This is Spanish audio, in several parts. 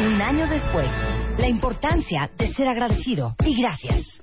Un año después, la importancia de ser agradecido y gracias.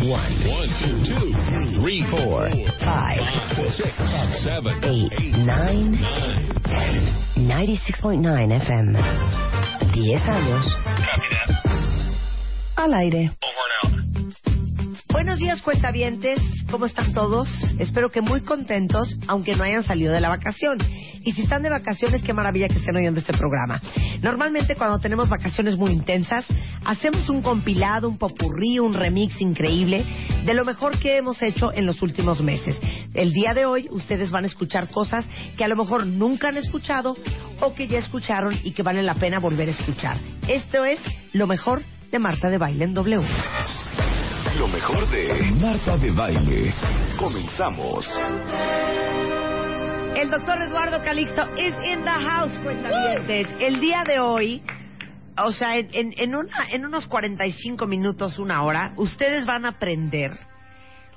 One, two, two, three, four, Five, six, seven, eight, nine, ten. 96.9 FM. 10 años. Al aire. Buenos días, cuentavientes. ¿Cómo están todos? Espero que muy contentos, aunque no hayan salido de la vacación. Y si están de vacaciones, qué maravilla que estén oyendo este programa. Normalmente, cuando tenemos vacaciones muy intensas, hacemos un compilado, un popurrí, un remix increíble de lo mejor que hemos hecho en los últimos meses. El día de hoy, ustedes van a escuchar cosas que a lo mejor nunca han escuchado o que ya escucharon y que valen la pena volver a escuchar. Esto es lo mejor de Marta de Baile en W. Lo mejor de Marta de Baile. Comenzamos. El doctor Eduardo Calixto is in the house, cuentavientes. El día de hoy, o sea, en una, en unos 45 minutos, una hora, ustedes van a aprender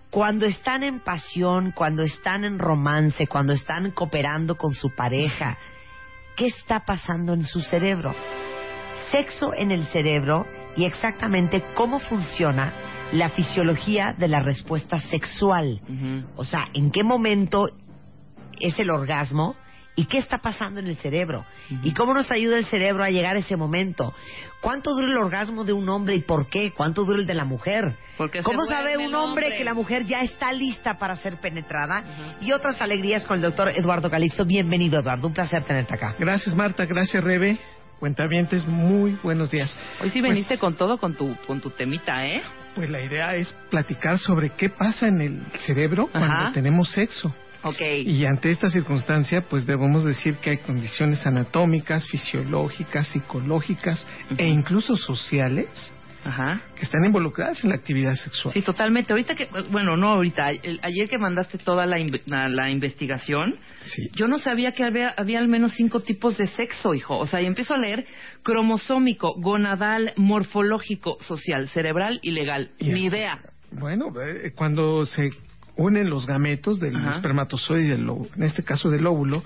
cuando están en pasión, cuando están en romance, cuando están cooperando con su pareja, ¿qué está pasando en su cerebro? Sexo en el cerebro y exactamente cómo funciona la fisiología de la respuesta sexual. O sea, en qué momento es el orgasmo y qué está pasando en el cerebro y cómo nos ayuda el cerebro a llegar a ese momento. ¿Cuánto dura el orgasmo de un hombre y por qué? ¿Cuánto dura el de la mujer? Porque ¿Cómo sabe un hombre, hombre? que la mujer ya está lista para ser penetrada? Y otras alegrías con el doctor Eduardo Calixto. Bienvenido, Eduardo. Un placer tenerte acá. Gracias Marta, gracias Rebe. Cuentavientes, muy buenos días. Hoy sí Pues- veniste con todo, con tu, con tu temita, ¿eh? Pues la idea es platicar sobre qué pasa en el cerebro Ajá. cuando tenemos sexo. Ok. Y ante esta circunstancia, pues debemos decir que hay condiciones anatómicas, fisiológicas, psicológicas e incluso sociales Ajá. que están involucradas en la actividad sexual. Sí, totalmente. Ahorita que, bueno, no ahorita, el- ayer que mandaste toda la, la, la investigación, Sí. yo no sabía que había, había al menos cinco tipos de sexo, hijo. O sea, y empiezo a leer cromosómico, gonadal, morfológico, social, cerebral y legal. Y- Ni idea. Bueno, eh, cuando se unen los gametos del Ajá. espermatozoide y del óvulo, en este caso del óvulo,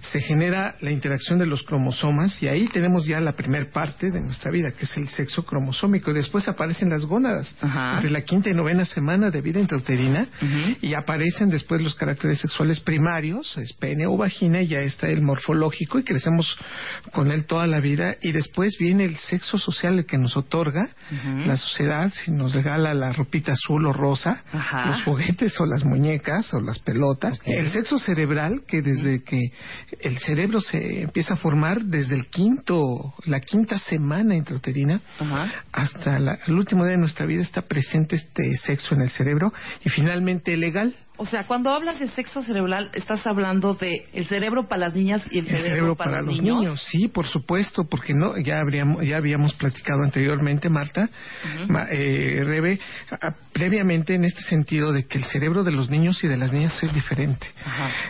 se genera la interacción de los cromosomas y ahí tenemos ya la primer parte de nuestra vida, que es el sexo cromosómico. Y después aparecen las gónadas, Ajá. entre la quinta y novena semana de vida intrauterina, y aparecen después los caracteres sexuales primarios, es pene o vagina, y ya está el morfológico, y crecemos con él toda la vida. Y después viene el sexo social, el que nos otorga la sociedad, si nos regala la ropita azul o rosa, Ajá. los juguetes o las muñecas o las pelotas. El sexo cerebral, que desde que el cerebro se empieza a formar, desde el quinto, la quinta semana intrauterina, hasta la- el último día de nuestra vida está presente este sexo en el cerebro. Y finalmente, legal, O sea, cuando hablas de sexo cerebral, estás hablando de el cerebro para las niñas y el, el cerebro para, los niños. Sí, por supuesto, porque no ya habríamos ya habíamos platicado anteriormente, Marta, Ma- eh, Rebe, a- previamente en este sentido de que el cerebro de los niños y de las niñas es diferente.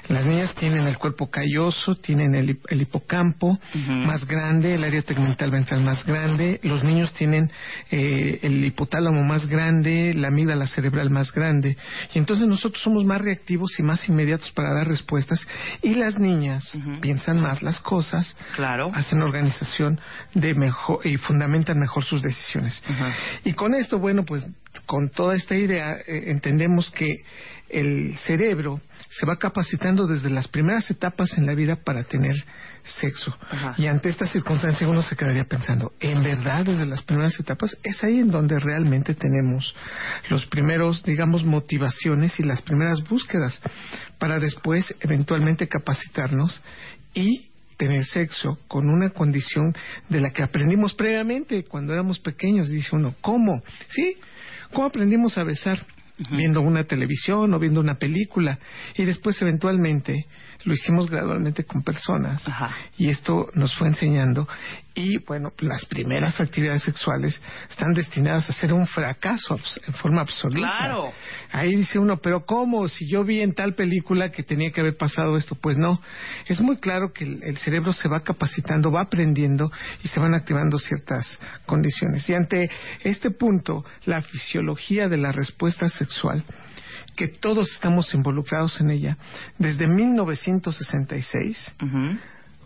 Las niñas tienen el cuerpo calloso, tienen el, el hipocampo más grande, el área tegmental ventral más grande, los niños tienen eh, el hipotálamo más grande, la amígdala cerebral más grande, y entonces nosotros somos más reactivos y más inmediatos para dar respuestas, y las niñas piensan más las cosas, Claro. hacen organización de mejor y fundamentan mejor sus decisiones. Y con esto, bueno, pues con toda esta idea eh, entendemos que el cerebro se va capacitando desde las primeras etapas en la vida para tener sexo. Ajá. Y ante esta circunstancia uno se quedaría pensando, ¿en verdad desde las primeras etapas? Es ahí en donde realmente tenemos los primeros, digamos, motivaciones y las primeras búsquedas para después eventualmente capacitarnos y tener sexo con una condición de la que aprendimos previamente cuando éramos pequeños. Dice uno, ¿cómo? ¿Sí? ¿Cómo aprendimos a besar? Viendo una televisión o viendo una película. Y después, eventualmente, lo hicimos gradualmente con personas. Ajá. Y esto nos fue enseñando. Y bueno, las primeras actividades sexuales están destinadas a ser un fracaso en forma absoluta. Claro. Ahí dice uno, pero ¿cómo? Si yo vi en tal película que tenía que haber pasado esto, pues no. Es muy claro que el, el cerebro se va capacitando, va aprendiendo y se van activando ciertas condiciones. Y ante este punto, la fisiología de la respuesta sexual, que todos estamos involucrados en ella, desde 1966, Ujú.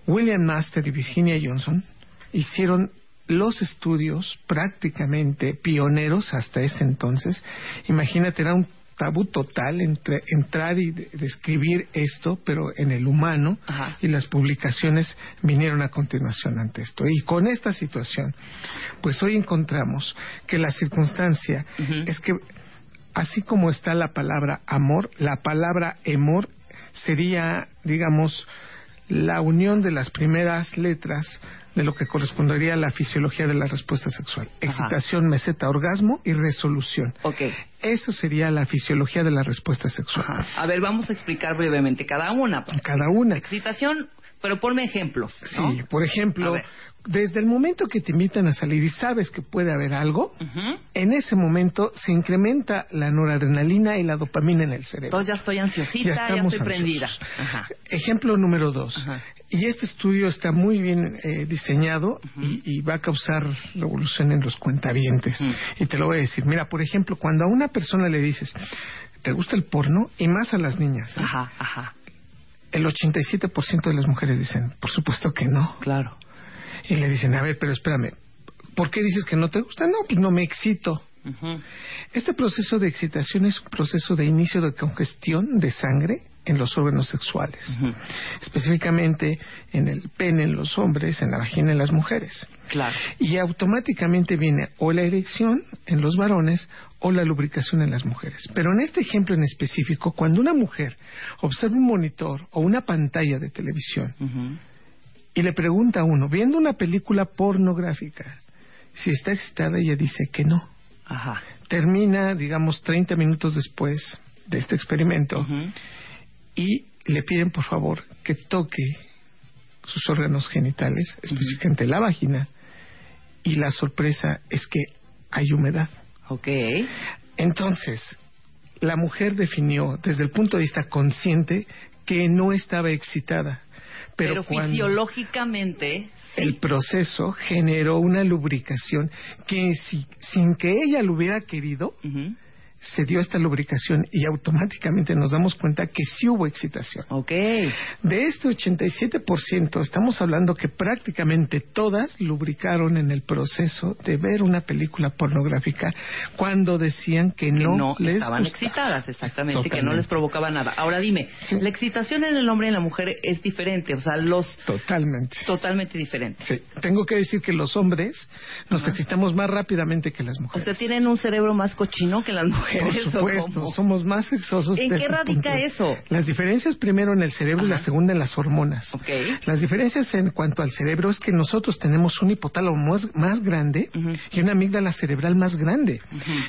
William Master y Virginia Johnson hicieron los estudios prácticamente pioneros hasta ese entonces. Imagínate, era un tabú total entre entrar y de- describir esto, pero en el humano, Ajá. y las publicaciones vinieron a continuación ante esto. Y con esta situación, pues hoy encontramos que la circunstancia es que así como está la palabra amor, la palabra emor sería, digamos, la unión de las primeras letras de lo que correspondería a la fisiología de la respuesta sexual. Ajá. Excitación, meseta, orgasmo y resolución. Ok. Eso sería la fisiología de la respuesta sexual. Ajá. A ver, vamos a explicar brevemente cada una. Cada una. Excitación, pero ponme ejemplos. ¿no? Sí, por ejemplo, desde el momento que te invitan a salir y sabes que puede haber algo, en ese momento se incrementa la noradrenalina y la dopamina en el cerebro. Entonces ya estoy ansiosita, ya, estoy prendida. Ajá. Ejemplo número dos. Ajá. Y este estudio está muy bien eh, diseñado y, y va a causar revolución en los cuentavientes. Y te lo voy a decir. Mira, por ejemplo, cuando a una persona le dices, ¿te gusta el porno? Y más a las niñas. ¿eh? Ajá, ajá. El 87% de las mujeres dicen, por supuesto que no. Claro. Y le dicen, a ver, pero espérame, ¿por qué dices que no te gusta? No, pues no me excito. Este proceso de excitación es un proceso de inicio de congestión de sangre en los órganos sexuales, específicamente en el pene en los hombres, en la vagina en las mujeres. Claro. Y automáticamente viene o la erección en los varones o la lubricación en las mujeres. Pero en este ejemplo en específico, cuando una mujer observa un monitor o una pantalla de televisión y le pregunta a uno, viendo una película pornográfica, si está excitada, ella dice que no. Ajá. Termina, digamos, 30 minutos después de este experimento y le piden, por favor, que toque sus órganos genitales, específicamente la vagina, y la sorpresa es que hay humedad. Ok. Entonces, la mujer definió desde el punto de vista consciente que no estaba excitada, pero, Pero, cuando fisiológicamente. el proceso generó una lubricación que si- sin que ella lo hubiera querido, Ujú. Se dio esta lubricación y automáticamente nos damos cuenta que sí hubo excitación. Ok. De este 87%, estamos hablando que prácticamente todas lubricaron en el proceso de ver una película pornográfica cuando decían que Que no, les estaban gustaba. excitadas, exactamente, que no les provocaba nada. Ahora dime, Sí. la excitación en el hombre y en la mujer es diferente, o sea, los Totalmente. totalmente diferente. Sí, tengo que decir que los hombres nos excitamos más rápidamente que las O mujeres. sea, tienen un cerebro más cochino que las mujeres. Por ¿o supuesto, somos más sexosos. ¿En qué el radica punto- eso? Las diferencias primero en el cerebro y la segunda en las hormonas. Ok. Las diferencias en cuanto al cerebro es que nosotros tenemos un hipotálamo más, más grande y una amígdala cerebral más grande.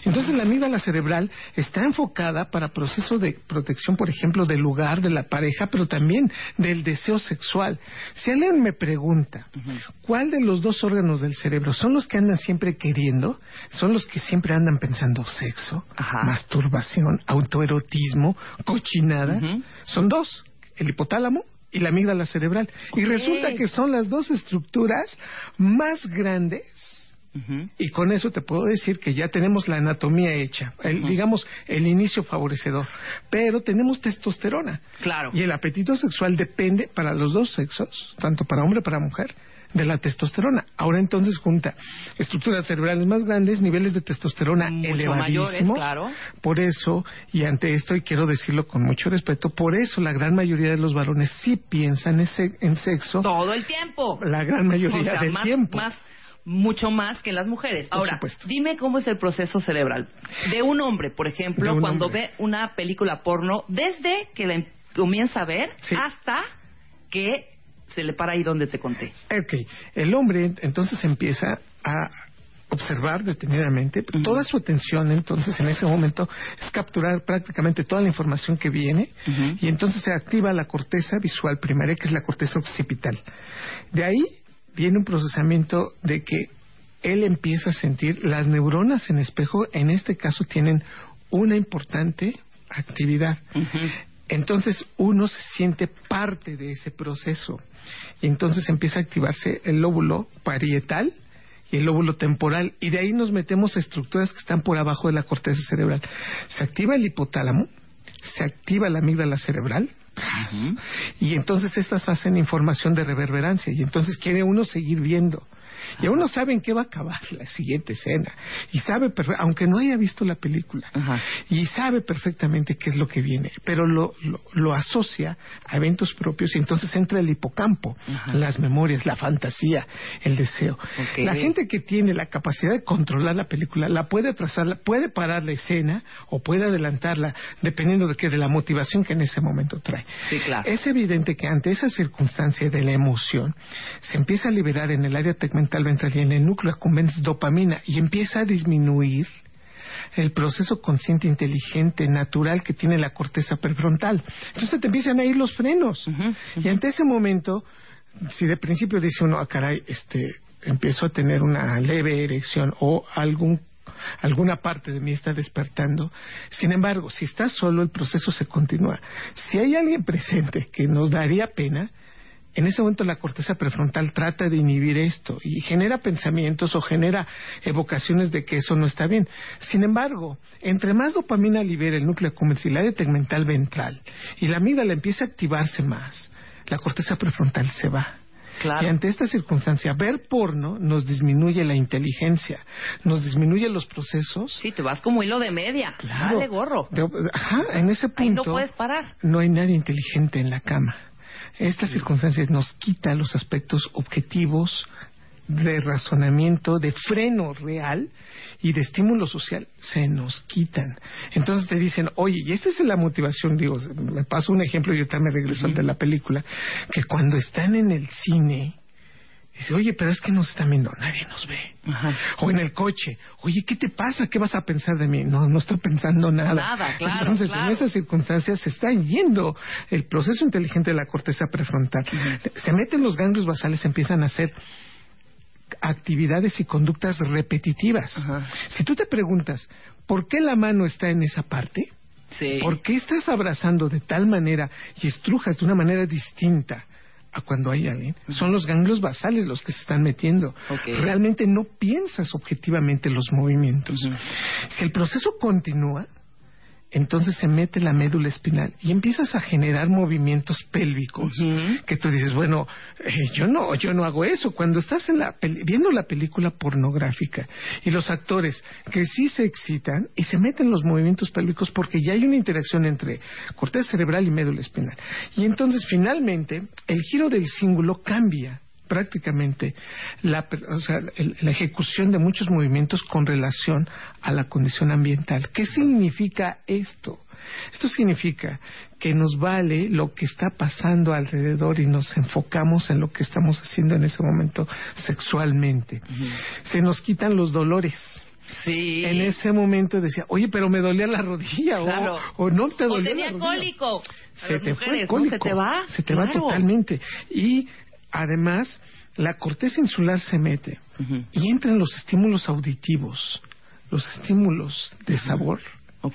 Entonces la amígdala cerebral está enfocada para procesos de protección, por ejemplo, del lugar, de la pareja, pero también del deseo sexual. Si alguien me pregunta, ¿cuál de los dos órganos del cerebro son los que andan siempre queriendo? Son los que siempre andan pensando sexo, Ajá. Masturbación, autoerotismo, cochinadas. Son dos, el hipotálamo y la amígdala cerebral. Y resulta que son las dos estructuras más grandes. Y con eso te puedo decir que ya tenemos la anatomía hecha, el, digamos, el inicio favorecedor. Pero tenemos testosterona. Claro. Y el apetito sexual depende para los dos sexos, tanto para hombre como para mujer, de la testosterona. Ahora entonces junta estructuras cerebrales más grandes, niveles de testosterona Mucho mayores, claro. Por eso, y ante esto, y quiero decirlo con mucho respeto, por eso la gran mayoría de los varones sí piensan en, se- en sexo Todo el tiempo. la gran mayoría O sea, del más, tiempo. más- mucho más que las mujeres. Por Ahora, supuesto. dime cómo es el proceso cerebral de un hombre, por ejemplo, cuando hombre. ve una película porno, desde que la em- comienza a ver Sí. hasta que se le para ahí donde te conté. Ok, el hombre entonces empieza a observar detenidamente, toda su atención entonces en ese momento es capturar prácticamente toda la información que viene y entonces se activa la corteza visual primaria que es la corteza occipital. De ahí viene un procesamiento de que él empieza a sentir las neuronas en espejo, en este caso tienen una importante actividad. Entonces uno se siente parte de ese proceso y entonces empieza a activarse el lóbulo parietal y el lóbulo temporal y de ahí nos metemos a estructuras que están por abajo de la corteza cerebral. Se activa el hipotálamo, se activa la amígdala cerebral y entonces estas hacen información de reverberancia y entonces quiere uno seguir viendo. Y uno sabe en qué va a acabar la siguiente escena. Y sabe, aunque no haya visto la película, Ajá. y sabe perfectamente qué es lo que viene, pero lo, lo, lo asocia a eventos propios y entonces entra el hipocampo, Ajá. las memorias, la fantasía, el deseo. Ok. La gente que tiene la capacidad de controlar la película la puede atrasarla, puede parar la escena o puede adelantarla, dependiendo de que de la motivación que en ese momento trae. Sí, claro. Es evidente que ante esa circunstancia de la emoción se empieza a liberar en el área tegmental y en el núcleo accumbens dopamina y empieza a disminuir el proceso consciente, inteligente, natural que tiene la corteza prefrontal. Entonces te empiezan a ir los frenos. Y ante ese momento, si de principio dice uno, ah, caray, este, empiezo a tener una leve erección o algún alguna parte de mí está despertando. Sin embargo, si está solo, el proceso se continúa. Si hay alguien presente que nos daría pena, en ese momento la corteza prefrontal trata de inhibir esto y genera pensamientos o genera evocaciones de que eso no está bien. Sin embargo, entre más dopamina libera el núcleo área tegmental ventral y la amígdala empieza a activarse más, la corteza prefrontal se va. Claro. Y ante esta circunstancia, ver porno nos disminuye la inteligencia, nos disminuye los procesos. Sí, te vas como hilo de media. Claro. Dale gorro. De- ajá, en ese punto Ahí no puedes parar. no hay nadie inteligente en la cama. Estas circunstancias nos quita los aspectos objetivos de razonamiento, de freno real y de estímulo social, se nos quitan. Entonces te dicen, oye, y esta es la motivación, digo, me paso un ejemplo y ahorita me regreso al de la película, que cuando están en el cine, dice, oye, pero es que nos están viendo, nadie nos ve. Ajá. O en el coche, oye, ¿qué te pasa? ¿Qué vas a pensar de mí? No, no estoy pensando nada. Nada, claro, Entonces, claro. en esas circunstancias se está yendo el proceso inteligente de la corteza prefrontal. Se meten los ganglios basales, empiezan a hacer actividades y conductas repetitivas. Ajá. Si tú te preguntas, ¿por qué la mano está en esa parte? Sí. ¿Por qué estás abrazando de tal manera y estrujas de una manera distinta a cuando hay alguien? Son los ganglios basales los que se están metiendo. Ok. Realmente no piensas objetivamente los movimientos. Si el proceso continúa, entonces se mete la médula espinal y empiezas a generar movimientos pélvicos que tú dices, bueno, eh, yo no, yo no hago eso. Cuando estás en la peli- viendo la película pornográfica y los actores que sí se excitan y se meten los movimientos pélvicos porque ya hay una interacción entre corteza cerebral y médula espinal. Y entonces finalmente el giro del cíngulo cambia prácticamente la, o sea, el- la ejecución de muchos movimientos con relación a la condición ambiental. ¿Qué significa esto? Esto significa que nos vale lo que está pasando alrededor y nos enfocamos en lo que estamos haciendo en ese momento sexualmente. Se nos quitan los dolores. Sí. En ese momento decía, oye, pero me dolía la rodilla Claro. o, o no te O dolía tenía la rodilla cólico. Se te fue el mujeres, ¿no? cólico. Se te va. Se te va totalmente. Y además, la corteza insular se mete y entran los estímulos auditivos, los estímulos de sabor.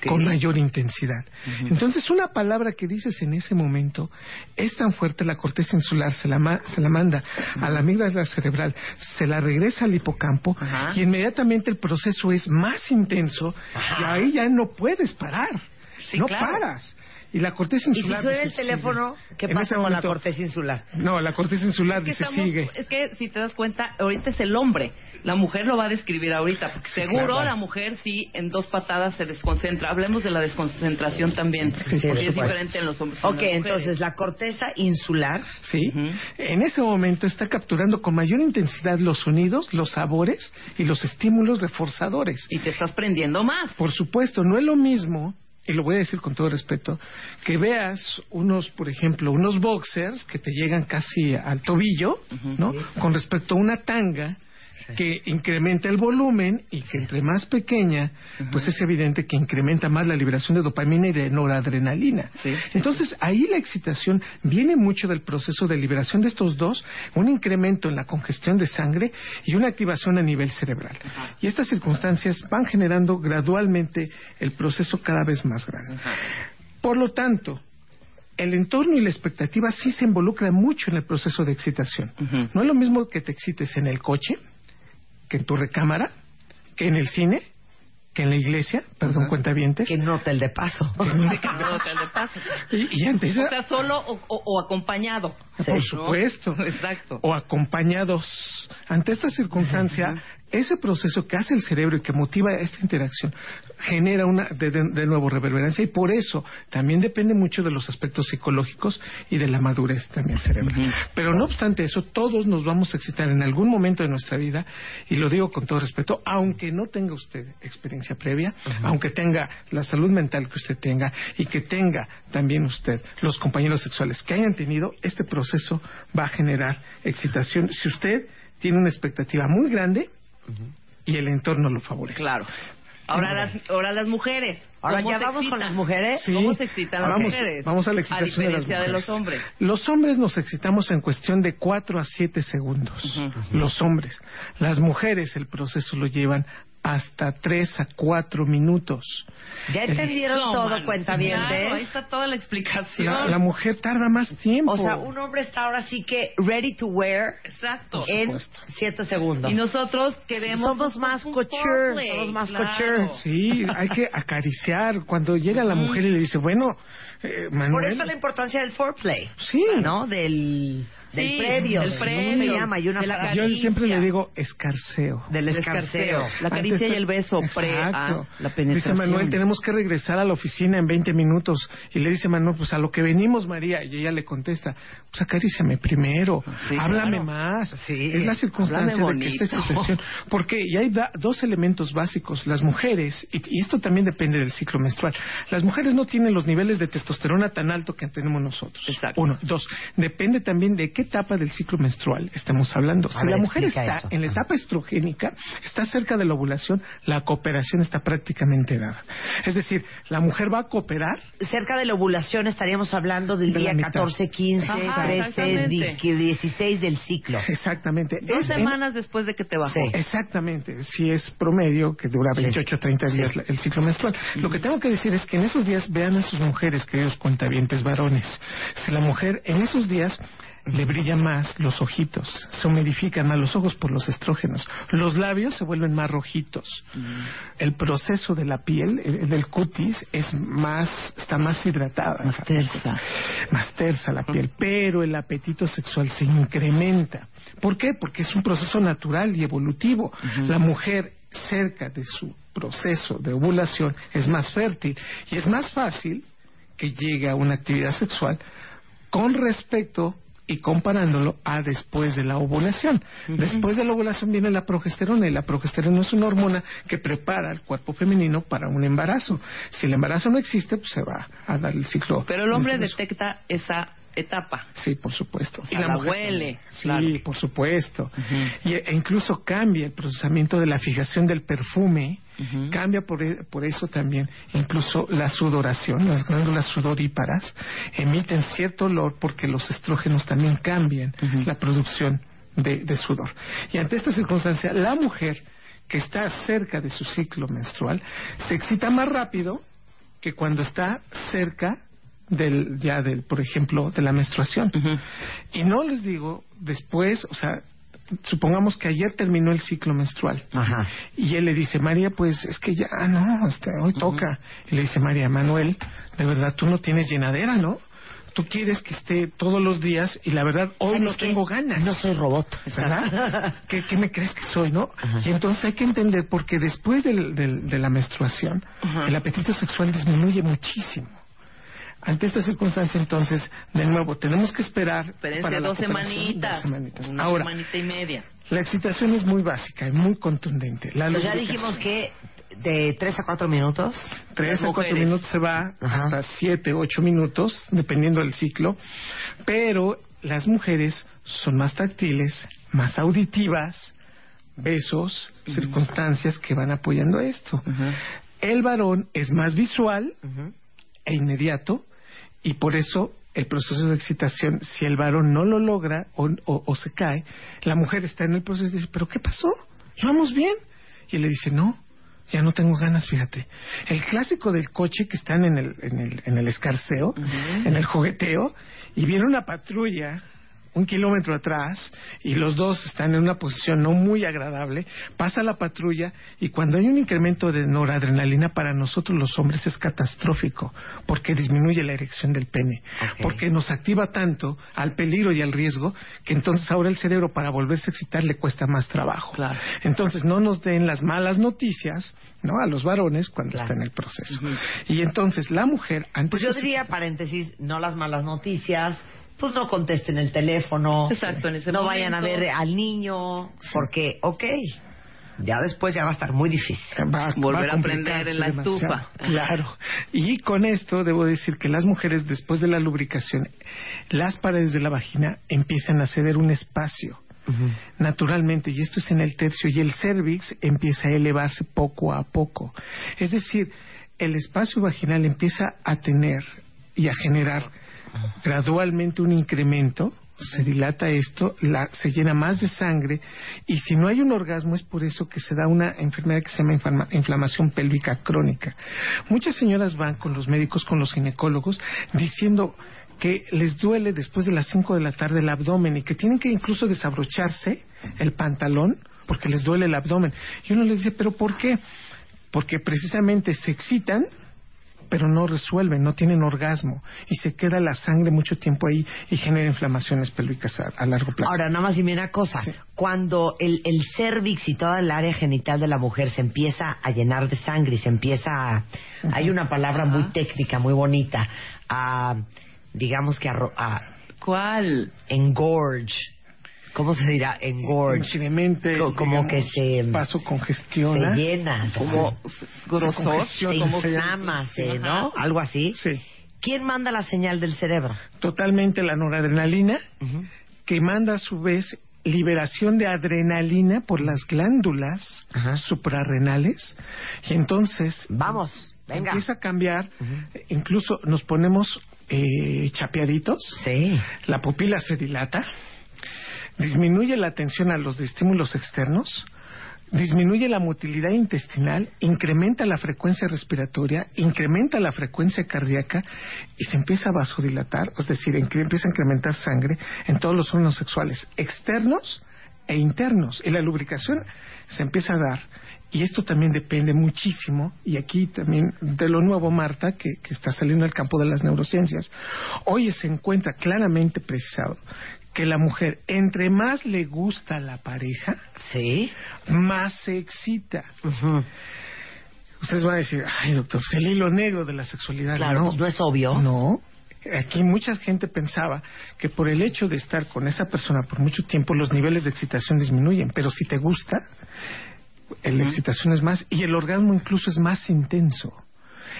Con mayor intensidad. Entonces, una palabra que dices en ese momento es tan fuerte, la corteza insular se la, ma- se la manda a la amígdala cerebral, se la regresa al hipocampo y inmediatamente el proceso es más intenso y ahí ya no puedes parar. Sí, no claro. paras. Y la corteza Y si insular. suena el dice, teléfono, sigue. ¿qué pasa ese con la momento- corteza insular? No, la corteza insular Es que dice estamos- sigue. Es que si te das cuenta, ahorita es el hombre. La mujer lo va a describir ahorita, porque Sí, seguro claro. la mujer sí en dos patadas se desconcentra. Hablemos de la desconcentración también, Sí, porque por es diferente en los hombres. Ok, entonces la corteza insular ¿sí? Ujú. En ese momento está capturando con mayor intensidad los sonidos, los sabores y los estímulos reforzadores. Y te estás prendiendo más. Por supuesto, no es lo mismo, y lo voy a decir con todo respeto, que veas unos, por ejemplo, unos boxers que te llegan casi al tobillo, ¿no? Con respecto a una tanga que incrementa el volumen y que entre más pequeña, pues es evidente que incrementa más la liberación de dopamina y de noradrenalina. Sí. Entonces, ahí la excitación viene mucho del proceso de liberación de estos dos, un incremento en la congestión de sangre y una activación a nivel cerebral. Y estas circunstancias van generando gradualmente el proceso cada vez más grande. Por lo tanto, el entorno y la expectativa sí se involucran mucho en el proceso de excitación. No es lo mismo que te excites en el coche, que en tu recámara, que en el cine, que en la iglesia, perdón, cuentavientes. que nota el de paso. Que no te le pasa. Y, y ante O sea, solo o, o- o acompañado. Por ¿no? supuesto. Exacto. o acompañados. Ante esta circunstancia, ese proceso que hace el cerebro y que motiva esta interacción genera una de, nuevo reverberancia y por eso también depende mucho de los aspectos psicológicos y de la madurez también cerebral. Pero no obstante eso, todos nos vamos a excitar en algún momento de nuestra vida y lo digo con todo respeto, aunque no tenga usted experiencia previa, aunque tenga la salud mental que usted tenga y que tenga también usted los compañeros sexuales que hayan tenido, este proceso va a generar excitación. Si usted tiene una expectativa muy grande y el entorno lo favorece. Claro. Ahora las, ahora las mujeres. Ahora ¿Cómo ya vamos con las mujeres. Sí. ¿Cómo se excitan las vamos, mujeres? Vamos a la excitación A diferencia de, de, las los mujeres. hombres. Los hombres nos excitamos en cuestión de 4 a 7 segundos. Los hombres. Las mujeres el proceso lo llevan hasta 3 a 4 minutos. ¿Ya entendieron No, todo, mano, cuentavientes? Claro, ahí está toda la explicación. La, la mujer tarda más tiempo. O sea, un hombre está ahora sí que ready to wear Exacto. en supuesto. 7 segundos. Y nosotros queremos... Somos más couture, somos más claro. couture. Sí, hay que acariciar. Cuando llega la mujer y le dice, bueno, eh, Por Manuel... eso la importancia del foreplay. Sí. ¿No? Del, del Sí, previo. del ¿no? previo, Se llama. Y una de la frase- Yo siempre caricia. le digo escarceo. Del El escarceo. La caricia Antes- y el beso pre a Exacto. la penetración. Dice Manuel, tenemos que regresar a la oficina en 20 minutos. Y le dice Manuel, pues a lo que venimos, María. Y ella le contesta, pues acaríciame primero. Sí, háblame claro. más. Sí. Es la circunstancia de que esta excitación. Porque y hay da- dos elementos básicos. Las mujeres, y, y esto también depende del ciclo menstrual. Las mujeres no tienen los niveles de testosterona tan alto que tenemos nosotros. Exacto. Uno. Dos. Depende también de qué etapa del ciclo menstrual estamos hablando. Si ver, la mujer está eso. en la etapa estrogénica, está cerca de la ovulación, la cooperación está prácticamente dada. Es decir, la mujer va a cooperar Cerca de la ovulación estaríamos hablando del De día mitad. 14, 15, Ajá, 13, exactamente. di- que 16 del ciclo. exactamente. Dos Es en- semanas después de que te bajó. Sí. Exactamente, si es promedio, que dura 28 a 30 días la- el ciclo menstrual. Lo que tengo que decir es que en esos días vean a sus mujeres, queridos cuentavientes varones. Si la mujer en esos días le brillan más los ojitos, se humidifican más los ojos por los estrógenos, los labios se vuelven más rojitos, el proceso de la piel, el- del cutis, es más, está más hidratada. Más tersa. Más tersa la piel, pero el apetito sexual se incrementa. ¿Por qué? Porque es un proceso natural y evolutivo. La mujer cerca de su proceso de ovulación es más fértil y es más fácil que llegue a una actividad sexual con respecto y comparándolo a después de la ovulación. Después de la ovulación viene la progesterona y la progesterona es una hormona que prepara al cuerpo femenino para un embarazo. Si el embarazo no existe, pues se va a dar el ciclo. Pero el hombre detecta esa etapa. Sí, por supuesto. sea, la huele, también. Sí, claro. por supuesto. y, e incluso cambia el procesamiento de la fijación del perfume. Cambia por, e- por eso también incluso la sudoración, las glándulas sudoríparas emiten cierto olor porque los estrógenos también cambian la producción de, de sudor. Y ante esta circunstancia, la mujer que está cerca de su ciclo menstrual se excita más rápido que cuando está cerca del ya del por ejemplo de la menstruación y no les digo después o sea supongamos que ayer terminó el ciclo menstrual. Ajá. Y él le dice, María, pues es que ya, no, este, hoy toca. Y le dice, María, Manuel, de verdad tú no tienes llenadera, ¿no? Tú quieres que esté todos los días y la verdad hoy no tengo ganas. No soy robot. ¿verdad? ¿Qué, qué me crees que soy, no? Y entonces hay que entender, porque después del- del- de la menstruación, el apetito sexual disminuye muchísimo. Ante esta circunstancia, entonces, de nuevo, tenemos que esperar Espérense para dos semanitas. dos semanitas. Una Ahora, semanita y media. la excitación es muy básica y muy contundente. La Pues ya dijimos que de 3 a 4 minutos. Tres Las a cuatro mujeres. minutos se va Ajá. hasta siete, ocho minutos, dependiendo del ciclo. Pero las mujeres son más táctiles, más auditivas, besos, circunstancias que van apoyando esto. El varón es más visual e inmediato y por eso el proceso de excitación, si el varón no lo logra o, o- o se cae, la mujer está en el proceso y dice, ¿pero qué pasó? ¿Íbamos bien? Y él le dice, no, ya no tengo ganas, fíjate. El clásico del coche que están en el, en el, en el escarceo, en el jugueteo, y viene una patrulla un kilómetro atrás y los dos están en una posición no muy agradable, pasa la patrulla y cuando hay un incremento de noradrenalina para nosotros los hombres es catastrófico porque disminuye la erección del pene, porque nos activa tanto al peligro y al riesgo que entonces ahora el cerebro para volverse a excitar le cuesta más trabajo. Claro. Entonces no nos den las malas noticias ¿no? a los varones cuando Claro. está en el proceso. Y entonces la mujer antes Pues yo diría, paréntesis, no las malas noticias, pues no contesten el teléfono. Exacto, en ese No momento. vayan a ver al niño, porque, ok, ya después ya va a estar muy difícil. va, Volver va a prender complicarse en la demasiado. estufa. Claro. Y con esto debo decir que las mujeres después de la lubricación, las paredes de la vagina empiezan a ceder un espacio naturalmente y esto es en el tercio y el cervix empieza a elevarse poco a poco. Es decir, el espacio vaginal empieza a tener y a generar gradualmente un incremento, se dilata esto, la- se llena más de sangre y si no hay un orgasmo es por eso que se da una enfermedad que se llama inflama- inflamación pélvica crónica. Muchas señoras van con los médicos, con los ginecólogos, diciendo que les duele después de las 5 de la tarde el abdomen y que tienen que incluso desabrocharse el pantalón porque les duele el abdomen. Y uno les dice, ¿pero por qué? Porque precisamente se excitan pero no resuelven, no tienen orgasmo y se queda la sangre mucho tiempo ahí y genera inflamaciones pélvicas a, a largo plazo. Ahora, nada más dime una cosa. Sí. Cuando el, el cervix y toda el área genital de la mujer se empieza a llenar de sangre y se empieza a... Hay una palabra muy técnica, muy bonita, a, digamos que a, a ¿Cuál? engorge. ¿Cómo se dirá? Engorge. Co- como que se- paso congestiona. Se llena, se- Como grosor. congestiona. se como inflama, se- Ajá. ¿no? Algo así. Sí, ¿Quién manda la señal del cerebro? totalmente la noradrenalina que manda a su vez liberación de adrenalina por las glándulas suprarrenales y entonces Vamos, venga. empieza a cambiar, incluso nos ponemos eh, chapeaditos, Sí. la pupila se dilata, disminuye la atención a los estímulos externos, disminuye la motilidad intestinal, incrementa la frecuencia respiratoria, incrementa la frecuencia cardíaca y se empieza a vasodilatar, es decir, empieza a incrementar sangre en todos los órganos sexuales externos e internos. Y la lubricación se empieza a dar. Y esto también depende muchísimo, y aquí también de lo nuevo, Marta, que, que está saliendo al campo de las neurociencias. Hoy se encuentra claramente precisado que la mujer, entre más le gusta a la pareja, Sí. más se excita. Ustedes van a decir, ay doctor, es el hilo negro de la sexualidad. Claro, no, pues no es obvio. No. Aquí mucha gente pensaba que por el hecho de estar con esa persona por mucho tiempo los niveles de excitación disminuyen, pero si te gusta, la excitación es más y el orgasmo incluso es más intenso.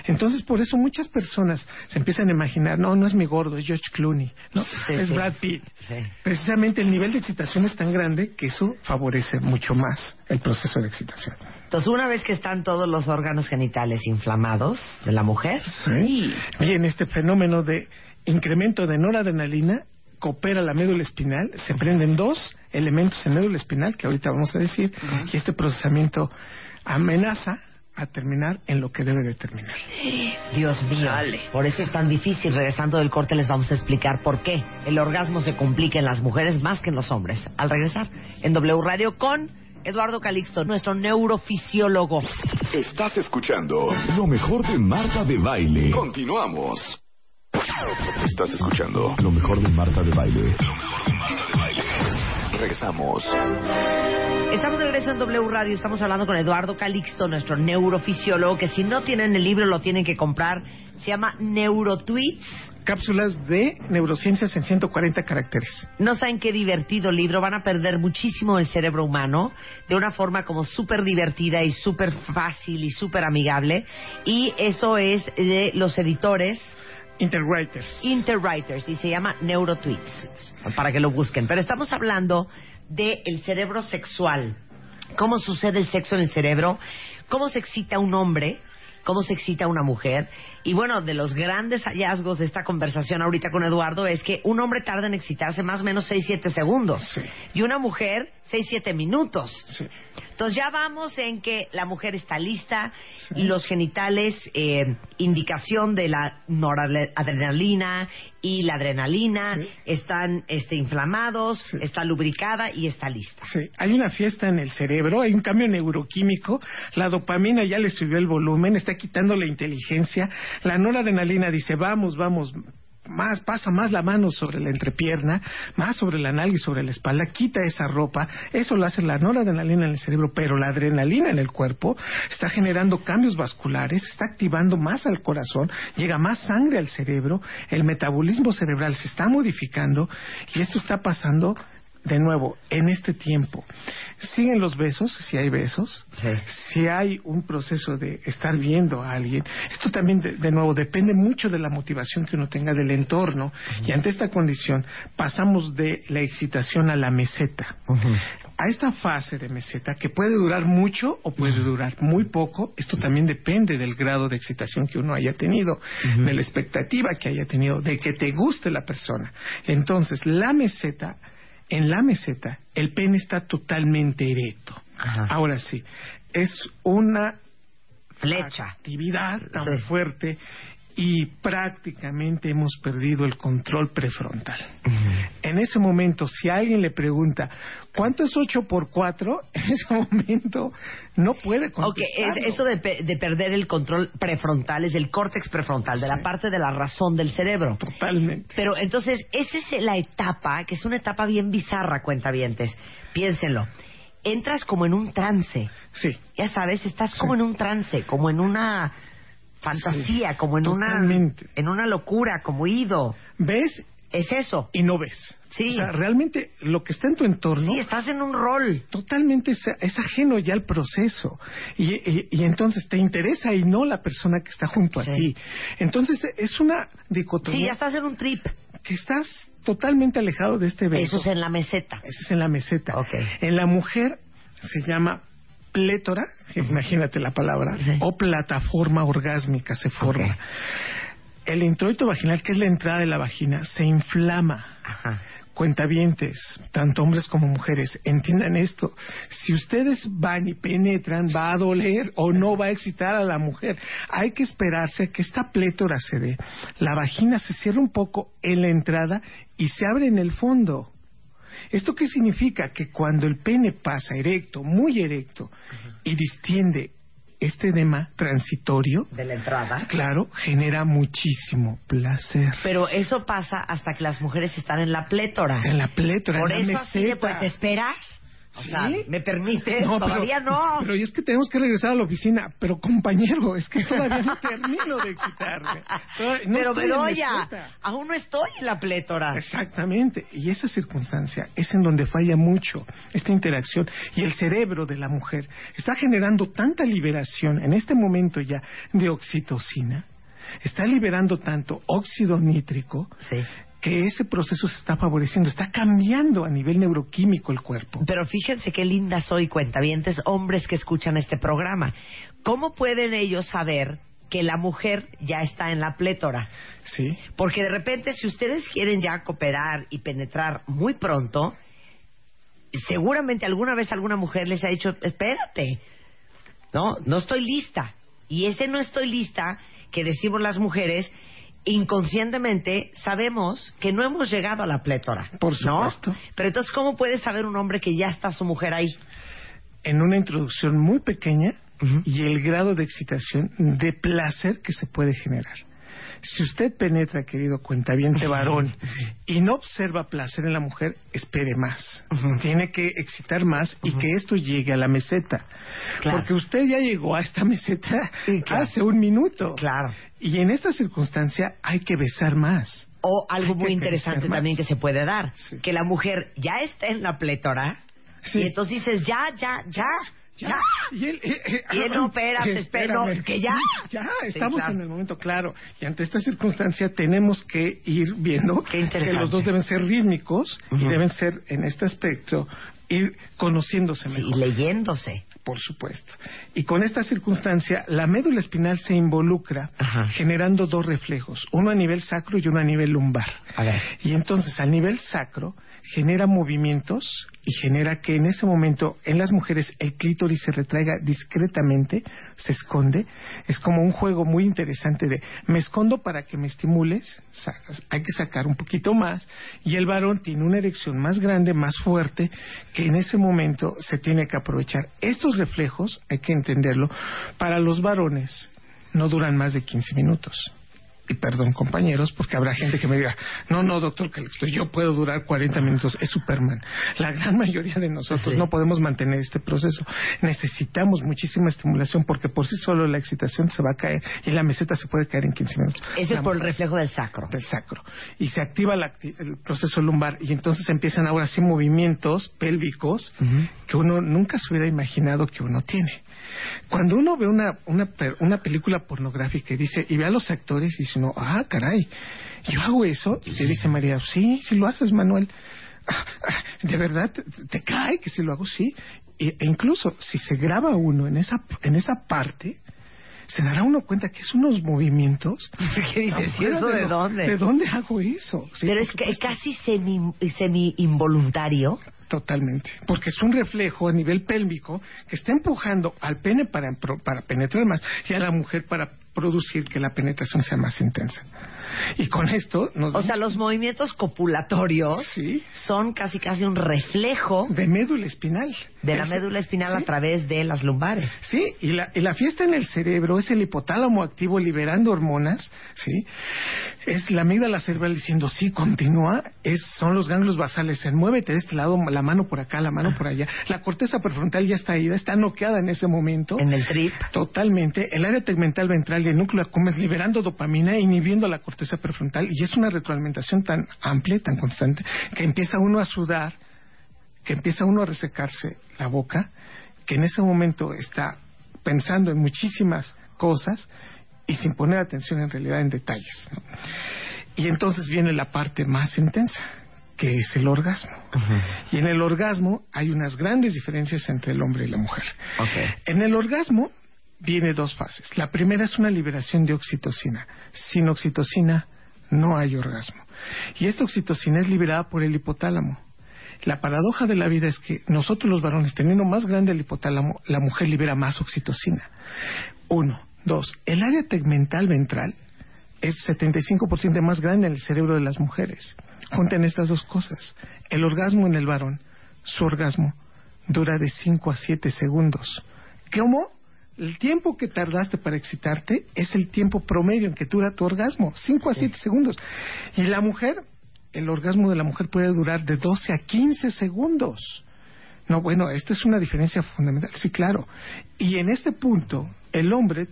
Entonces, por eso muchas personas se empiezan a imaginar, no, no es mi gordo, es George Clooney, no, Sí, es sí. Brad Pitt. Sí. Precisamente el nivel de excitación es tan grande que eso favorece mucho más el proceso de excitación. Entonces, una vez que están todos los órganos genitales inflamados de la mujer, Sí. Bien, este fenómeno de incremento de noradrenalina coopera la médula espinal, se prenden dos elementos en médula espinal que ahorita vamos a decir, y este procesamiento amenaza a terminar en lo que debe de terminar. Dios mío. Por eso es tan difícil. Regresando del corte les vamos a explicar por qué el orgasmo se complica en las mujeres más que en los hombres. Al regresar en W Radio con Eduardo Calixto, nuestro neurofisiólogo. Estás escuchando lo mejor de Marta de Baile. Continuamos. Estás escuchando lo mejor de Marta de Baile. Lo mejor de Marta de Baile. Regresamos. Estamos de regreso en W Radio. Estamos hablando con Eduardo Calixto, nuestro neurofisiólogo, que si no tienen el libro lo tienen que comprar. Se llama Neurotweets. Cápsulas de neurociencias en 140 caracteres. No saben qué divertido libro. Van a perder muchísimo el cerebro humano de una forma como súper divertida y súper fácil y súper amigable. Y eso es de los editores Interwriters. Interwriters y se llama Neurotweets para que lo busquen. Pero estamos hablando del cerebro sexual. ¿Cómo sucede el sexo en el cerebro? ¿Cómo se excita un hombre? ¿Cómo se excita una mujer? Y bueno, de los grandes hallazgos de esta conversación ahorita con Eduardo es que un hombre tarda en excitarse más o menos 6-7 segundos Sí. y una mujer 6-7 minutos. Sí. Entonces ya vamos en que la mujer está lista, Sí. los genitales, eh, indicación de la noradrenalina y la adrenalina, están este, inflamados, está lubricada y está lista. Sí, hay una fiesta en el cerebro, hay un cambio neuroquímico, la dopamina ya le subió el volumen, está quitando la inteligencia, la noradrenalina dice, vamos, vamos, más, pasa más la mano sobre la entrepierna, más sobre la nalga y sobre la espalda, quita esa ropa, eso lo hace la noradrenalina en el cerebro, pero la adrenalina en el cuerpo está generando cambios vasculares, está activando más al corazón, llega más sangre al cerebro, el metabolismo cerebral se está modificando y esto está pasando de nuevo, en este tiempo, siguen los besos, si hay besos, Sí. si hay un proceso de estar viendo a alguien. Esto también, de, de nuevo, depende mucho de la motivación que uno tenga del entorno. Y ante esta condición, pasamos de la excitación a la meseta. A esta fase de meseta, que puede durar mucho o puede durar muy poco, esto también depende del grado de excitación que uno haya tenido, de la expectativa que haya tenido, de que te guste la persona. Entonces, la meseta en la meseta el pene está totalmente erecto. Ajá. Ahora sí, es una Flecha. actividad tan Sí. fuerte y prácticamente hemos perdido el control prefrontal. En ese momento, si alguien le pregunta, ¿cuánto es 8 por 4? En ese momento no puede Ok, contestarlo. es- eso de, pe- de perder el control prefrontal es el córtex prefrontal, de la parte de la razón del cerebro. Totalmente. Pero entonces, esa es la etapa, que es una etapa bien bizarra, cuentavientes. Piénsenlo. Entras como en un trance. Sí. Ya sabes, estás Sí. como en un trance, como en una fantasía, Sí, como en una en una locura, como ido. ¿Ves Es eso. y no ves? Sí. O sea, realmente lo que está en tu entorno Sí, estás en un rol. totalmente es, es ajeno ya al proceso y, y- y entonces te interesa y no la persona que está junto a ti. Entonces es una dicotomía Sí, ya estás en un trip. que estás totalmente alejado de este evento. Eso es en la meseta. Ese es en la meseta. Ok. En la mujer se llama plétora, imagínate la palabra, Sí. o plataforma orgásmica se forma. El introito vaginal, que es la entrada de la vagina, se inflama. Ajá. Cuentavientes, tanto hombres como mujeres, entiendan esto. Si ustedes van y penetran, va a doler o no va a excitar a la mujer. Hay que esperarse a que esta plétora se dé. La vagina se cierra un poco en la entrada y se abre en el fondo. ¿Esto qué significa? Que cuando el pene pasa erecto, muy erecto, y distiende este edema transitorio, De la entrada. claro, genera muchísimo placer. Pero eso pasa hasta que las mujeres están en la plétora. En la plétora, Por en la eso así meseta. pues, ¿te esperas? O ¿Sí? sea, ¿me permites? No, pero- Todavía no. Pero es que tenemos que regresar a la oficina. Pero compañero, es que todavía no termino de excitarme. No pero Bedoya, aún no estoy en la plétora. Exactamente. Y esa circunstancia es en donde falla mucho esta interacción. Y el cerebro de la mujer está generando tanta liberación en este momento ya de oxitocina. Está liberando tanto óxido nítrico Sí. Que ese proceso se está favoreciendo, está cambiando a nivel neuroquímico el cuerpo. Pero fíjense qué linda soy, cuentavientes, hombres que escuchan este programa. ¿Cómo pueden ellos saber que la mujer ya está en la plétora? Sí. Porque de repente, si ustedes quieren ya cooperar y penetrar muy pronto, seguramente alguna vez alguna mujer les ha dicho, espérate, ¿no? No estoy lista. Y ese no estoy lista que decimos las mujeres, inconscientemente sabemos que no hemos llegado a la plétora. Por ¿no? supuesto. Pero entonces, ¿cómo puede saber un hombre que ya está su mujer ahí? En una introducción muy pequeña y el grado de excitación, de placer que se puede generar. Si usted penetra, querido cuentaviente varón, y no observa placer en la mujer, espere más. Tiene que excitar más y que esto llegue a la meseta. Claro. Porque usted ya llegó a esta meseta Sí, claro. hace un minuto. Claro. Y en esta circunstancia hay que besar más. O algo Hay muy interesante también que se puede dar, Sí. que la mujer ya está en la plétora Sí. y entonces dices, ya, ya, ya, ya. Y él, eh, eh, Y él, no, espérate, espera, no, espérame. que ya. Ya, Sí, estamos claro. en el momento claro. Y ante esta circunstancia tenemos que ir viendo que los dos deben ser rítmicos y deben ser, en este aspecto, ir conociéndose Sí, mejor. y leyéndose. Por supuesto. Y con esta circunstancia, la médula espinal se involucra Ajá. generando dos reflejos, uno a nivel sacro y uno a nivel lumbar. A ver. Y entonces, al nivel sacro, genera movimientos y genera que en ese momento, en las mujeres, el clítoris se retraiga discretamente, se esconde. Es como un juego muy interesante de me escondo para que me estimules, hay que sacar un poquito más. Y el varón tiene una erección más grande, más fuerte, que en ese momento se tiene que aprovechar. Estos reflejos, hay que entenderlo, para los varones no duran más de 15 minutos. Y perdón, compañeros, porque habrá gente que me diga, no, no, doctor Calixto, yo puedo durar 40 minutos, es Superman. La gran mayoría de nosotros Sí. no podemos mantener este proceso. Necesitamos muchísima estimulación porque por sí solo la excitación se va a caer y la meseta se puede caer en 15 minutos. Ese es por el reflejo del sacro. del sacro y se activa la el proceso lumbar y entonces empiezan ahora sí movimientos pélvicos que uno nunca se hubiera imaginado que uno tiene. Cuando uno ve una, una, una película pornográfica y dice y ve a los actores y dice uno, ah, caray, yo hago eso y te dice María, sí, sí lo haces, Manuel. "Ah, ah, ¿De verdad te, te cae que si lo hago? Sí. E, e incluso si se graba uno en esa, en esa parte, se dará uno cuenta que es unos movimientos ¿Qué dices? ¿Y Afuera eso de dónde? ¿De dónde hago eso? Sí, Pero es que casi semi, semi involuntario. Totalmente. Porque es un reflejo a nivel pélvico que está empujando al pene para, para penetrar más y a la mujer para producir que la penetración sea más intensa. Y con esto nos O sea, los movimientos copulatorios Sí. son casi casi un reflejo de médula espinal. de la médula espinal a través de las lumbares. Sí, y la, y la fiesta en el cerebro es el hipotálamo activo liberando hormonas, ¿sí? Es la amígdala cerebral diciendo, sí, continúa, es, son los ganglios basales, se muévete de este lado, la mano por acá, la mano por allá. La corteza prefrontal ya está ida, está noqueada en ese momento. En el trip. Totalmente. El área tegmental ventral y el núcleo accumbens liberando dopamina, inhibiendo la corteza prefrontal y es una retroalimentación tan amplia, y tan constante, que empieza uno a sudar, que empieza uno a resecarse la boca, que en ese momento está pensando en muchísimas cosas y sin poner atención en realidad en detalles. ¿no? Y entonces viene la parte más intensa, que es el orgasmo. Y en el orgasmo hay unas grandes diferencias entre el hombre y la mujer. En el orgasmo viene dos fases. La primera es una liberación de oxitocina. Sin oxitocina no hay orgasmo. Y esta oxitocina es liberada por el hipotálamo. La paradoja de la vida es que nosotros los varones, teniendo más grande el hipotálamo, la mujer libera más oxitocina. Uno. Dos. El área tegmental ventral es 75% más grande en el cerebro de las mujeres. Junten estas dos cosas. El orgasmo en el varón, su orgasmo, dura de 5 a 7 segundos. ¿Cómo? El tiempo que tardaste para excitarte es el tiempo promedio en que dura tu orgasmo, 5 a 7 segundos. Y la mujer, el orgasmo de la mujer puede durar de 12 a 15 segundos. No, bueno, esta es una diferencia fundamental, sí, claro. Y en este punto, el hombre,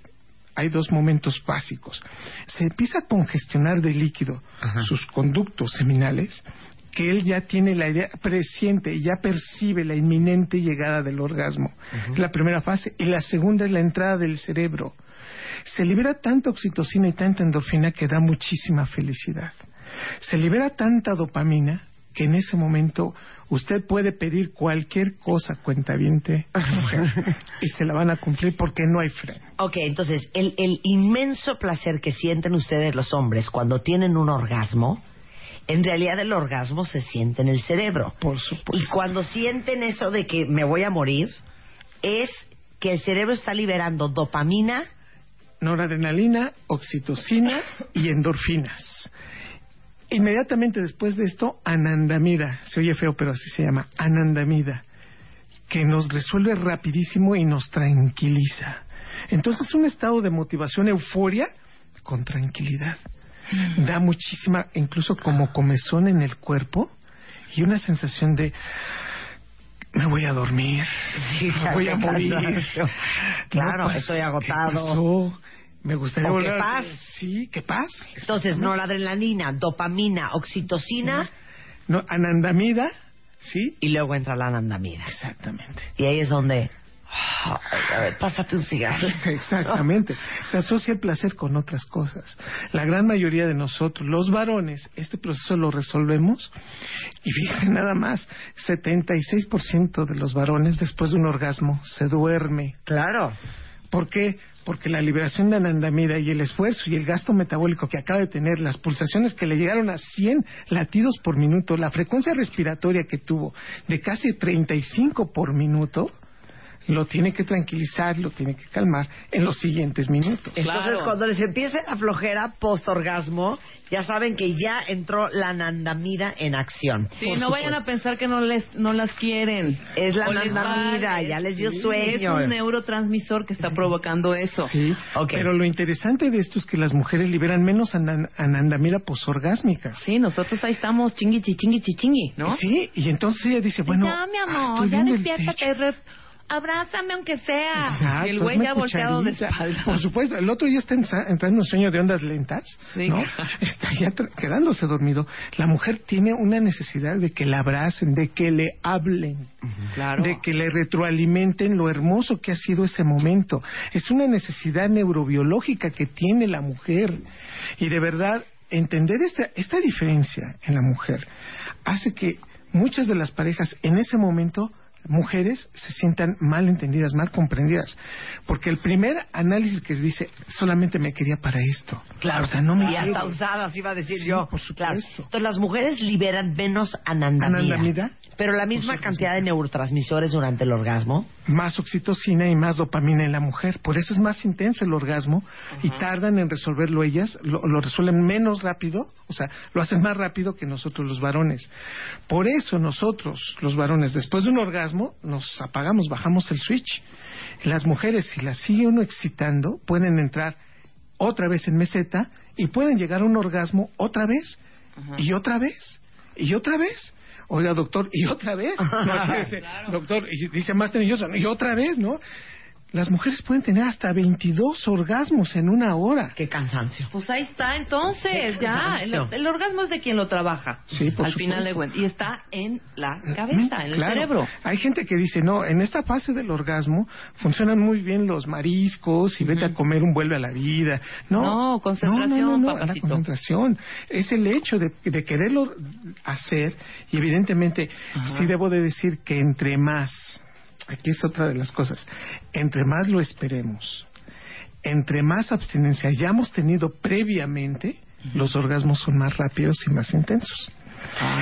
hay dos momentos básicos. Se empieza a congestionar de líquido sus conductos seminales, que él ya tiene la idea, presiente y ya percibe la inminente llegada del orgasmo. Es la primera fase. Y la segunda es la entrada del cerebro. Se libera tanta oxitocina y tanta endorfina que da muchísima felicidad. Se libera tanta dopamina que en ese momento usted puede pedir cualquier cosa cuentaviente mujer y se la van a cumplir porque no hay freno. Ok, entonces, el, el inmenso placer que sienten ustedes los hombres cuando tienen un orgasmo, en realidad el orgasmo se siente en el cerebro. Por Y supuesto. cuando sienten eso de que me voy a morir, es que el cerebro está liberando dopamina, noradrenalina, oxitocina y endorfinas. Inmediatamente después de esto, anandamida, se oye feo, pero así se llama, anandamida, que nos resuelve rapidísimo y nos tranquiliza. Entonces, un estado de motivación, euforia, con tranquilidad. Da muchísima, incluso como comezón en el cuerpo y una sensación de me voy a dormir, me voy a morir. Claro, No, pues, estoy ¿qué agotado. pasó? Me gustaría O qué volver a- paz. Sí, qué paz. Entonces, noradrenalina, dopamina, oxitocina No, anandamida, sí, y luego entra la anandamida. exactamente. Y ahí es donde... "Ay, a ver, pásate un cigarro. Exactamente. Se asocia el placer con otras cosas. La gran mayoría de nosotros, los varones, este proceso lo resolvemos y fíjense nada más, 76% de los varones después de un orgasmo se duerme. Claro. ¿Por qué? Porque la liberación de anandamida y el esfuerzo y el gasto metabólico que acaba de tener, las pulsaciones que le llegaron a 100 latidos por minuto, la frecuencia respiratoria que tuvo de casi 35 por minuto, lo tiene que tranquilizar, lo tiene que calmar en los siguientes minutos. Entonces, cuando les empiece la flojera post-orgasmo, ya saben que ya entró la anandamida en acción. Sí, no vayan a pensar que no les no las quieren. Es la O les anandamida, vale. ya les dio Sí, sueño. Es un neurotransmisor que está provocando eso. Sí, Ok. pero lo interesante de esto es que las mujeres liberan menos anan- anandamida posorgásmica. Sí, nosotros ahí estamos chingui chingui chingui, ¿no? Sí, y entonces ella dice, bueno, ya, mi ah, amor, estoy ya despiértate, abrázame aunque sea. Exacto, el güey ya volteado de espalda. Por supuesto, el otro ya está entrando en sueño de ondas lentas, Sí. ¿no? Está ya quedándose dormido. La mujer tiene una necesidad de que la abracen, de que le hablen, Claro. de que le retroalimenten lo hermoso que ha sido ese momento. Es una necesidad neurobiológica que tiene la mujer. Y de verdad, entender esta, esta diferencia en la mujer hace que muchas de las parejas en ese momento mujeres se sientan mal entendidas, mal comprendidas, porque el primer análisis que dice solamente me quería para esto, Claro, o sea, no me y hasta usadas iba a decir Sí, yo. por supuesto. Claro. Entonces las mujeres liberan menos anandamida, Anandamida. pero la misma cantidad de neurotransmisores durante el orgasmo. más oxitocina y más dopamina en la mujer. Por eso es más intenso el orgasmo y tardan en resolverlo ellas, lo, lo resuelven menos rápido, o sea, lo hacen más rápido que nosotros los varones. Por eso nosotros, los varones, después de un orgasmo, nos apagamos, bajamos el switch. Las mujeres, si las sigue uno excitando, pueden entrar otra vez en meseta y pueden llegar a un orgasmo otra vez y otra vez y otra vez. Oiga, doctor, y otra vez. No, Doctor, y dice más tenilloso, y otra vez, ¿no? Las mujeres pueden tener hasta 22 orgasmos en una hora. Qué cansancio. Pues ahí está, entonces, ya. El, cansancio. el orgasmo es de quien lo trabaja. Sí, por Al final de cuentas. Y está en la cabeza, en el Claro. cerebro. Hay gente que dice, no, en esta fase del orgasmo funcionan muy bien los mariscos y vete a comer un vuelve a la vida. No, No, concentración, no, no, no, la concentración. Es el hecho de, de quererlo hacer y evidentemente sí debo de decir que entre más, aquí es otra de las cosas, entre más lo esperemos, entre más abstinencia hayamos tenido previamente, los orgasmos son más rápidos y más intensos.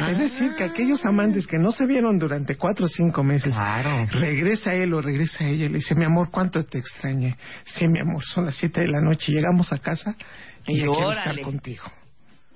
Es decir, que aquellos amantes que no se vieron durante cuatro o cinco meses, Claro. regresa él o regresa ella y le dice, mi amor, ¿cuánto te extrañé? Sí, mi amor, son las siete de la noche, llegamos a casa y, Y ya quiero estar contigo.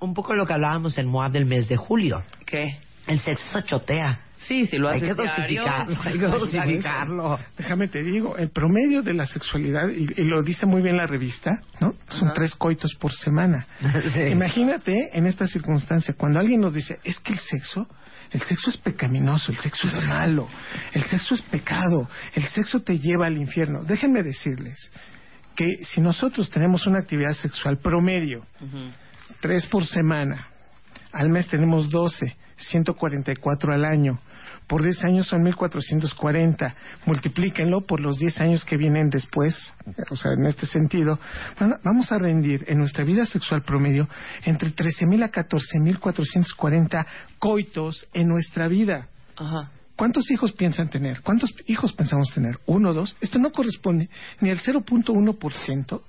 Un poco lo que hablábamos en MOAB del mes de julio. ¿Qué? El sexo chotea. Sí, si lo Hay que diario. dosificarlo, hay que dosificarlo. Déjame te digo, el promedio de la sexualidad, y, y lo dice muy bien la revista, ¿no? Son tres coitos por semana. Sí. Imagínate en esta circunstancia, cuando alguien nos dice, es que el sexo, el sexo es pecaminoso, el sexo es malo, el sexo es pecado, el sexo te lleva al infierno. Déjenme decirles que si nosotros tenemos una actividad sexual promedio, tres por semana, al mes tenemos 12, 144 al año. Por 10 años son 1440. Multiplíquenlo por los 10 años que vienen después, o sea, en este sentido. Bueno, vamos a rendir en nuestra vida sexual promedio entre 13.000 a 14.440 coitos en nuestra vida. Ajá. ¿Cuántos hijos piensan tener? ¿Cuántos hijos pensamos tener? ¿Uno, dos? Esto no corresponde ni al 0.1%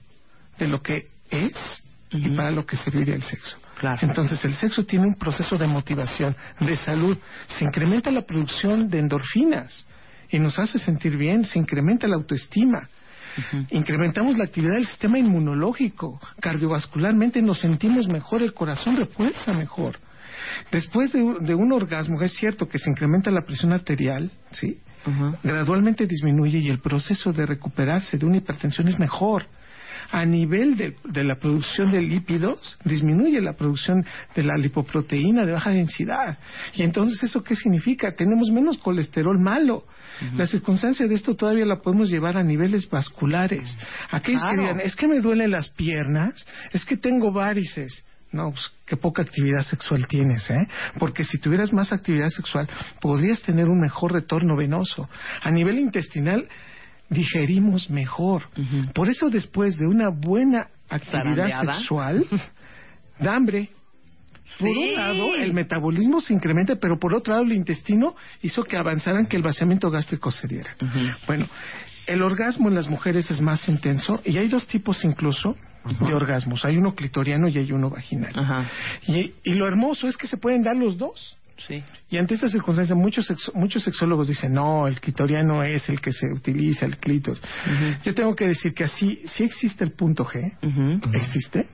de lo que es y para lo que serviría el sexo. Claro. Entonces, el sexo tiene un proceso de motivación, de salud. Se incrementa la producción de endorfinas. y nos hace sentir bien, se incrementa la autoestima. Incrementamos la actividad del sistema inmunológico, cardiovascularmente nos sentimos mejor, el corazón refuerza mejor. Después de, un- de un orgasmo, es cierto que se incrementa la presión arterial, ¿sí? Gradualmente disminuye y el proceso de recuperarse de una hipertensión es mejor. A nivel de, de la producción de lípidos, disminuye la producción de la lipoproteína de baja densidad. Y entonces, ¿eso qué significa? Tenemos menos colesterol malo. La circunstancia de esto todavía la podemos llevar a niveles vasculares. Aquellos que digan, es que me duelen las piernas, es que tengo varices. No, pues qué poca actividad sexual tienes, ¿eh? Porque si tuvieras más actividad sexual, podrías tener un mejor retorno venoso. A nivel intestinal, digerimos mejor. Por eso después de una buena actividad Zarandeada. sexual, da hambre. Por Sí. un lado, el metabolismo se incrementa, pero por otro lado, el intestino hizo que avanzaran, que el vaciamiento gástrico se diera. Bueno, el orgasmo en las mujeres es más intenso y hay dos tipos incluso de orgasmos. Hay uno clitoriano y hay uno vaginal. Y, y lo hermoso es que se pueden dar los dos. Sí. Y ante esta circunstancia, muchos, sexo- muchos sexólogos dicen, no, el clitoriano es el que se utiliza, el clítoris. Yo tengo que decir que así, sí existe el punto G, existe,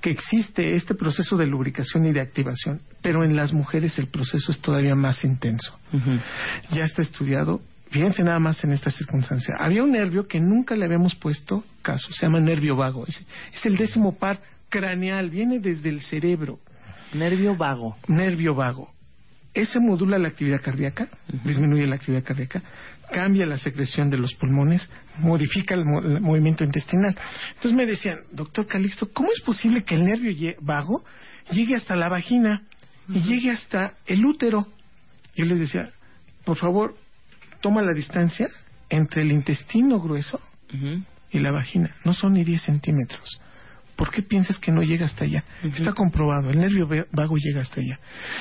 que existe este proceso de lubricación y de activación, pero en las mujeres el proceso es todavía más intenso. Ya está estudiado. Fíjense nada más en esta circunstancia. Había un nervio que nunca le habíamos puesto caso, se llama nervio vago. Es, es el décimo par craneal, viene desde el cerebro Nervio vago. nervio vago. Ese modula la actividad cardíaca, disminuye la actividad cardíaca, cambia la secreción de los pulmones, modifica el, mo- el movimiento intestinal. Entonces me decían, doctor Calixto, ¿cómo es posible que el nervio vago llegue hasta la vagina y llegue hasta el útero? Yo les decía, por favor, toma la distancia entre el intestino grueso y la vagina. No son ni 10 centímetros. ¿Por qué piensas que no llega hasta allá? Está comprobado, el nervio vago llega hasta allá.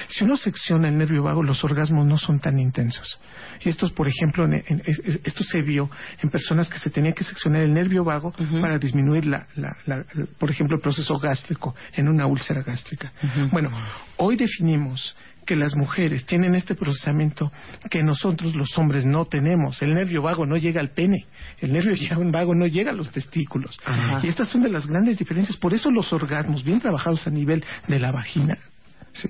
Si uno secciona el nervio vago, los orgasmos no son tan intensos. Y esto, por ejemplo, en- en- es- es- esto se vio en personas que se tenía que seccionar el nervio vago para disminuir, la, la- la- por ejemplo, el proceso gástrico en una úlcera gástrica. Bueno, hoy definimos que las mujeres tienen este procesamiento que nosotros los hombres no tenemos. El nervio vago no llega al pene, el nervio vago no llega a los testículos. Y estas son de las grandes diferencias. Por eso los orgasmos bien trabajados a nivel de la vagina, ¿sí?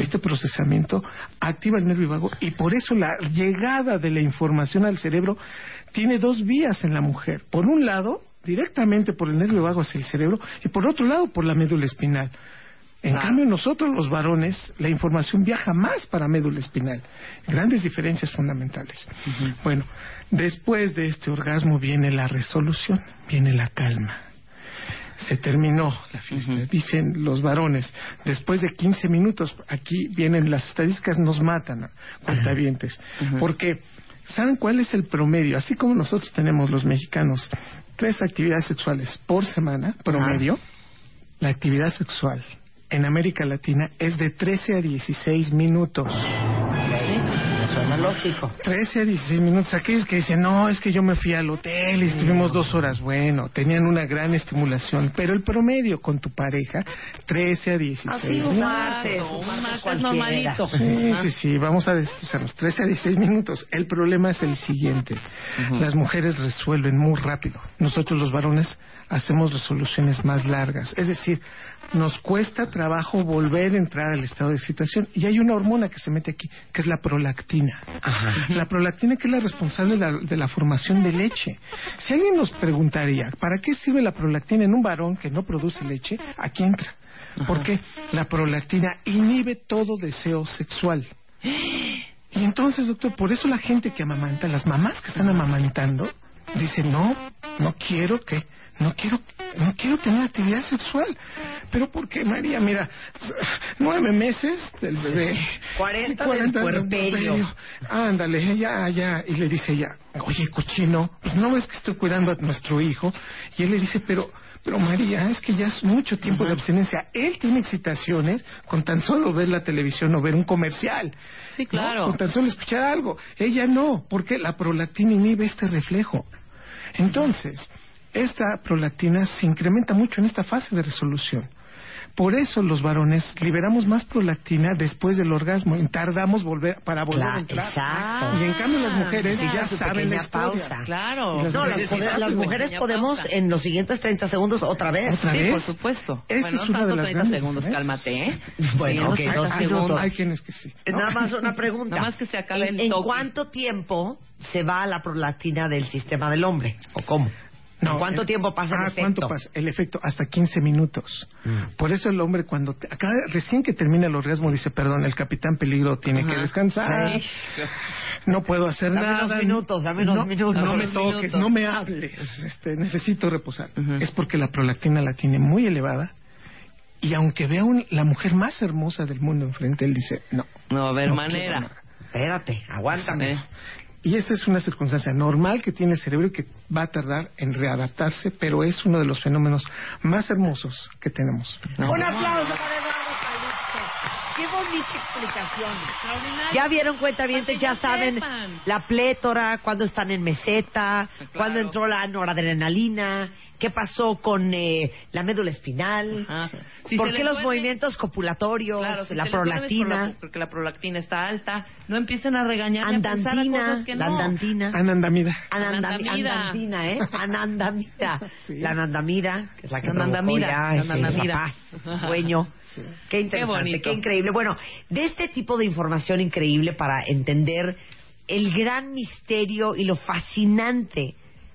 este procesamiento activa el nervio vago y por eso la llegada de la información al cerebro tiene dos vías en la mujer. Por un lado, directamente por el nervio vago hacia el cerebro y por otro lado por la médula espinal. En cambio, nosotros los varones, la información viaja más para médula espinal. Grandes diferencias fundamentales. Bueno, después de este orgasmo viene la resolución, viene la calma. Se terminó la fiesta. Dicen los varones, después de 15 minutos, aquí vienen las estadísticas, nos matan a cuentavientes. Porque, ¿saben cuál es el promedio? Así como nosotros tenemos los mexicanos tres actividades sexuales por semana, promedio, la actividad sexual en América Latina es de 13 a 16 minutos. Suena lógico. 13 a 16 minutos. Aquellos que dicen, no, es que yo me fui al hotel y estuvimos dos horas. Bueno, tenían una gran estimulación, pero el promedio con tu pareja, 13 a 16 Así minutos. un martes, un martes normalito. Sí, sí, sí, vamos a deshacernos. 13 a 16 minutos. El problema es el siguiente. Las mujeres resuelven muy rápido. Nosotros los varones hacemos resoluciones más largas. Es decir, nos cuesta trabajo volver a entrar al estado de excitación. Y hay una hormona que se mete aquí, que es la prolactina. La prolactina que es la responsable de la, de la formación de leche. Si alguien nos preguntaría, ¿para qué sirve la prolactina en un varón que no produce leche? Aquí entra. Porque la prolactina inhibe todo deseo sexual. Y entonces, doctor, por eso la gente que amamanta, las mamás que están amamantando, dicen, no, no quiero que, no quiero, no quiero tener actividad sexual. Pero ¿por qué, María? Mira, nueve meses del bebé. 40 y del puerperio. Ándale, ya, ya. Y le dice ella, oye, cochino, pues no ves que estoy cuidando a nuestro hijo. Y él le dice, pero, pero María, es que ya es mucho tiempo de abstinencia. Él tiene excitaciones con tan solo ver la televisión o ver un comercial. Sí, ¿no? claro. Con tan solo escuchar algo. Ella no, porque la prolactina inhibe este reflejo. Entonces, esta prolactina se incrementa mucho en esta fase de resolución. Por eso los varones liberamos más prolactina después del orgasmo y tardamos volver para volver Claro, a entrar. exacto. Y en cambio las mujeres Ah, ya su saben la pausa. Claro. Las No, las, mujeres- las mujeres podemos pausa. en los siguientes 30 segundos otra vez. ¿Otra Sí, vez? por supuesto. Esa bueno, es no una de las 30 grandes segundos, cálmate, ¿eh? Bueno, Sí, ok, unos 30 dos Hay- minutos. Hay quienes que sí. ¿no? Nada más una pregunta. Nada más que se acabe ¿En, el en toque. cuánto tiempo se va la prolactina del sistema del hombre? ¿O cómo? ¿En No, cuánto tiempo pasa el ah, efecto? ¿cuánto pasa? El efecto, hasta 15 minutos. Por eso el hombre cuando, te- acá, recién que termina el orgasmo dice, perdón, el capitán peligro tiene que descansar, no puedo hacer Dame nada. unos minutos, dame unos no, minutos. No Dame me toques, minutos. no me hables, este, necesito reposar. Es porque la prolactina la tiene muy elevada y aunque vea un- la mujer más hermosa del mundo enfrente, él dice, no. No a no manera. Espérate, aguántame. Y esta es una circunstancia normal que tiene el cerebro y que va a tardar en readaptarse, pero es uno de los fenómenos más hermosos que tenemos. Un aplauso. Qué bonita explicación. Ya vieron cuenta bien, ya ya saben sepan. la plétora, cuando están en meseta, Claro. cuando entró la noradrenalina, qué pasó con eh, la médula espinal. Si por qué los movimientos copulatorios, Claro, si la por prolactina, la- porque la prolactina está alta. No empiecen a regañar y a pensar a que la no. andantina. Anandamida. Anandami- Anandamida. Anandamida, ¿eh? Anandamida. Sí. La anandamida, que es la que La provocó anandamida, ya la ese, anandamida. esa paz, sueño. Qué interesante, bonito. qué increíble. Bueno, de este tipo de información increíble para entender el gran misterio y lo fascinante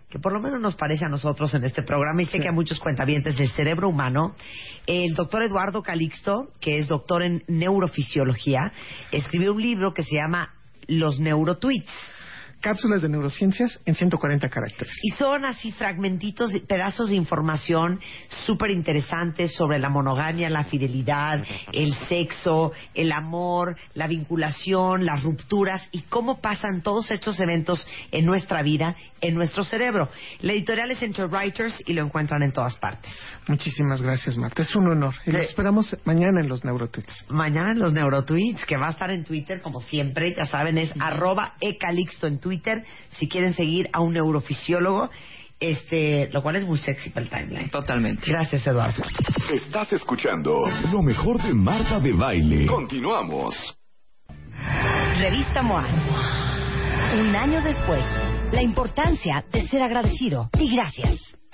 que por lo menos nos parece a nosotros en este programa y sé Sí. que a muchos cuentavientes del cerebro humano, el doctor Eduardo Calixto, que es doctor en neurofisiología, escribió un libro que se llama Los Neurotweets. Cápsulas de neurociencias en 140 caracteres. Y son así fragmentitos, pedazos de información súper interesantes sobre la monogamia, la fidelidad, el sexo, el amor, la vinculación, las rupturas y cómo pasan todos estos eventos en nuestra vida, en nuestro cerebro. La editorial es Entre Writers y lo encuentran en todas partes. Muchísimas gracias, Marta. Es un honor. Y lo esperamos mañana en los Neurotweets. Mañana en los Neurotweets, que va a estar en Twitter, como siempre, ya saben, es arroba ecalixto en Twitter, si quieren seguir a un neurofisiólogo, este, lo cual es muy sexy para el timeline. Totalmente. Gracias, Eduardo. Estás escuchando lo mejor de Marta de Baile. Continuamos. Revista MOA. Un año después, la importancia de ser agradecido y gracias.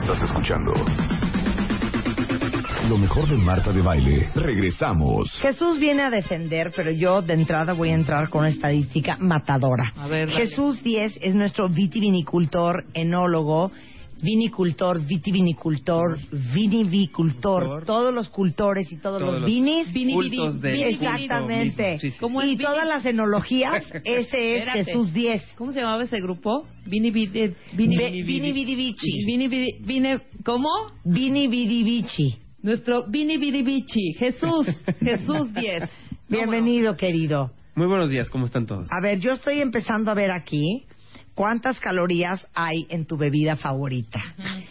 Estás escuchando lo mejor de Marta de Baile. Regresamos. Jesús viene a defender, pero yo de entrada voy a entrar con una estadística matadora. A ver. Jesús Díez es nuestro vitivinicultor, enólogo, vinicultor, vitivinicultor, vinivicultor, todos los cultores y todos, Todos los vinis. Vini, cultos vini, del vini, culto Exactamente. sí, sí. ¿Cómo y todas las enologías, ese es Espérate. Jesús Díez. ¿Cómo se llamaba ese grupo? Vini, vini, vini, ¿cómo? Vini Vidivici. Nuestro Vini Vini Vici. Jesús, Jesús 10. Bienvenido, querido. Muy buenos días, ¿cómo están todos? A ver, yo estoy empezando a ver aquí cuántas calorías hay en tu bebida favorita.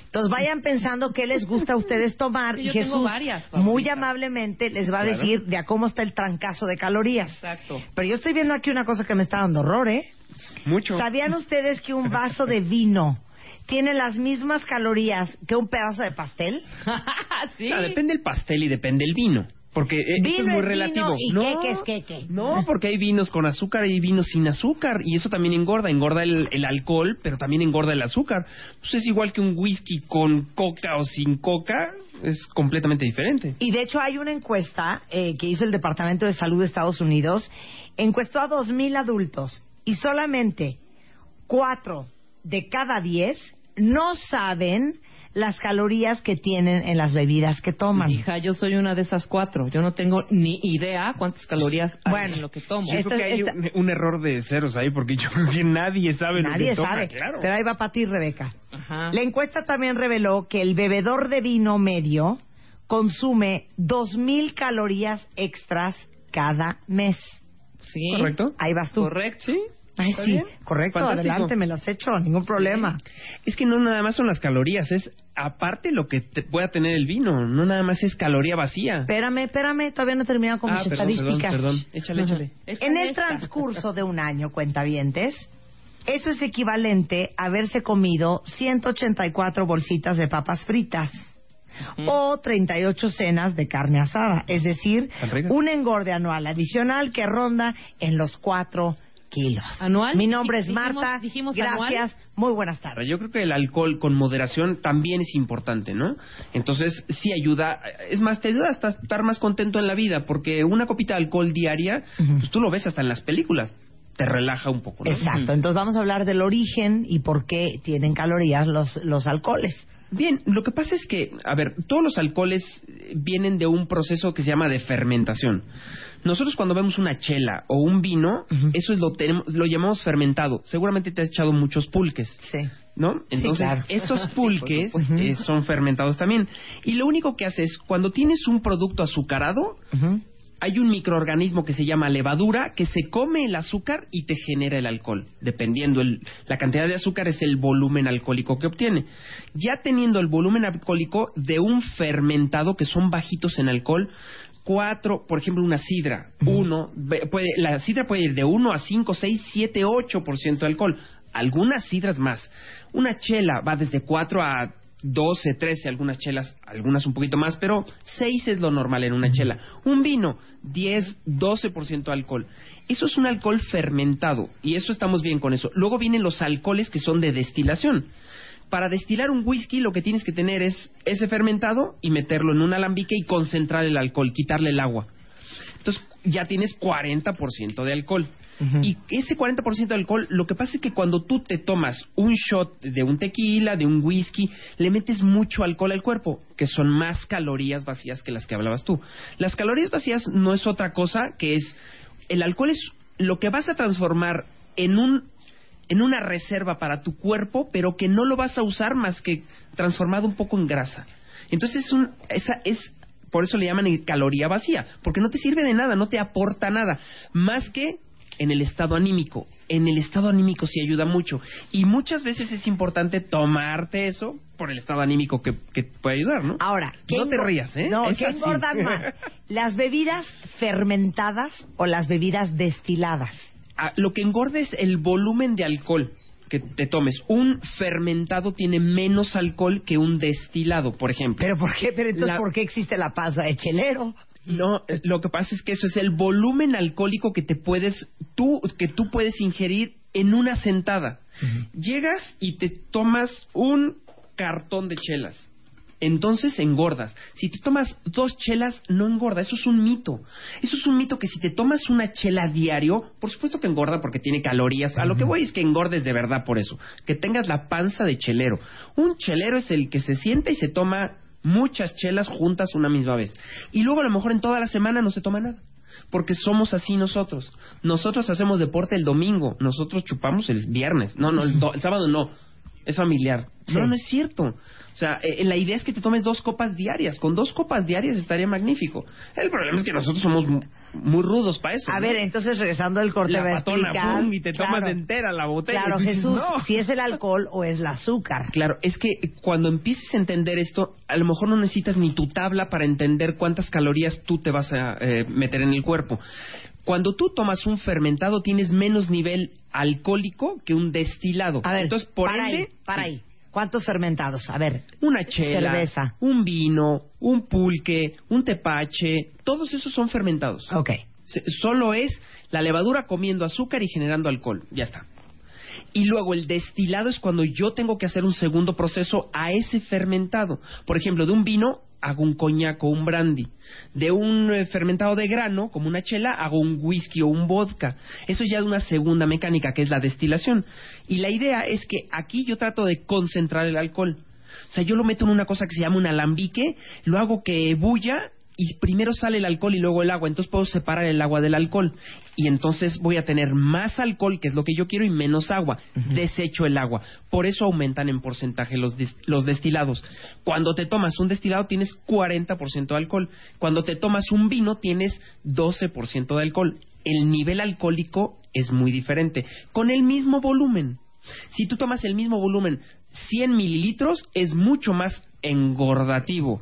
Entonces vayan pensando qué les gusta a ustedes tomar Sí, y Jesús varias muy amablemente les va a Claro. decir de a cómo está el trancazo de calorías. Exacto. Pero yo estoy viendo aquí una cosa que me está dando horror, ¿eh? Mucho. ¿Sabían ustedes que un vaso de vino tiene las mismas calorías que un pedazo de pastel? sí. Ah, depende del pastel y depende el vino. Porque eh, esto es muy relativo. y no, queque no, porque hay vinos con azúcar y hay vinos sin azúcar. Y eso también engorda. Engorda el, el alcohol, pero también engorda el azúcar. Pues es igual que un whisky con coca o sin coca. Es completamente diferente. Y de hecho hay una encuesta eh, que hizo el Departamento de Salud de Estados Unidos. Encuestó a 2.000 adultos y solamente 4 de cada 10 no saben las calorías que tienen en las bebidas que toman. Hija, yo soy una de esas cuatro. Yo no tengo ni idea cuántas calorías hay Bueno, en lo que tomo. Yo Esta- creo que hay esta- un, un error de ceros ahí, porque yo creo que nadie sabe lo que toma, sabe. claro. Pero ahí va para ti, Rebeca. Ajá. La encuesta también reveló que el bebedor de vino medio consume 2.000 calorías extras cada mes. Sí. ¿Correcto? Ahí vas tú. Correcto. Sí. Ay, ¿Está sí, bien? correcto, Fantástico. adelante, me lo has hecho, ningún problema. Es que no nada más son las calorías, es aparte lo que te pueda tener el vino, no nada más es caloría vacía. Espérame, espérame, todavía no he terminado con ah, mis perdón, perdón, estadísticas. perdón. Échale, échale. En el transcurso de un año, cuentavientes, eso es equivalente a haberse comido 184 bolsitas de papas fritas o 38 cenas de carne asada, es decir, un engorde anual adicional que ronda en los 4 kilos. ¿Anual? Mi nombre es Marta. dijimos Gracias. Muy buenas tardes. Yo creo que el alcohol con moderación también es importante, ¿no? Entonces, sí ayuda, es más, te ayuda hasta estar más contento en la vida, porque una copita de alcohol diaria, pues tú lo ves hasta en las películas, te relaja un poco, ¿no? Exacto. Entonces vamos a hablar del origen y por qué tienen calorías los, los alcoholes. Bien, lo que pasa es que, a ver, todos los alcoholes vienen de un proceso que se llama de fermentación. Nosotros cuando vemos una chela o un vino, eso es lo tenemos, lo llamamos fermentado. Seguramente te has echado muchos pulques. Sí. ¿No? Entonces, claro. esos pulques eh, son fermentados también. Y lo único que hace es, cuando tienes un producto azucarado, hay un microorganismo que se llama levadura que se come el azúcar y te genera el alcohol. Dependiendo el- la cantidad de azúcar es el volumen alcohólico que obtiene. Ya teniendo el volumen alcohólico de un fermentado que son bajitos en alcohol, cuatro, por ejemplo, una sidra, uno, puede, la sidra puede ir de uno a cinco, seis, siete, ocho por ciento de alcohol. Algunas sidras más. Una chela va desde cuatro a 12, 13, algunas chelas, algunas un poquito más, pero 6 es lo normal en una chela. Un vino, 10, 12% de alcohol. Eso es un alcohol fermentado y eso estamos bien con eso. Luego vienen los alcoholes que son de destilación. Para destilar un whisky lo que tienes que tener es ese fermentado y meterlo en un alambique y concentrar el alcohol, quitarle el agua. Entonces ya tienes 40% de alcohol. Y ese 40% de alcohol, lo que pasa es que cuando tú te tomas un shot de un tequila, de un whisky, le metes mucho alcohol al cuerpo, que son más calorías vacías que las que hablabas tú. Las calorías vacías no es otra cosa que es el alcohol es lo que vas a transformar en un en una reserva para tu cuerpo, pero que no lo vas a usar más que transformado un poco en grasa. Entonces es un esa es por eso le llaman caloría vacía, porque no te sirve de nada, no te aporta nada, más que en el estado anímico. En el estado anímico sí ayuda mucho. Y muchas veces es importante tomarte eso por el estado anímico que, que puede ayudar, ¿no? Ahora, ¿qué no te rías, ¿eh? No, Es ¿qué engordan más? ¿Las bebidas fermentadas o las bebidas destiladas? Lo que engorda es el volumen de alcohol que te tomes. Un fermentado tiene menos alcohol que un destilado, por ejemplo. ¿Pero por qué? Pero entonces, La- ¿por qué existe la pasa de chelero? No, lo que pasa es que eso es el volumen alcohólico que te puedes tú que tú puedes ingerir en una sentada. Llegas y te tomas un cartón de chelas. Entonces engordas. Si te tomas dos chelas, no engorda. Eso es un mito. Eso es un mito que si te tomas una chela diario, por supuesto que engorda porque tiene calorías. A lo que voy es que engordes de verdad por eso. Que tengas la panza de chelero. Un chelero es el que se sienta y se toma muchas chelas juntas una misma vez. Y luego a lo mejor en toda la semana no se toma nada. Porque somos así nosotros. Nosotros hacemos deporte el domingo. Nosotros chupamos el viernes. No, no, el, do- el sábado no. Es familiar. No, no es cierto. O sea, eh, la idea es que te tomes dos copas diarias. Con dos copas diarias estaría magnífico. El problema es que nosotros somos mu- muy rudos para eso. A ¿no? ver, entonces regresando del corte la va a patona, explicar. pum, y te Claro. tomas entera la botella. Claro, Y dices, Jesús, "No". si es el alcohol o es el azúcar. Claro, es que cuando empieces a entender esto, a lo mejor no necesitas ni tu tabla para entender cuántas calorías tú te vas a eh, meter en el cuerpo. Cuando tú tomas un fermentado, tienes menos nivel alcohólico que un destilado. A ver, Entonces, por para ende, ahí, para sí. ahí. ¿Cuántos fermentados? A ver. Una chela, Cerveza. un vino, un pulque, un tepache, todos esos son fermentados. Ok. Solo es la levadura comiendo azúcar y generando alcohol. Ya está. Y luego el destilado es cuando yo tengo que hacer un segundo proceso a ese fermentado. Por ejemplo, de un vino hago un coñac o un brandy. De un eh, fermentado de grano, como una chela, hago un whisky o un vodka. Eso ya es una segunda mecánica, que es la destilación. Y la idea es que aquí yo trato de concentrar el alcohol. O sea, yo lo meto en una cosa que se llama un alambique, lo hago que bulla y primero sale el alcohol y luego el agua. Entonces puedo separar el agua del alcohol. Y entonces voy a tener más alcohol, que es lo que yo quiero, y menos agua. Desecho el agua. Por eso aumentan en porcentaje los, des- los destilados. Cuando te tomas un destilado tienes 40% de alcohol. Cuando te tomas un vino tienes 12% de alcohol. El nivel alcohólico es muy diferente. Con el mismo volumen. Si tú tomas el mismo volumen, 100 mililitros, es mucho más engordativo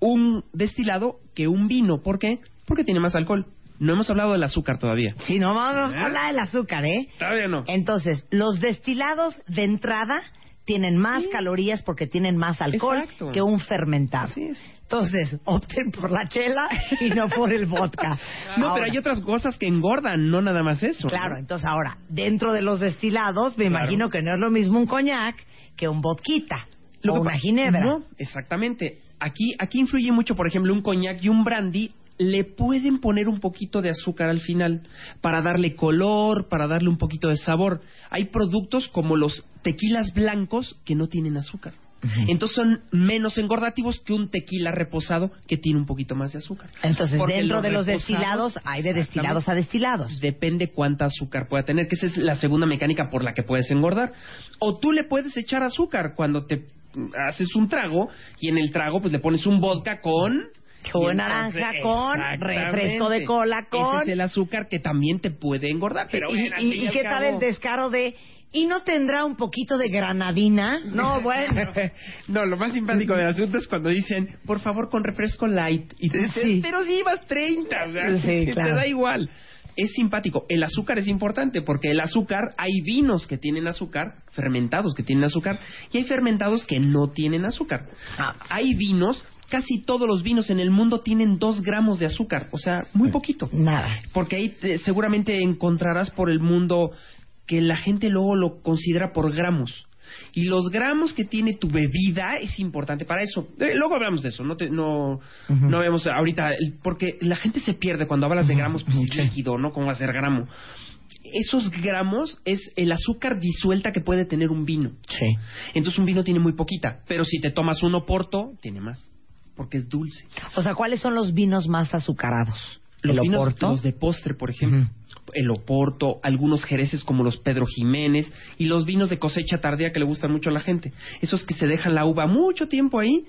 un destilado que un vino. ¿Por qué? Porque tiene más alcohol. No hemos hablado del azúcar todavía. Sí, no vamos ¿Eh? a hablar del azúcar, ¿eh? Todavía no. Entonces, los destilados de entrada tienen más calorías porque tienen más alcohol Exacto. que un fermentado. Así es. Entonces, opten por la chela y no por el vodka. No, Ahora, pero hay otras cosas que engordan, no nada más eso. Claro, ¿no? entonces ahora, dentro de los destilados, me Claro. imagino que no es lo mismo un coñac que un vodquita Lo o que una ginebra. No, exactamente. Aquí, aquí influye mucho, por ejemplo, un coñac y un brandy. Le pueden poner un poquito de azúcar al final para darle color, para darle un poquito de sabor. Hay productos como los tequilas blancos que no tienen azúcar. Entonces son menos engordativos que un tequila reposado que tiene un poquito más de azúcar. Entonces, Porque dentro de los destilados hay de destilados a destilados. Depende cuánta azúcar pueda tener, que esa es la segunda mecánica por la que puedes engordar. O tú le puedes echar azúcar cuando te haces un trago y en el trago pues le pones un vodka con y naranja, con refresco de cola, con- Ese es el azúcar que también te puede engordar. Pero ¿Y, qué tal el descaro de... ¿Y no tendrá un poquito de granadina? No, bueno. no, lo más simpático del asunto es cuando dicen, por favor, con refresco light. Y te dicen, Sí. pero si ibas 30, o sea, Sí, te da igual. Es simpático. El azúcar es importante porque el azúcar, hay vinos que tienen azúcar, fermentados que tienen azúcar, y hay fermentados que no tienen azúcar. Ah. Hay vinos, casi todos los vinos en el mundo tienen dos gramos de azúcar, o sea, muy poquito. Nada. Porque ahí te- seguramente encontrarás por el mundo que la gente luego lo considera por gramos. Y los gramos que tiene tu bebida es importante para eso. Eh, luego hablamos de eso, no te, no, no vemos ahorita, el- porque la gente se pierde cuando hablas de gramos, pues es líquido, ¿no? ¿Cómo va a ser gramo? Esos gramos es el azúcar disuelta que puede tener un vino. Sí. Entonces un vino tiene muy poquita, pero si te tomas un oporto, tiene más, porque es dulce. O sea, ¿cuáles son los vinos más azucarados? Los ¿El vinos, Oporto? los de postre, por ejemplo. El Oporto, algunos jereces como los Pedro Jiménez y los vinos de cosecha tardía que le gustan mucho a la gente. Esos que se dejan la uva mucho tiempo ahí,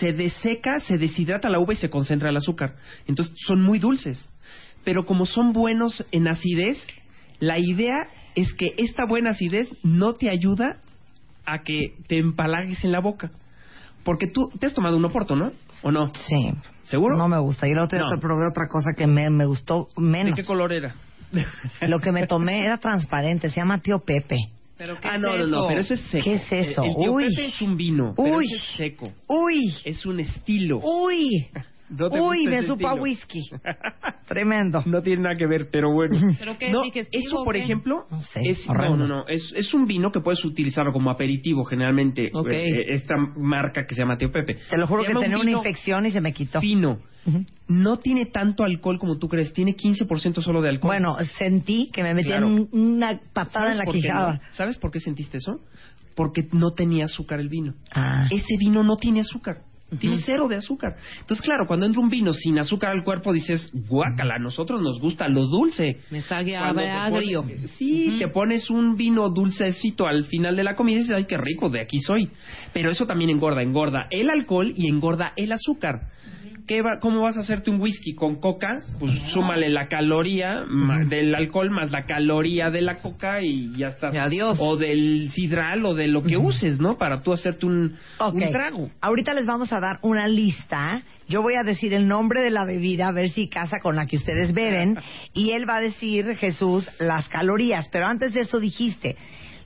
se deseca, se deshidrata la uva y se concentra el azúcar. Entonces son muy dulces. Pero como son buenos en acidez, la idea es que esta buena acidez no te ayuda a que te empalagues en la boca. Porque tú te has tomado un Oporto, ¿no? ¿O no? Sí. ¿Seguro? No me gusta. Y No. te probé otra cosa que me, me gustó ¿De menos. qué color era? Lo que me tomé era transparente. Se llama Tío Pepe. ¿Pero qué Ah, es no, no, no, pero eso es seco. ¿Qué es eso? El, el tío Uy. Pepe es un vino, pero Uy. es seco. ¡Uy! Es un estilo. ¡Uy! ¿No te ¡Uy! Me supo a whisky. Tremendo. No tiene nada que ver, pero bueno. ¿Pero qué, no, eso, por qué? ejemplo, No sé, es, no, no, no, es, es un vino que puedes utilizar como aperitivo generalmente. Ok. eh, esta marca que se llama Tío Pepe. Te lo juro Se que llama un tenía una infección y se me quitó. Fino. No tiene tanto alcohol como tú crees, tiene 15% solo de alcohol. Bueno, sentí que me metían Claro. un- una patada en la quijada. no? ¿Sabes por qué sentiste eso? Porque no tenía azúcar el vino. Ah. ese vino no tiene azúcar. Tiene cero de azúcar. Entonces, claro, cuando entra un vino sin azúcar al cuerpo, dices, guácala, a nosotros nos gusta lo dulce. Me sabe agrio. pones- sí, te pones un vino dulcecito al final de la comida y dices, ay, qué rico, de aquí soy. Pero eso también engorda, engorda el alcohol y engorda el azúcar. ¿Qué va- ¿Cómo vas a hacerte un whisky con coca? Pues súmale la caloría del alcohol más la caloría de la coca y ya está. Y adiós. O del sidral o de lo que uses, ¿no? Para tú hacerte un, un trago. Ahorita les vamos a dar una lista. Yo voy a decir el nombre de la bebida, a ver si casa con la que ustedes beben. Y él va a decir, Jesús, las calorías. Pero antes de eso dijiste,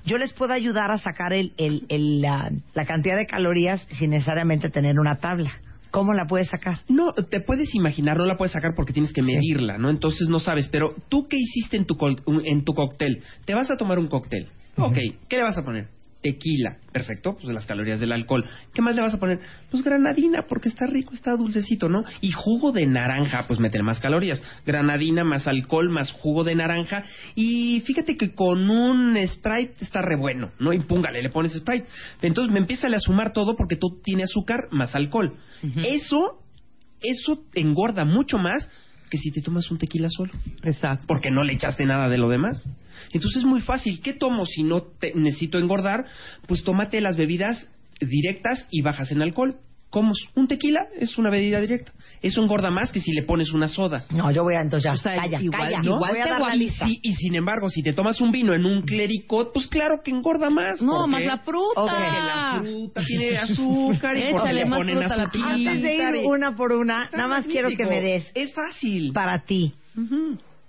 yo les puedo ayudar a sacar el, el, el, la, la cantidad de calorías sin necesariamente tener una tabla. ¿Cómo la puedes sacar? No, te puedes imaginar, no la puedes sacar porque tienes que medirla, ¿no? Entonces no sabes, pero tú qué hiciste en tu, col- en tu cóctel? Te vas a tomar un cóctel. Ok, ¿qué le vas a poner? Tequila, perfecto, pues las calorías del alcohol. ¿Qué más le vas a poner? Pues granadina, porque está rico, está dulcecito, ¿no? Y jugo de naranja, pues métele más calorías. Granadina más alcohol más jugo de naranja. Y fíjate que con un Sprite está re bueno, ¿no? Y púngale, le pones Sprite. Entonces me empieza a sumar todo porque todo tiene azúcar más alcohol. Eso, eso engorda mucho más que si te tomas un tequila solo. Exacto. Porque no le echaste nada de lo demás. Entonces es muy fácil. ¿Qué tomo si no te- necesito engordar? Pues tómate las bebidas directas y bajas en alcohol. Como un tequila es una bebida directa. Eso engorda más que si le pones una soda. No, yo voy a entonces ya. O sea, calla, igual- calla. ¿no? Voy a te dar la guap- lista. Sí, y sin embargo, si te tomas un vino en un clericot, pues claro que engorda más. No, ¿Por más la fruta. Ok. Porque la fruta tiene azúcar y porque Échale le más ponen fruta a la Antes de ir una por una, Está nada más quiero que me des Es fácil. para ti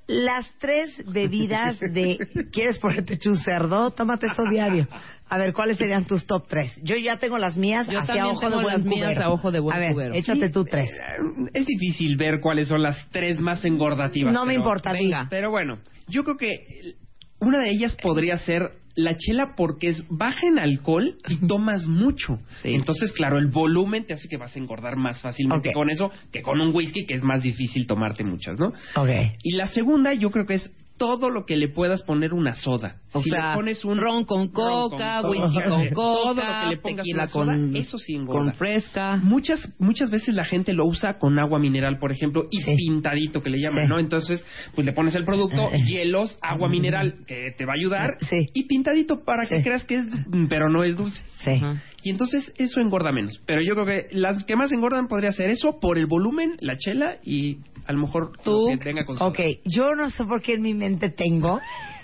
las tres bebidas de ¿quieres ponerte un cerdo? Tómate eso diario. A ver, ¿cuáles serían tus top tres? Yo ya tengo las mías Yo hacia también ojo de tengo buen las mías cubero. a ojo de buen a ver, cubero. échate Sí, tú tres. eh, Es difícil ver cuáles son las tres más engordativas. No me pero- importa, venga. Pero bueno, yo creo que una de ellas podría ser la chela porque es baja en alcohol y tomas mucho. Sí. Entonces, claro, el volumen te hace que vas a engordar más fácilmente Ok. con eso que con un whisky que es más difícil tomarte muchas, ¿no? Ok. Y la segunda yo creo que es todo lo que le puedas poner una soda. O si sea, le pones un ron con ron con coca, coca, whisky con coca, todo lo que le pongas tequila una soda, con, eso sí engorda. con fresca. Muchas muchas veces la gente lo usa con agua mineral, por ejemplo, y Sí. pintadito que le llaman, Sí. ¿no? Entonces, pues le pones el producto, Eh. hielos, agua mineral que te va a ayudar Sí. y pintadito para que creas que es, pero no es dulce. Sí. Y entonces eso engorda menos. Pero yo creo que las que más engordan podría ser eso por el volumen, la chela y a lo mejor Tú. lo que tenga con soda. Ok, yo no sé por qué en mi mente tengo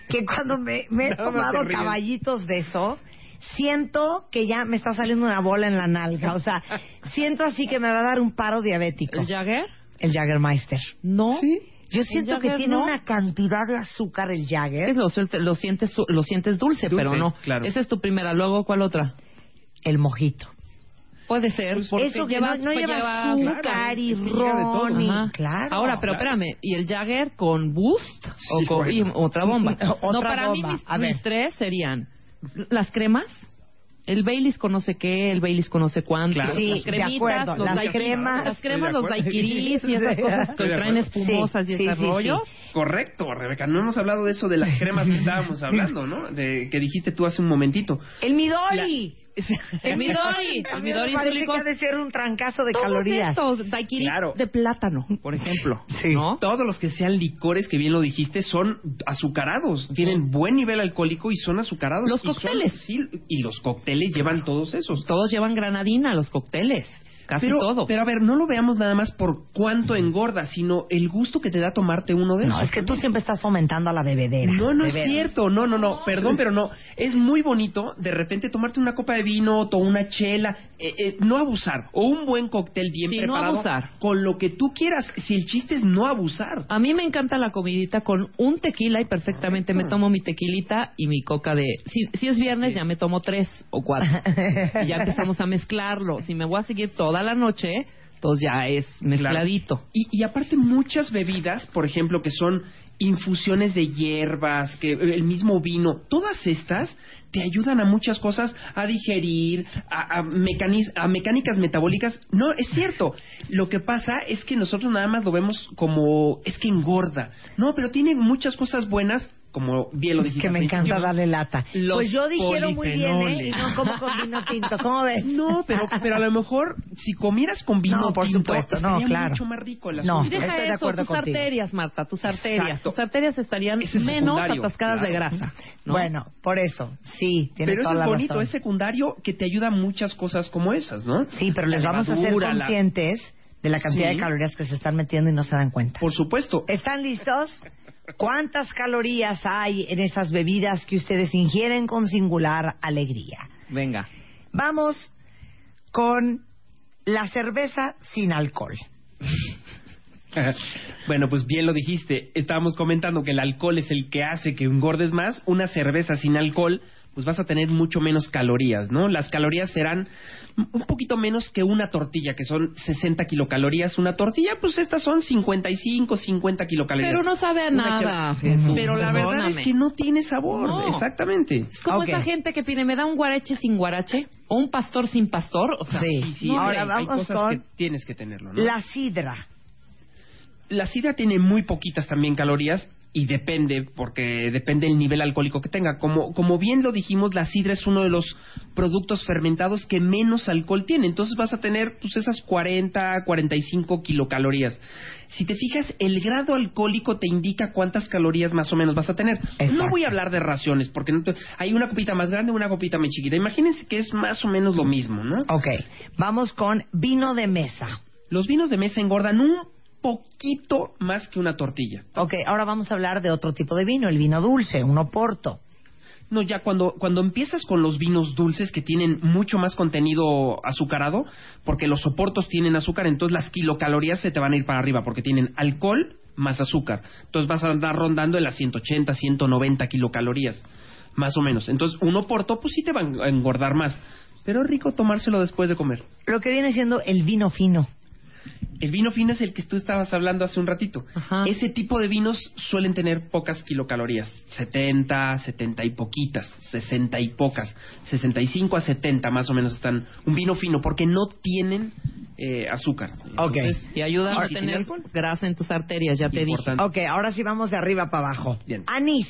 que cuando me, me he tomado caballitos de eso, siento que ya me está saliendo una bola en la nalga. O sea, siento así que me va a dar un paro diabético. ¿El Jagger? El Jaggermeister. No. Yo siento que Jagger tiene no. una cantidad de azúcar el Es Jagger. que lo, lo sientes, su- lo sientes dulce, Dulce, pero no. claro. Esa es tu primera. Luego, ¿cuál otra? El mojito. Puede ser, porque Pues Eso que llevas, no, no pues lleva azúcar claro, y ron y... Claro. Ahora, pero claro. espérame, ¿y el Jagger con Boost? o con bueno. y otra bomba? Otra no, para mí bomba. mis, A ver. mis tres serían las cremas, el Baileys con no sé qué, el Baileys con no sé cuánto, Claro. Sí, las de cremitas, acuerdo. los Las daiquiris, cremas- las cremas, los daiquiris y esas cosas que traen espumosas y Sí, esos sí, sí. rollos. Correcto, Rebeca. No hemos hablado de eso de las cremas que estábamos hablando, ¿no? De que dijiste tú hace un momentito. El Midori. El Midori, el Midori parece que ha de ser un trancazo de Todos calorías. estos daiquiris Claro. de plátano, por ejemplo, Sí. ¿no? Todos los que sean licores, que bien lo dijiste, son azucarados. Tienen buen nivel alcohólico y son azucarados. Los Y son- cócteles. sí, y los cócteles llevan todos esos. Todos llevan granadina, los cócteles, casi pero, todo. pero a ver, no lo veamos nada más por cuánto engorda, sino el gusto que te da tomarte uno de esos. No, es que tú siempre estás fomentando a la bebedera. No, no es cierto, no, no, no, perdón, pero no. Es muy bonito de repente tomarte una copa de vino o una chela, eh, eh, no abusar, o un buen cóctel bien Sí, no preparado. abusar. Con lo que tú quieras, si el chiste es no abusar. A mí me encanta la comidita con un tequila y perfectamente me tomo mi tequilita y mi coca de... Si, si es viernes ya me tomo tres o cuatro. y ya empezamos a mezclarlo. Si me voy a seguir toda la noche, pues ya es mezcladito. Y, y aparte muchas bebidas, por ejemplo, que son infusiones de hierbas, que el mismo vino, todas estas te ayudan a muchas cosas, a digerir, a, a, a mecánicas metabólicas. No, es cierto. Lo que pasa es que nosotros nada más lo vemos como es que engorda. No, pero tiene muchas cosas buenas, como bien lo dijiste. que me encanta darle lata. Los pues yo dijeron muy bien, ¿eh? Y no como con vino tinto. ¿Cómo ves? No, pero, pero a lo mejor si comieras con vino No, por tinto, supuesto, no, claro. mucho más rico el No. deja Estoy de eso, acuerdo tus contigo. arterias, Marta, tus arterias. Exacto. Tus arterias estarían es menos atascadas de claro. grasa. ¿no? Bueno, por eso, sí, tienes Pero eso toda es la bonito, razón. es secundario que te ayuda a muchas cosas como esas, ¿no? Sí, pero les La vamos a hacer levadura, la- conscientes de la cantidad Sí. de calorías que se están metiendo y no se dan cuenta. Por supuesto. ¿Están listos? ¿Cuántas calorías hay en esas bebidas que ustedes ingieren con singular alegría? Venga. Vamos con la cerveza sin alcohol. bueno, pues bien lo dijiste. Estábamos comentando que el alcohol es el que hace que engordes más. Una cerveza sin alcohol, pues vas a tener mucho menos calorías, ¿no? Las calorías serán un poquito menos que una tortilla, que son 60 kilocalorías. Una tortilla, pues estas son 55, 50 kilocalorías. Pero no sabe a Una nada, Jesús. Pero la verdad perdóname. es que no tiene sabor. No. Exactamente. Es como esa gente que pide, ¿me da un guarache sin guarache? ¿O un pastor sin pastor? O sea, Sí. Sí, sí, no, Ahora hay, hay vamos cosas con que tienes que tenerlo, ¿no? la sidra. La sidra tiene muy poquitas también calorías y depende, porque depende del nivel alcohólico que tenga. Como, como bien lo dijimos, la sidra es uno de los productos fermentados que menos alcohol tiene. Entonces vas a tener pues, esas 40, 45 kilocalorías. Si te fijas, el grado alcohólico te indica cuántas calorías más o menos vas a tener. Exacto. No voy a hablar de raciones, porque no te- hay una copita más grande, una copita más chiquita. Imagínense que es más o menos lo mismo, ¿no? Ok, vamos con vino de mesa. Los vinos de mesa engordan un poquito más que una tortilla. Ok, ahora vamos a hablar de otro tipo de vino, el vino dulce, un oporto. No, ya cuando, cuando empiezas con los vinos dulces que tienen mucho más contenido azucarado, porque los soportos tienen azúcar, entonces las kilocalorías se te van a ir para arriba, porque tienen alcohol más azúcar. Entonces vas a andar rondando en las 180, 190 kilocalorías, más o menos. Entonces un oporto, pues sí te va a engordar más. Pero es rico tomárselo después de comer. Lo que viene siendo el vino fino. El vino fino es el que tú estabas hablando hace un ratito. Ajá. Ese tipo de vinos suelen tener pocas kilocalorías. 70, 70 y poquitas, 60 y pocas. 65 a 70 más o menos están. Un vino fino porque no tienen eh, azúcar. Ok. Entonces, Y ayudan a tener alcohol, grasa en tus arterias, ya te dije. Ok, ahora sí vamos de arriba para abajo. Bien. Anís.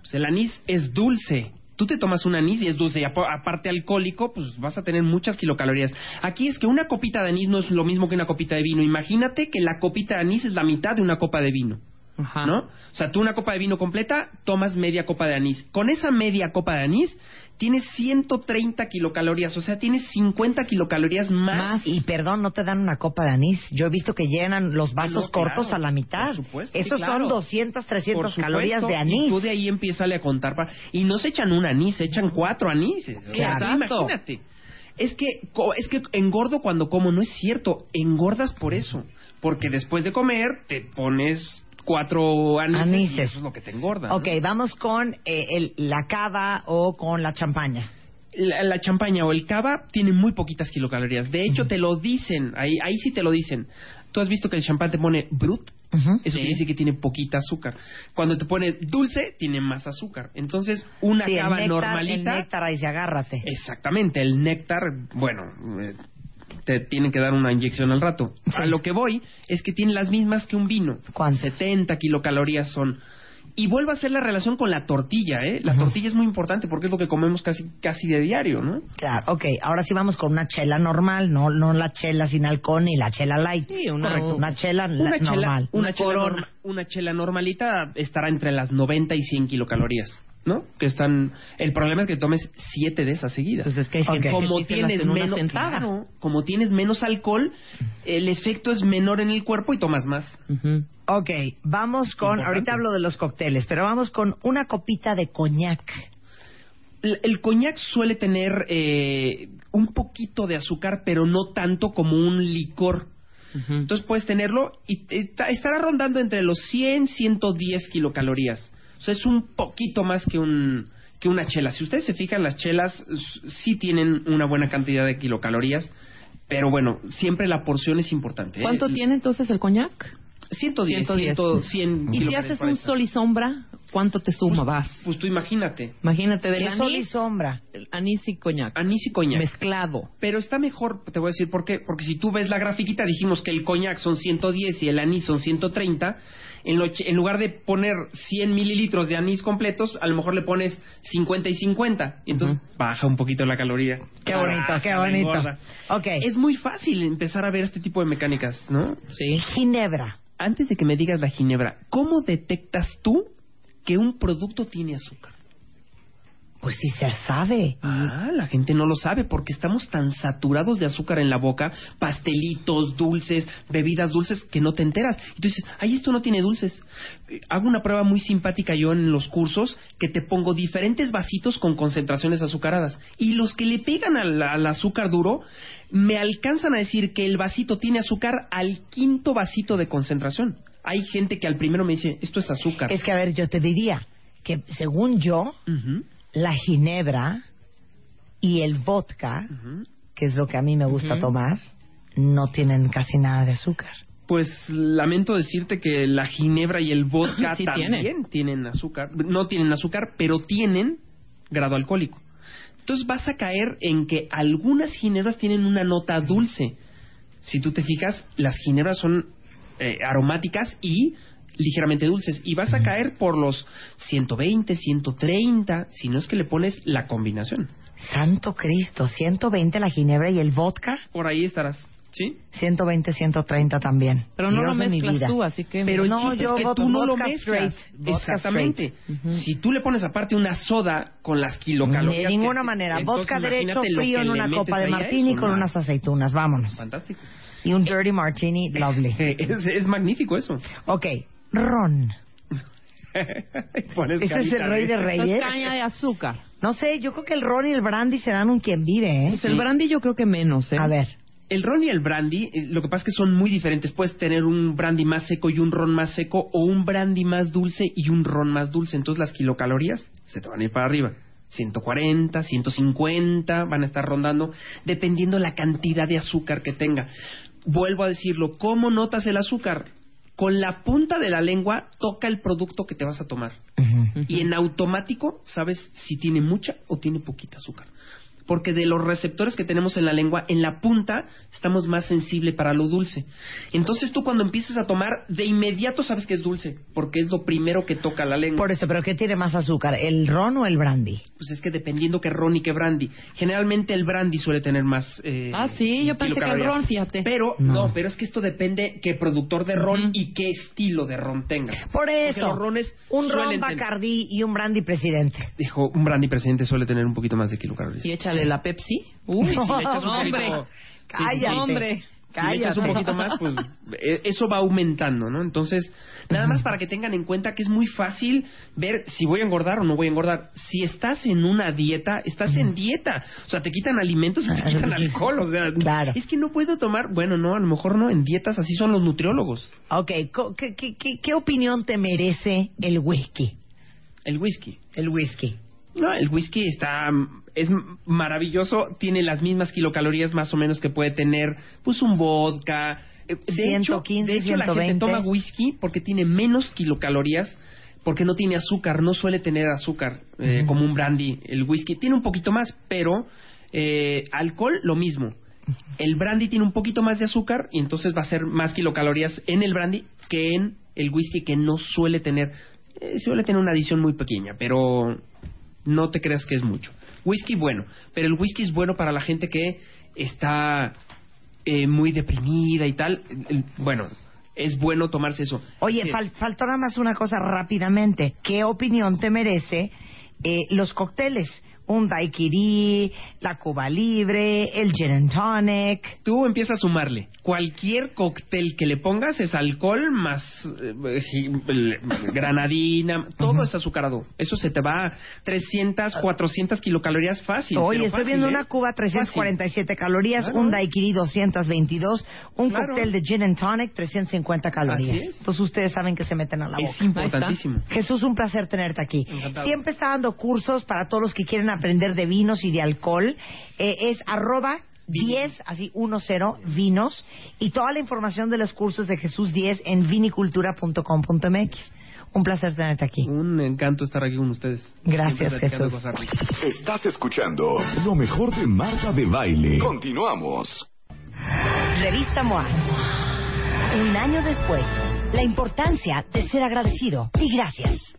Pues el anís es dulce. Tú te tomas un anís y es dulce. Y apa- aparte alcohólico, pues vas a tener muchas kilocalorías. Aquí es que una copita de anís no es lo mismo que una copita de vino. Imagínate que la copita de anís es la mitad de una copa de vino. Ajá. ¿No? O sea, tú una copa de vino completa, tomas media copa de anís. Con esa media copa de anís, tienes 130 kilocalorías. O sea, tienes 50 kilocalorías más. Y perdón, no te dan una copa de anís. Yo he visto que llenan los vasos No, claro, cortos a la mitad. por supuesto, sí, Esos claro. son 200, 300 Por supuesto, calorías de Y anís. tú de ahí empiezas a contar. para- Y no se echan un anís, se echan cuatro anises. O sea, Exacto. imagínate. Es que, co- es que engordo cuando como, no es cierto. Engordas por eso. Porque después de comer te pones cuatro anises, y Anises. eso es lo que te engorda. ¿no? Ok, vamos con eh, el- la cava o con la champaña. La, la champaña o el cava tiene muy poquitas kilocalorías. De hecho, te lo dicen. Ahí, ahí sí te lo dicen. Tú has visto que el champán te pone brut. Eso quiere decir que tiene poquita azúcar. Cuando te pone dulce, tiene más azúcar. Entonces, una Sí, el cava néctar, normalita. El néctar ahí se agárrate. Exactamente, el néctar, bueno, eh, te tienen que dar una inyección al rato. A lo que voy es que tiene las mismas que un vino. ¿Cuántas? 70 kilocalorías son. Y vuelvo a hacer la relación con la tortilla, ¿eh? La tortilla es muy importante porque es lo que comemos casi, casi de diario, ¿no? Claro, ok, ahora sí vamos con una chela normal, no no la chela sin alcohol ni la chela light. Sí, una- Correcto, una chela Una la- chela, normal. una, Una chela norma- una chela normalita estará entre las 90 y 100 kilocalorías, ¿no? Que están... El problema es que tomes 7 de esas seguidas. Pues es que hay gente como tienes en menos claro, como tienes menos alcohol, el efecto es menor en el cuerpo y tomas más. Ujú. Ok, vamos con, Importante. ahorita hablo de los cócteles, pero vamos con una copita de coñac. El, el coñac suele tener eh, un poquito de azúcar, pero no tanto como un licor. Ujú. Entonces puedes tenerlo y estará rondando entre los 100 110 kilocalorías. O sea, es un poquito más que un que una chela. Si ustedes se fijan, las chelas sí tienen una buena cantidad de kilocalorías, pero bueno, siempre la porción es importante. ¿eh? ¿Cuánto El- tiene entonces el coñac? 110, 110. 100, 100 Y si haces un sol y sombra, ¿cuánto te suma? Vas. Pues tú imagínate, Imagínate del ¿Qué sol y anís, sombra? anís y coñac. anís y coñac. Mezclado. Pero está mejor, te voy a decir por qué. Porque si tú ves la grafiquita, dijimos que el coñac son 110 y el anís son 130. En, lo- en lugar de poner 100 mililitros de anís completos, a lo mejor le pones 50 y 50. Y entonces baja un poquito la caloría. Qué bonito, Baja, qué bonito. engorda. Ok, Es muy fácil empezar a ver este tipo de mecánicas, ¿no? Sí. ginebra. Antes de que me digas la ginebra, ¿cómo detectas tú que un producto tiene azúcar? Pues sí se sabe. Ah, la gente no lo sabe porque estamos tan saturados de azúcar en la boca, pastelitos, dulces, bebidas dulces, que no te enteras. Y tú dices, ay, esto no tiene dulces. Eh, Hago una prueba muy simpática yo en los cursos que te pongo diferentes vasitos con concentraciones azucaradas. Y los que le pegan al, al azúcar duro me alcanzan a decir que el vasito tiene azúcar al quinto vasito de concentración. Hay gente que al primero me dice, esto es azúcar. Es que, a ver, yo te diría que según yo, la ginebra y el vodka, que es lo que a mí me gusta tomar, no tienen casi nada de azúcar. Pues lamento decirte que la ginebra y el vodka Sí también tiene. tienen azúcar. No tienen azúcar, pero tienen grado alcohólico. Entonces vas a caer en que algunas ginebras tienen una nota dulce. Si tú te fijas, las ginebras son eh, aromáticas y ligeramente dulces. Y vas a caer por los 120, 130, si no es que le pones la combinación. Santo Cristo, 120 la ginebra y el vodka, Por ahí estarás, ¿sí? 120, 130 también. Pero no Dios lo de mi mezclas vida. tú, así que... Pero el No, chiste yo es que tú no lo mezclas. Exactamente. Ujú. Si tú le pones aparte una soda con las kilocalorías... De ninguna que- manera. Vodka derecho, frío en una copa de martini eso, con ¿no? unas aceitunas. Vámonos. Fantástico. Y un dirty martini lovely. Es, es magnífico eso. Ok, ron. Pones Ese es el rey de reyes. es caña de azúcar. No sé, yo creo que el ron y el brandy se dan un quien vive, ¿eh? Pues el brandy yo creo que menos, ¿eh? A ver. El ron y el brandy, eh, lo que pasa es que son muy diferentes. Puedes tener un brandy más seco y un ron más seco, o un brandy más dulce y un ron más dulce. Entonces las kilocalorías se te van a ir para arriba. 140, 150 van a estar rondando, dependiendo la cantidad de azúcar que tenga. Vuelvo a decirlo, ¿cómo notas el azúcar? Con la punta de la lengua toca el producto que te vas a tomar. Y en automático sabes si tiene mucha o tiene poquita azúcar. Porque de los receptores que tenemos en la lengua, en la punta estamos más sensibles para lo dulce. Entonces tú cuando empiezas a tomar, de inmediato sabes que es dulce, porque es lo primero que toca la lengua. Por eso, ¿pero qué tiene más azúcar? ¿El ron o el brandy? Pues es que dependiendo qué ron y qué brandy. Generalmente el brandy suele tener más. eh, Ah, sí, yo pensé que el ron, fíjate. Pero No. no. pero es que esto depende qué productor de ron y qué estilo de ron tengas. Por eso, los rones un ron tener- Bacardí y un brandy presidente. Dijo, un brandy presidente suele tener un poquito más de kilocalorías. Y échale la Pepsi. Uy, si le echas un hombre. poquito- Cállate. Hombre. Si le echas un poquito más, pues eh, eso va aumentando, ¿no? Entonces, nada más para que tengan en cuenta que es muy fácil ver si voy a engordar o no voy a engordar. Si estás en una dieta, estás en dieta. O sea, te quitan alimentos y te quitan alcohol. O sea, Claro. es que no puedo tomar. Bueno, no, a lo mejor no. En dietas así son los nutriólogos. Ok, ¿qué, qué, qué, qué opinión te merece el whisky? El whisky. El whisky. No, el whisky está es maravilloso, tiene las mismas kilocalorías más o menos que puede tener pues un vodka. Eh, De 115, hecho, de hecho la 120. gente toma whisky porque tiene menos kilocalorías porque no tiene azúcar, no suele tener azúcar eh, como un brandy. El whisky tiene un poquito más, pero eh, alcohol lo mismo. El brandy tiene un poquito más de azúcar y entonces va a ser más kilocalorías en el brandy que en el whisky que no suele tener. eh, suele tener una adición muy pequeña, pero no te creas que es mucho. Whisky bueno, pero el whisky es bueno para la gente que está eh, muy deprimida y tal. Bueno, es bueno tomarse eso. Oye, Sí. fal- faltó nada más una cosa rápidamente. ¿Qué opinión te merece eh, los cócteles? Un daiquiri, la Cuba Libre, el gin and tonic. Tú empiezas a sumarle. Cualquier cóctel que le pongas es alcohol más eh, granadina, todo es azucarado. Eso se te va a 300, 400 kilocalorías fácil. Oye, estoy fácil, viendo ¿eh? una Cuba 347 calorías, Claro. un daiquiri 222, un Claro. cóctel de gin and tonic 350 calorías. Entonces ustedes saben que se meten a la boca. Es importantísimo. Jesús, un placer tenerte aquí. Encantado. Siempre está dando cursos para todos los que quieren aprender de vinos y de alcohol. Eh, es arroba 10, así 10 vinos. Y toda la información de los cursos de Jesús 10 en vinicultura.com.mx. Un placer tenerte aquí. Un encanto estar aquí con ustedes. Gracias, Jesús. Estás escuchando lo mejor de Marta de Baile. Continuamos. Revista MOA. Un año después, la importancia de ser agradecido y gracias.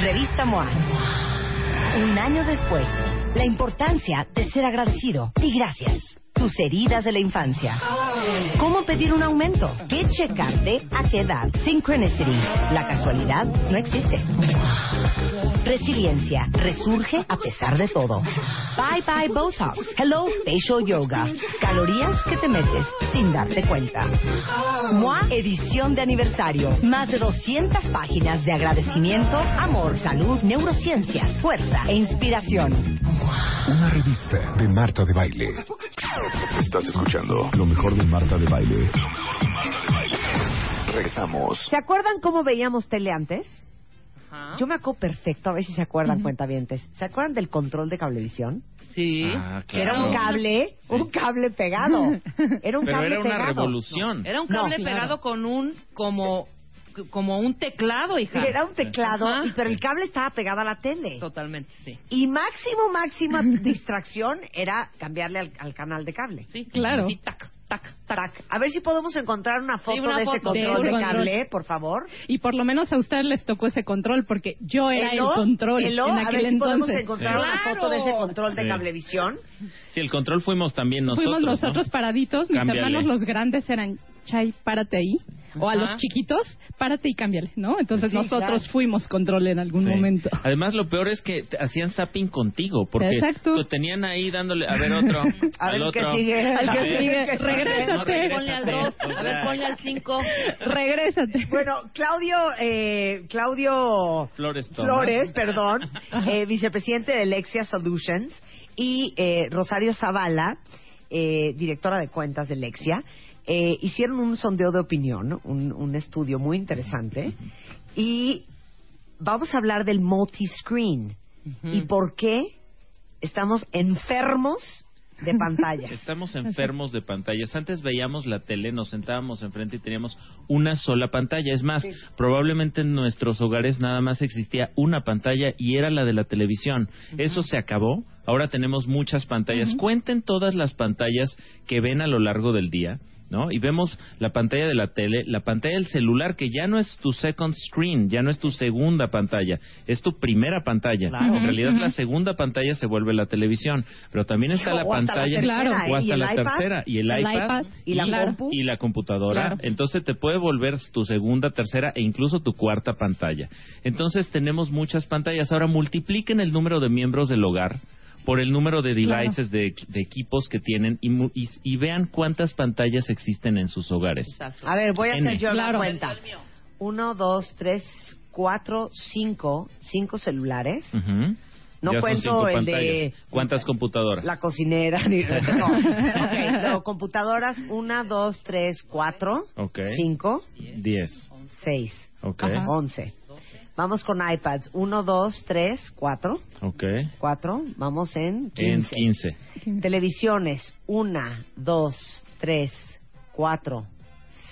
Revista MOA. Un año después, la importancia de ser agradecido y gracias. Tus heridas de la infancia. ¿Cómo pedir un aumento? ¿Qué checarte? ¿A qué edad? Synchronicity. La casualidad no existe. Resiliencia. Resurge a pesar de todo. Bye bye Botox. Hello Facial Yoga. Calorías que te metes sin darte cuenta. MOA edición de aniversario. Más de 200 páginas de agradecimiento, amor, salud, neurociencia, fuerza e inspiración. Una revista de Marta de Baile. Estás escuchando lo mejor de Marta de Baile. Lo mejor de Marta de Baile. Regresamos. ¿Se acuerdan cómo veíamos tele antes? Ajá. Yo me acuerdo perfecto, a ver si se acuerdan, cuentavientes. ¿Se acuerdan del control de cablevisión? Sí. Ah, Que Era claro. un cable, Sí. un cable pegado. Era un Pero cable era una pegado. revolución. Era un No, cable claro. pegado con un como como un teclado, Sí, hija. era un teclado, Ajá. y- pero el cable estaba pegado a la tele. Totalmente, sí. Y máximo, máxima distracción era cambiarle al, al canal de cable. Sí, Claro. Sí, tac, tac, tac. A ver si podemos encontrar una foto una de ese foto. control de control. cable, por favor. Y por lo menos a ustedes les tocó ese control porque yo era Elo, el control Elo, en a aquel ver si podemos entonces. encontrar una Claro. foto de ese control de Sí. cablevisión. Sí, el control fuimos también nosotros. Fuimos nosotros ¿no? paraditos, mis Cámbiale. hermanos los grandes eran Chay, párate ahí. O a Ajá. los chiquitos, párate y cámbiale, ¿no? Entonces Sí, nosotros claro. fuimos control en algún Sí. momento. Además, lo peor es que te hacían zapping contigo, porque Exacto. te tenían ahí dándole, a ver otro, A al ver otro. sigue. Al que A ver, sigue, no, regrésate. Ponle al 2, a ver, ponle al 5. Regrésate. Bueno, Claudio, eh, Claudio Flores Tomás. Flores, perdón, eh, vicepresidente de Lexia Solutions, y eh, Rosario Zavala, eh, directora de cuentas de Lexia, eh, hicieron un sondeo de opinión, un, un estudio muy interesante, y vamos a hablar del multiscreen y por qué estamos enfermos de pantallas. Estamos enfermos de pantallas. Antes veíamos la tele, nos sentábamos enfrente y teníamos una sola pantalla. Es más, probablemente en nuestros hogares nada más existía una pantalla y era la de la televisión. Eso se acabó. Ahora tenemos muchas pantallas. Cuenten todas las pantallas que ven a lo largo del día. ¿No? Y vemos la pantalla de la tele, la pantalla del celular, que ya no es tu second screen, ya no es tu segunda pantalla, es tu primera pantalla. En realidad la segunda pantalla se vuelve la televisión, pero también está la O hasta la pantalla tercera, ¿eh? o hasta ¿Y el la iPad? tercera y el, El iPad, iPad. ¿Y la compu? y la computadora. Claro. Entonces te puede volver tu segunda, tercera e incluso tu cuarta pantalla. Entonces tenemos muchas pantallas. Ahora multipliquen el número de miembros del hogar por el número de devices, de, de equipos que tienen y, mu- y- y vean cuántas pantallas existen en sus hogares. A ver, voy a hacer yo la cuenta. Uno, dos, tres, cuatro, cinco, cinco celulares. No Ya son cuento cinco el pantallas. de ¿Cuántas computadoras? la cocinera ni no. Ok, no, computadoras una, dos, tres, cuatro, cinco, Diez. seis, Ok. Ajá. once. Vamos con iPads. Uno, dos, tres, cuatro, Ok. cuatro. Vamos en En quince. 15. Televisiones. Una, dos, tres, cuatro,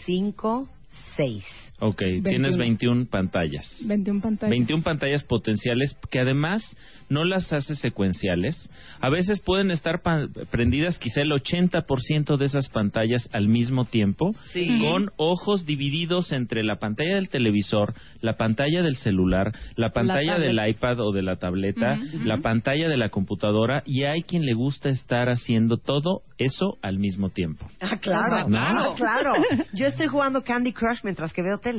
cinco, seis. Ok, tienes 21 pantallas. 21 pantallas. 21 pantallas potenciales que además no las hace secuenciales. A veces pueden estar pa- prendidas quizá el 80% de esas pantallas al mismo tiempo, Sí. con ojos divididos entre la pantalla del televisor, la pantalla del celular, la pantalla del tablet. iPad o de la tableta, la pantalla de la computadora y hay quien le gusta estar haciendo todo eso al mismo tiempo. Ah, claro. ¿No? Ah, claro. Yo estoy jugando Candy Crush mientras que veo tele,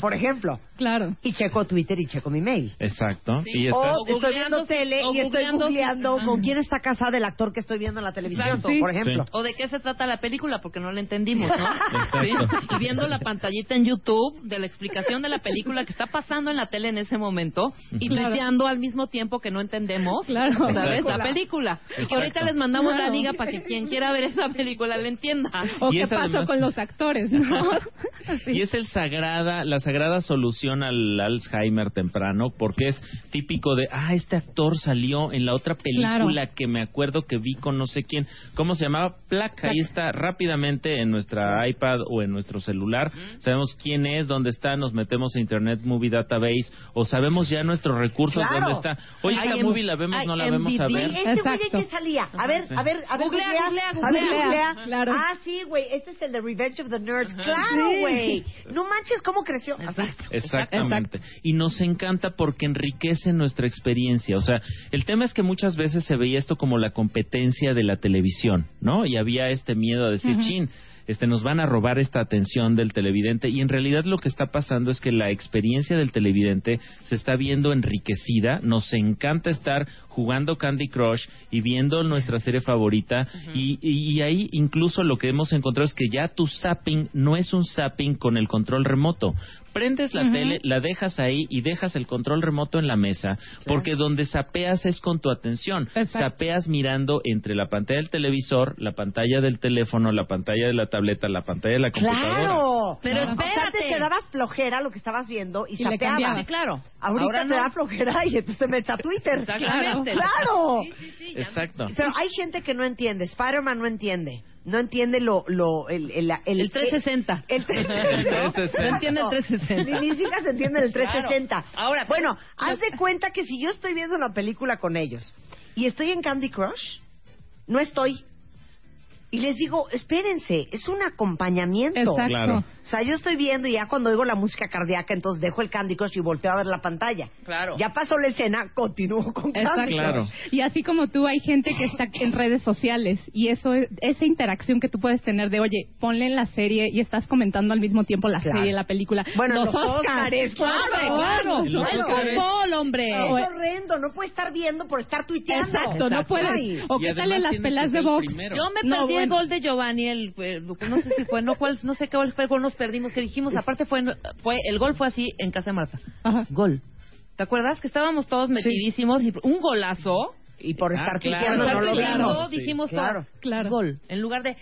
por ejemplo. Claro. Y checo Twitter y checo mi mail. Exacto. Sí. Y estás- O O estoy viendo tele y estoy googleando con quién está casado el actor que estoy viendo en la televisión, Exacto. por ejemplo. Sí. ¿O de qué se trata la película? Porque no la entendimos, ¿no? Exacto. Sí. Y viendo la pantallita en YouTube de la explicación de la película que está pasando en la tele en ese momento y Claro. tuiteando al mismo tiempo que no entendemos, Claro. ¿sabes? Exacto. La película. Y que Exacto. ahorita les mandamos la liga para que quien quiera ver esa película la entienda. O Y qué pasó además- con los actores, ¿no? Y es el sagrada, la sagrada solución al Alzheimer temprano, porque es típico de, ah, este actor salió en la otra película que me acuerdo que vi con no sé quién. ¿Cómo se llamaba? Placa. Ahí está rápidamente en nuestra iPad o en nuestro celular. Sabemos quién es, dónde está, nos metemos a Internet Movie Database o sabemos ya nuestros recursos Claro. dónde está. Oye, esta Hay movie la vemos, no la vemos a ver. Este güey de qué salía. A ver, a ver, a ver, Googlea, googlea, googlea, a ver, googlea. googlea. Claro. Ah, sí, güey, este es el de Revenge of the Nerds. Claro, Sí. güey. No manches, ¿cómo creció? Exactamente. Y nos encanta porque enriquece nuestra experiencia. O sea, el tema es que muchas veces se veía esto como la competencia de la televisión, ¿no? Y había este miedo a decir, Ujú. chin, este, nos van a robar esta atención del televidente. Y en realidad lo que está pasando es que la experiencia del televidente se está viendo enriquecida. Nos encanta estar jugando Candy Crush y viendo nuestra serie favorita. y, y- y ahí incluso lo que hemos encontrado es que ya tu zapping no es un zapping con el control remoto. Prendes la tele, la dejas ahí y dejas el control remoto en la mesa, porque donde sapeas es con tu atención. Sapeas mirando entre la pantalla del televisor, la pantalla del teléfono, la pantalla de la tableta, la pantalla de la computadora. Claro. Pero O sea, espérate. antes te daba flojera lo que estabas viendo y, Y le sapeabas. Claro. Ahorita Ahora te no. da flojera y entonces te metes a Twitter. Exactamente. Claro. Exacto. Pero hay gente que no entiende. Spider-Man no entiende. No entiende lo... lo el, el, el, El 360. El 360. El 360. No entiende el 360. Ni mis hijas entienden el 360. Claro. Ahora, bueno, pero- haz de cuenta que si yo estoy viendo una película con ellos y estoy en Candy Crush, no estoy. Y les digo, espérense, es un acompañamiento. Exacto. Claro. O sea, yo estoy viendo y ya cuando oigo la música cardíaca, entonces dejo el Candy Crush y volteo a ver la pantalla. Claro. Ya pasó la escena, continúo con Candy Crush. Y así como tú, hay gente que está en redes sociales y eso, es- esa interacción que tú puedes tener de, oye, ponle en la serie y estás comentando al mismo tiempo la Claro. serie, la película. Bueno, los, los Oscars, Óscares, claro, claro. los fútbol, hombre. Es horrendo, no puede estar viendo por estar tuiteando. Exacto, no puedes. Ay. O qué tal en las peleas de box. Yo me No, el gol de Giovanni, el, el- no sé si fue, no cuál, no sé qué gol fue, nos perdimos, que dijimos, aparte fue, fue el gol fue así en casa de Marta. Gol. ¿Te acuerdas que estábamos todos metidísimos y un golazo? Y por Ah, estar claro. tuiteando Por no lo dijimos Sí. todo, Claro. Claro. gol, en lugar de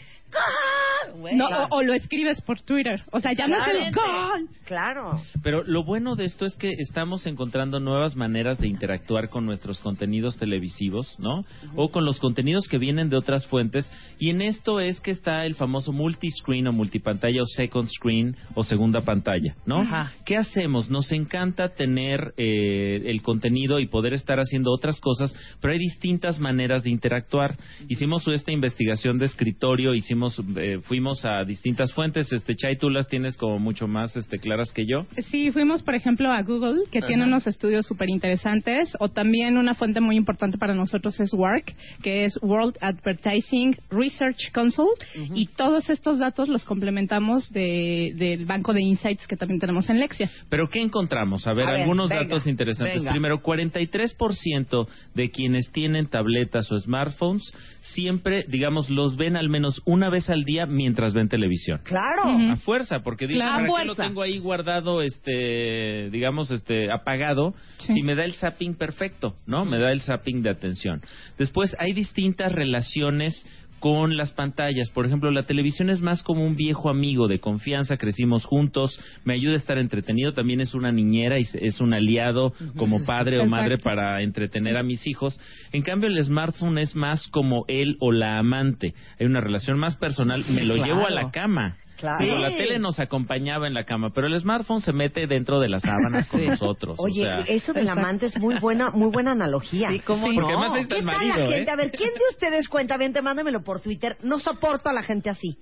No, o, o lo escribes por Twitter. O sea, ya no es el gol. Claro. Pero lo bueno de esto es que estamos encontrando nuevas maneras de interactuar con nuestros contenidos televisivos, ¿no? O con los contenidos que vienen de otras fuentes. Y en esto es que está el famoso multiscreen o multipantalla o second screen o segunda pantalla, ¿no? Ajá. ¿Qué hacemos? Nos encanta tener eh, el contenido y poder estar haciendo otras cosas, pero hay distintas maneras de interactuar. Hicimos esta investigación de escritorio, hicimos, eh, fuimos a distintas fuentes. Este Chay, tú las tienes como mucho más este, claras que yo. Sí, fuimos, por ejemplo, a Google, que tiene unos estudios súper interesantes, o también una fuente muy importante para nosotros es WARC, que es World Advertising Research Consult, y todos estos datos los complementamos de- del banco de insights que también tenemos en Lexia. Pero ¿qué encontramos? A ver, A ver, algunos venga, datos interesantes. venga. Primero, 43% de quienes tienen tabletas o smartphones siempre, digamos, los ven al menos una vez al día mientras ven televisión. Claro. A fuerza, porque digo, Claro. ¿para A qué lo tengo ahí guardado, este, digamos, este, apagado? Si me da el zapping perfecto, ¿no? Me da el zapping de atención. Después, hay distintas relaciones con las pantallas. Por ejemplo, la televisión es más como un viejo amigo de confianza, crecimos juntos, me ayuda a estar entretenido, también es una niñera y es un aliado como padre o madre para entretener a mis hijos. En cambio, el smartphone es más como él o la amante. Hay una relación más personal, me lo Claro. llevo a la cama. Claro. Digo, la Sí. tele nos acompañaba en la cama, pero el smartphone se mete dentro de las sábanas con Sí. nosotros. Oye, o sea, eso del amante es muy buena, muy buena analogía. Sí, ¿cómo no? Porque además ahí está ¿Qué el tal marido, la gente? ¿eh? A ver, ¿quién de ustedes cuenta? Bien, te mándamelo por Twitter. No soporto a la gente así.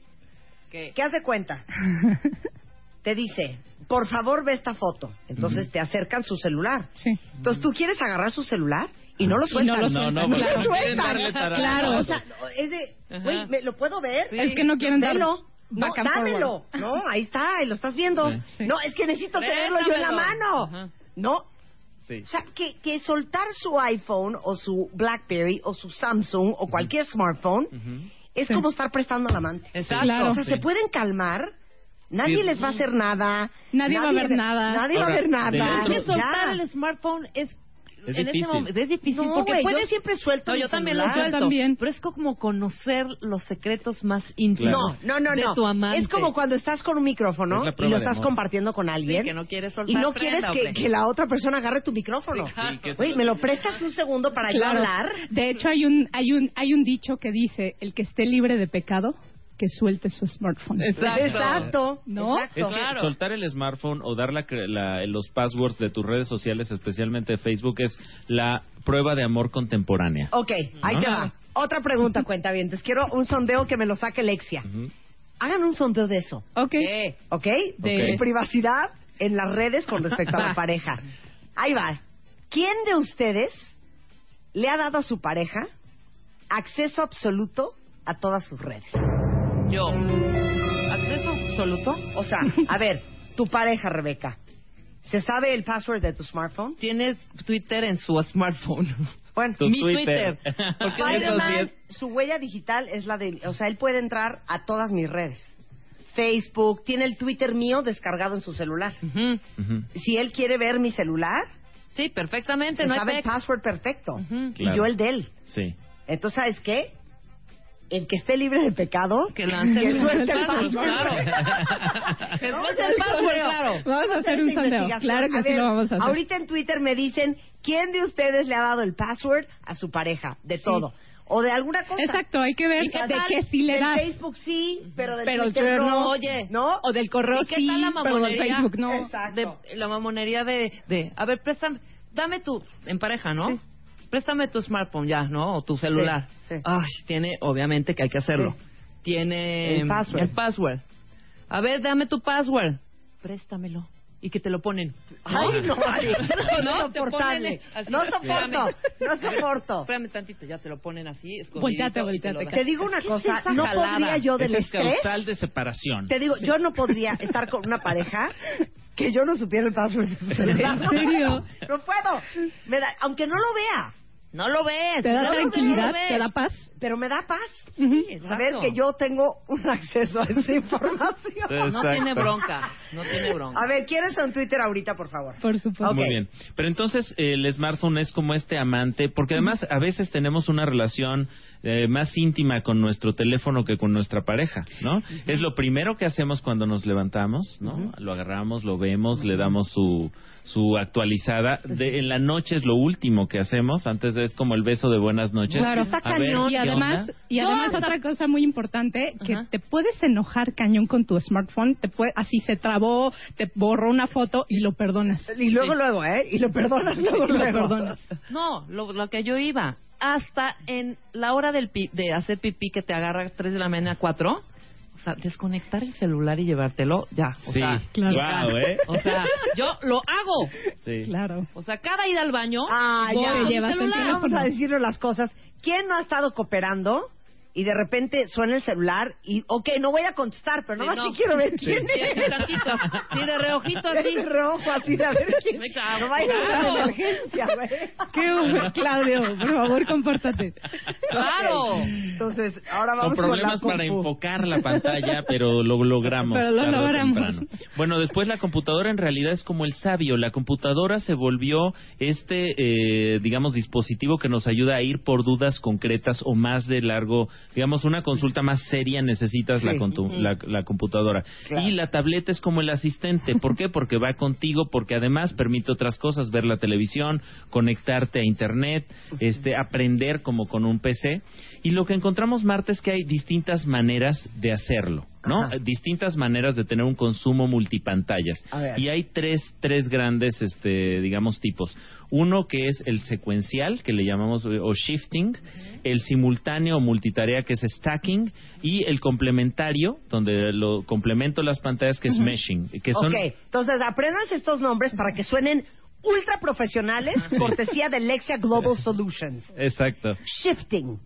¿Qué? ¿Qué hace cuenta? te dice, por favor ve esta foto. Entonces te acercan su celular. Sí. Entonces tú quieres agarrar su celular y no lo Y sueltan. no lo sueltan. No, no, lo no sueltan. Claro, o sea, es de, güey, ¿me ¿lo puedo ver? Sí. Es que no quieren dar Velo. No, dámelo. No, ahí está, lo estás viendo. Sí. No, es que necesito tenerlo yo en la mano. No, Sí. o sea, que, que soltar su iPhone o su BlackBerry o su Samsung o cualquier smartphone es como estar prestando al amante. Exacto. Claro. O sea, Sí. se pueden calmar. Nadie les va a hacer nada. Nadie va a ver nada. Nadie va a ver nada. Es que soltar Ya. el smartphone es Es en ese difícil. momento es difícil No, porque puedes yo siempre suelto No, yo también lo suelto. También. Pero es como conocer los secretos más íntimos No, no, no, de no. tu amante. Es como cuando estás con un micrófono Es y lo estás compartiendo con alguien Sí, que no quieres soltar y no prenda, quieres que, la otra persona agarre tu micrófono. Güey, ¿me lo prestas un segundo para yo Claro. hablar? De hecho, hay un, hay un, hay un dicho que dice, el que esté libre de pecado, que suelte su smartphone. Exacto. Exacto. ¿No? exacto. Es que Claro. soltar el smartphone o dar la cre- la- los passwords de tus redes sociales, especialmente Facebook, es la prueba de amor contemporánea. Ok, ahí va. Otra pregunta, cuenta bien. Quiero un sondeo que me lo saque Lexia. Hagan un sondeo de eso. Ok. ¿Ok? De- Tu privacidad en las redes con respecto a la pareja. Ahí va. ¿Quién de ustedes le ha dado a su pareja acceso absoluto a todas sus redes? Yo. ¿Acceso absoluto? O sea, a ver, tu pareja, Rebeca, ¿se sabe el password de tu smartphone? Tienes Twitter en su smartphone. Bueno, Tu Mi Twitter. Twitter. Porque es... su huella digital es la de... O sea, él puede entrar a todas mis redes. Facebook, tiene el Twitter mío descargado en su celular. Si él quiere ver mi celular, Sí, perfectamente, se no hay sabe el password perfecto. Ujú. Y Claro. yo el de él. Sí. Entonces, ¿sabes qué? El que esté libre de pecado, Que lance que el suelte el password, claro. Que suelte el hacer password, claro. Vamos a hacer un sondeo. investigación. Claro que A sí ver, lo vamos a hacer. Ahorita en Twitter me dicen, ¿quién de ustedes le ha dado el password a su pareja? De todo. O de alguna cosa. Exacto, hay que ver ¿Y qué de qué sí le Del das. Facebook sí, pero del Pero Twitter no. no. Oye, ¿No? O del correo ¿Y qué sí, tal la pero del? Facebook no. Exacto. De, la mamonería de, de, a ver, préstame, dame tu, en pareja, ¿no? Sí. Préstame tu smartphone ya, ¿no? O tu celular. Sí, sí. Ay, tiene, obviamente que hay que hacerlo. Sí. Tiene El password. el password. A ver, dame tu password. Préstamelo. Y que te lo ponen. Ay, no, Ari, No, no, ponen así. No soporto, no soporto. Espérame tantito, ya te lo ponen así, Volteate, y te. Te digo una ¿Qué es cosa, esa no jalada? podría yo del es estrés. causal de separación. Te digo, yo no podría estar con una pareja que yo no supiera el password de su celular. ¿En serio? No puedo. Me da- aunque no lo vea, No lo ves. ¿Te da no tranquilidad? ves. ¿Te da paz? pero me da paz. Saber Exacto. que yo tengo un acceso a esa información. No tiene bronca. No tiene bronca. A ver, ¿quién está en Twitter ahorita, por favor? Por supuesto. Muy bien. Pero entonces el smartphone es como este amante, porque además a veces tenemos una relación eh, más íntima con nuestro teléfono que con nuestra pareja, ¿no? Es lo primero que hacemos cuando nos levantamos, ¿no? Lo agarramos, lo vemos, le damos su su actualizada. De, en la noche es lo último que hacemos, antes de, es como el beso de buenas noches. Claro. A ver, y ¿qué además, y además otra cosa muy importante, que Ajá. te puedes enojar cañón con tu smartphone, te puede, así se trabó, te borró una foto y lo perdonas. Y luego, Sí. luego, ¿eh? Y lo perdonas luego, Y lo luego. perdonas. No, lo, lo que yo iba. Hasta en la hora del pi- de hacer pipí que te agarra 3 de la mañana, 4. O sea, desconectar el celular y llevártelo, ya. O Sí, sea, Claro. wow, ¿eh? o sea, yo lo hago. Sí. Claro. O sea, cada ida al baño, Ah, voy ya. Llevas el celular. Vamos a decirle las cosas. ¿Quién no ha estado cooperando y de repente suena el celular y, ok, no voy a contestar, pero Sí, nada más no. sí quiero ver Sí. quién Sí, es. tantito, sí, de reojito así. De reojo así de a ver quién Me cago. No vaya a ser Claro. emergencia, güey. Qué bueno, Claudio, por favor, compórtate. Claro. Entonces, ahora vamos con problemas con la para enfocar la pantalla, pero lo logramos. Pero lo logramos. Bueno, después la computadora en realidad es como el sabio. La computadora se volvió este, eh, digamos, dispositivo que nos ayuda a ir por dudas concretas o más de largo, digamos, una consulta más seria necesitas la, Sí. la, la computadora. Claro. Y la tableta es como el asistente. ¿Por qué? Porque va contigo, porque además permite otras cosas, ver la televisión, conectarte a internet, este, aprender como con un PC. Y lo que encontramos, Marta, es que hay distintas maneras de hacerlo, ¿no? Ajá. Distintas maneras de tener un consumo multipantallas. Y hay tres, tres grandes, este, digamos, tipos. Uno que es el secuencial, que le llamamos, eh, o shifting, el simultáneo o multitarea, que es stacking, y el complementario, donde lo complemento las pantallas, que es meshing, que son... Ok, entonces aprendas estos nombres para que suenen ultra profesionales, cortesía de Lexia Global Solutions. Exacto. Shifting.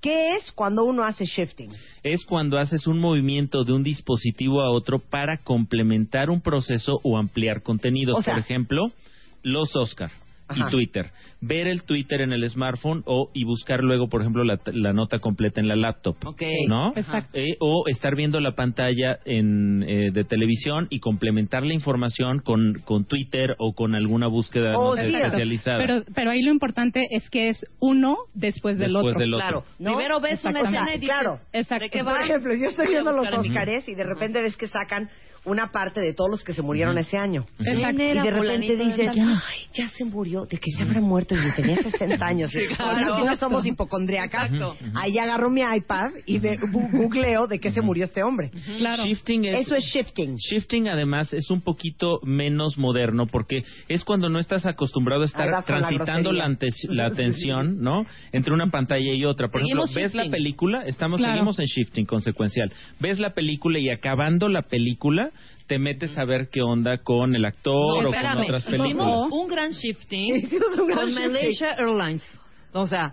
¿Qué es cuando uno hace shifting? es cuando haces un movimiento de un dispositivo a otro para complementar un proceso o ampliar contenidos. O sea- Por ejemplo, los Oscar. Ajá. y Twitter. Ver el Twitter en el smartphone o y buscar luego, por ejemplo, la, la nota completa en la laptop. Ok. ¿No? Exacto. Eh, o estar viendo la pantalla en, eh, de televisión y complementar la información con, con Twitter o con alguna búsqueda Oh, no sé, sí. especializada. Pero, pero ahí lo importante es que es uno después del Después otro. del otro. Claro. ¿No? Primero ves una escena O sea, y dices, claro. Exacto. yo estoy viendo los Óscares y de repente ves que sacan una parte de todos los que se murieron ese año. Exacto. Y de repente de dices, ay, ya se murió, de que se habrá muerto y tenía 60 años. claro. O sea, si no somos hipocondriacas, Exacto. ahí agarro mi iPad y ve- gu- googleo de qué se murió este hombre. Claro. Shifting es, Eso es shifting. Shifting además es un poquito menos moderno porque es cuando no estás acostumbrado a estar transitando la, la atención, ¿no? Entre una pantalla y otra. Por Seguimos ejemplo, ves la película, estamos Claro. seguimos en shifting consecuencial. Ves la película y acabando la película te metes a ver qué onda con el actor No, o con espérame. otras Tuvimos películas. un gran shifting Hicimos un gran con shifting. Malaysia Airlines. O sea,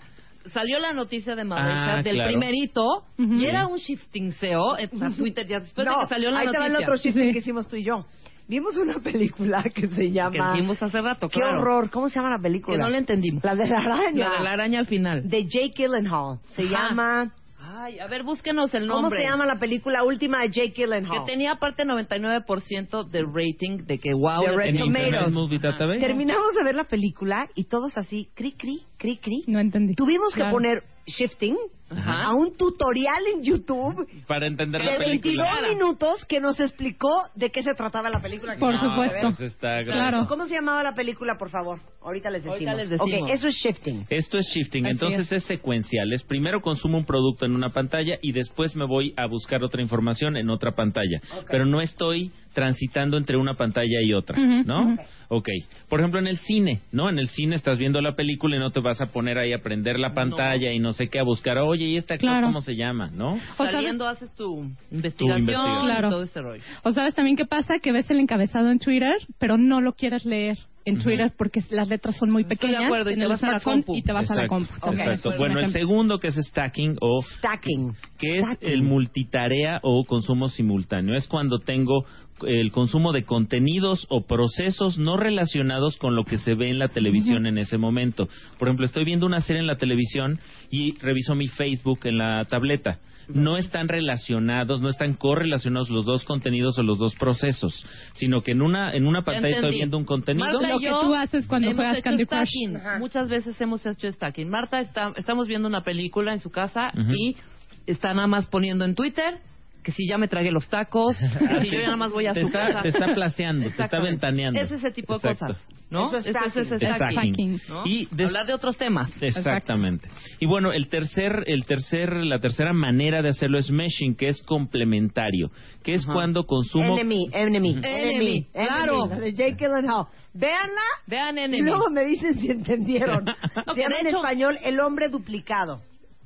salió la noticia de Malaysia Ah, del claro. primerito Ujú. y era un shifting SEO en Twitter ya después de no, que salió la ahí te va el noticia. otro shifting Sí. que hicimos tú y yo. Vimos una película que se que llama... dijimos hace rato, ¡Qué claro. horror! ¿Cómo se llama la película? Que no le entendimos. La de la araña. La de la araña al final. De Jake Gyllenhaal. Se Ajá. llama... Ay, a ver, búsquenos el ¿Cómo nombre. se llama la película última de Jake Que Gyllenhaal? tenía aparte 99% de rating de que wow. De Red En Tomatoes. Terminamos de ver la película y todos así, cri, cri, cri, cri. No entendí. Tuvimos que Claro. poner shifting Ajá. a un tutorial en YouTube Para entender de la 22 película. minutos que nos explicó de qué se trataba la película. que Por acabamos de supuesto. Pues está. Claro. ¿Cómo se llamaba la película, por favor? Ahorita les decimos. Ahorita les decimos. Ok, eso es shifting. Esto es shifting, Así entonces es. secuencial. Es primero consumo un producto en una pantalla y después me voy a buscar otra información en otra pantalla. Pero no estoy transitando entre una pantalla y otra, ¿no? ujú. Ok. Por ejemplo, en el cine, ¿no? En el cine estás viendo la película y no te vas a poner ahí a prender la pantalla y no sé qué a buscar. Oye, ¿y este actor Claro. cómo se llama, no? O sabes- Saliendo haces tu investigación, investigación. y todo ese rollo. O sabes también qué pasa, que ves el encabezado en Twitter, pero no lo quieres leer en Twitter porque las letras son muy Estoy de pequeñas acuerdo, y en te el vas a la compu. y te vas a la Exacto, compu. Exacto. Bueno, el segundo que es stacking o Stacking. que es el multitarea o consumo simultáneo. Es cuando tengo el consumo de contenidos o procesos no relacionados con lo que se ve en la televisión en ese momento. Por ejemplo, estoy viendo una serie en la televisión y reviso mi Facebook en la tableta. No están relacionados, no están correlacionados los dos contenidos o los dos procesos, sino que en una en una pantalla estoy viendo un contenido. Marta Lo que tú haces cuando juegas Candy Crush. Muchas veces hemos hecho stacking. Marta, está, estamos viendo una película en su casa y está nada más poniendo en Twitter que si ya me tragué los tacos, que si yo ya nada más voy a Te su está- casa. te está placeando, te está Exactamente. ventaneando. Es ese tipo de Exacto. cosas, ¿no? Eso es stacking. stacking, Stacking. ¿no? Y Hablar de otros temas. Exactamente. Y bueno, el tercer, el tercer, la tercera manera de hacerlo es meshing, que es complementario, que es Ajá. cuando consumo Enemy, enemy, Enemy, enemy, claro. La de Jake Gyllenhaal. Véanla Vean y Enemy. luego me dicen si entendieron. No, Se llama en hecho- español El Hombre Duplicado.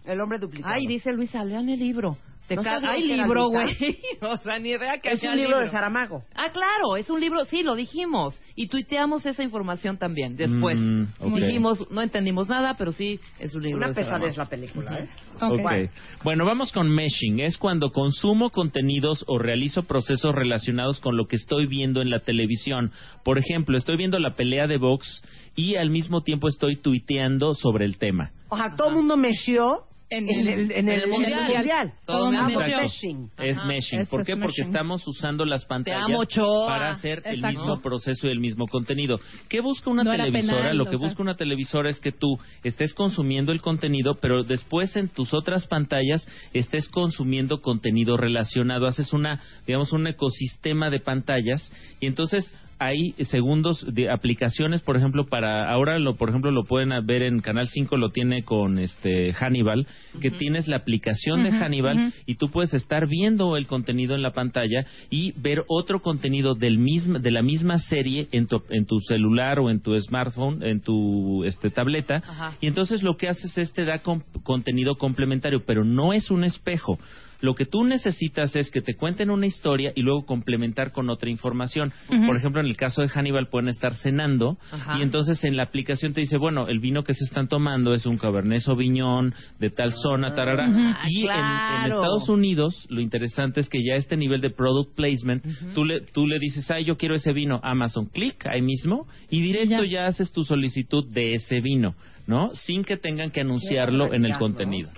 El Hombre Duplicado. Ay, dice Luisa, lean el libro. Te No ca- seas Hay libro, güey. o sea, ni idea que es haya un libro de. Saramago. Ah, claro, es un libro, sí, lo dijimos. Y tuiteamos esa información también después. Mm. Dijimos, no entendimos nada, pero sí, es un libro Una de pesadez la película, ¿eh? Bueno, vamos con meshing. Es cuando consumo contenidos o realizo procesos relacionados con lo que estoy viendo en la televisión. Por ejemplo, estoy viendo la pelea de box y al mismo tiempo estoy tuiteando sobre el tema. O sea, todo el mundo meció En en el- el, en en el, el mundial. mundial. Todo Ah, meshing. Es meshing. ¿Por es qué? Porque meshing. estamos usando las pantallas amo, para hacer el mismo proceso y el mismo contenido. ¿Qué busca una No televisora? penal, Lo o que sea. busca una televisora es que tú estés consumiendo el contenido, pero después en tus otras pantallas estés consumiendo contenido relacionado. Haces una, digamos, un ecosistema de pantallas y entonces hay segundos de aplicaciones, por ejemplo, para ahora lo por ejemplo lo pueden ver en Canal 5 lo tiene con este Hannibal, que tienes la aplicación de Hannibal y tú puedes estar viendo el contenido en la pantalla y ver otro contenido del mismo de la misma serie en tu en tu celular o en tu smartphone, en tu este tableta. Y entonces lo que haces es te da com- contenido complementario, pero no es un espejo. Lo que tú necesitas es que te cuenten una historia y luego complementar con otra información. Por ejemplo, en el caso de Hannibal pueden estar cenando Ajá. y entonces en la aplicación te dice, bueno, el vino que se están tomando es un Cabernet Sauvignon de tal zona, tarara. Ujú. Y en-. Estados Unidos lo interesante es que ya este nivel de product placement, tú, le, tú le dices, ay, yo quiero ese vino, Amazon, clic ahí mismo y directo ya. haces tu solicitud de ese vino, ¿no? Sin que tengan que anunciarlo en el contenido.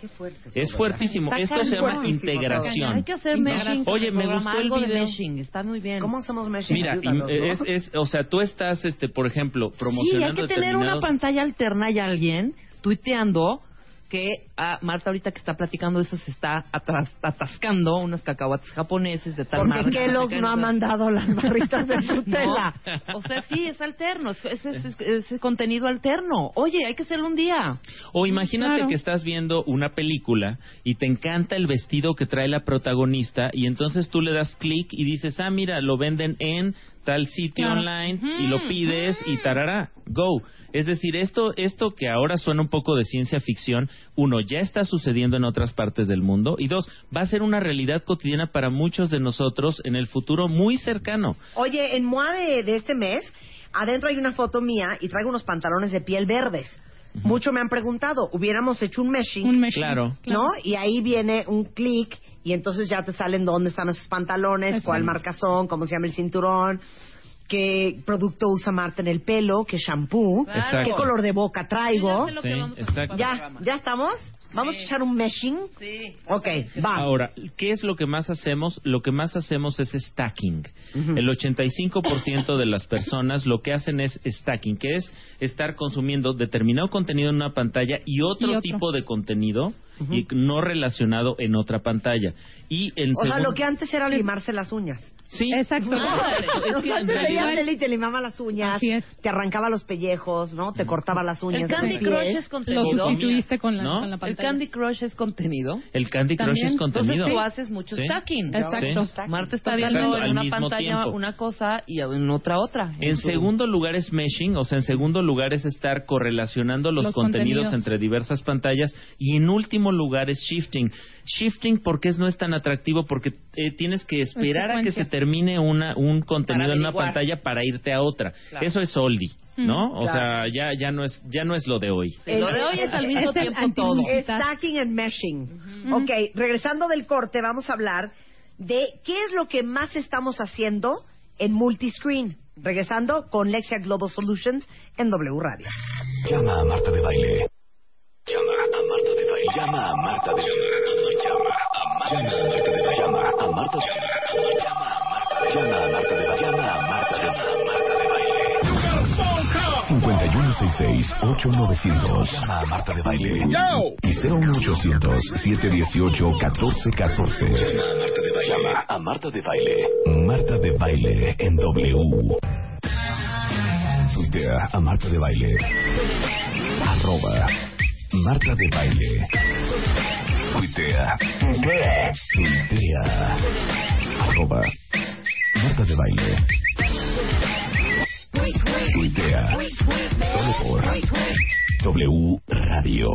Es fuertísimo. Está Esto se llama fuertísimo, integración. Hay que hacer meshing. Oye, me gustó el video. meshing. Está muy bien. ¿Cómo hacemos meshing? Mira, es, es, o sea, tú estás, este, por ejemplo, Sí, promocionando hay que tener una pantalla alterna y alguien tuiteando que ah, Marta ahorita que está platicando eso se está atras- atascando unos cacahuates japoneses de tal Porque marca. Kellogg's no ha mandado las barritas de Nutella. No, O sea, sí, es alterno, es, es, es- es- es contenido alterno. Oye, hay que hacerlo un día. O imagínate Claro. que estás viendo una película y te encanta el vestido que trae la protagonista y entonces tú le das clic y dices, ah, mira, lo venden en tal sitio Claro. online y lo pides y tarará, go. Es decir, esto, esto que ahora suena un poco de ciencia ficción, uno, ya está sucediendo en otras partes del mundo y dos, va a ser una realidad cotidiana para muchos de nosotros en el futuro muy cercano. Oye, en MOA de, de este mes, adentro hay una foto mía y traigo unos pantalones de piel verdes. Mucho me han preguntado, hubiéramos hecho un meshing, Un meshing, Claro. ¿no? Y ahí viene un clic y entonces ya te salen dónde están esos pantalones, cuál marca son, cómo se llama el cinturón, qué producto usa Marta en el pelo, qué shampoo, Claro. Qué color de boca traigo. Sí, exacto. ¿Ya, ¿Ya estamos? ¿Vamos a echar un meshing? Sí. Ok, va. Ahora, ¿qué es lo que más hacemos? Lo que más hacemos es stacking. El 85% de las personas lo que hacen es stacking, que es estar consumiendo determinado contenido en una pantalla y otro, Y otro. tipo de contenido y no relacionado en otra pantalla. Y en O sea, lo que antes era limarse las uñas. Sí. Exacto. Ah, es O que sea, en te limaba las uñas, Así es. te arrancaba los pellejos, ¿no? Te cortaba las uñas. El Candy pies. Crush es Lo contenido. sustituiste con la, ¿No? con la El pantalla. Candy Crush es contenido. El Candy Crush También. es contenido. Entonces tú haces mucho Sí. stacking. Exacto. Sí. Marta está viendo Exacto, en una pantalla tiempo. una cosa y en otra otra. En su- segundo lugar es meshing, o sea, en segundo lugar es estar correlacionando los, Los contenidos, contenidos. entre diversas pantallas y en último lugar es shifting. Shifting porque no es tan atractivo porque eh, tienes que esperar a que se termine una un contenido en una pantalla para irte a otra. Claro. Eso es oldie, ¿no? O Claro. sea, ya ya no es ya no es lo de hoy. Sí, lo de hoy es al mismo Es el tiempo anti- todo. Stacking and meshing. Ok, regresando del corte, vamos a hablar de qué es lo que más estamos haciendo en multiscreen. Regresando con Lexia Global Solutions en W Radio. Llama a Marta de Baile. Llama a Marta de Baile. Llama a Marta de Baile. Llama a Marta de Baile. Llama a Marta de Baile. Llama 5166-8900. Llama a Marta de Baile. Y 01800-718-1414. Llama a Marta de Baile. Llama a Marta de Baile. Marta de Baile en W. Tuitea a Marta de Baile. Arroba Marta de Baile. Tuitea. Tuitea. Arroba Marta de Baile. Tuitea. Solo por W Radio.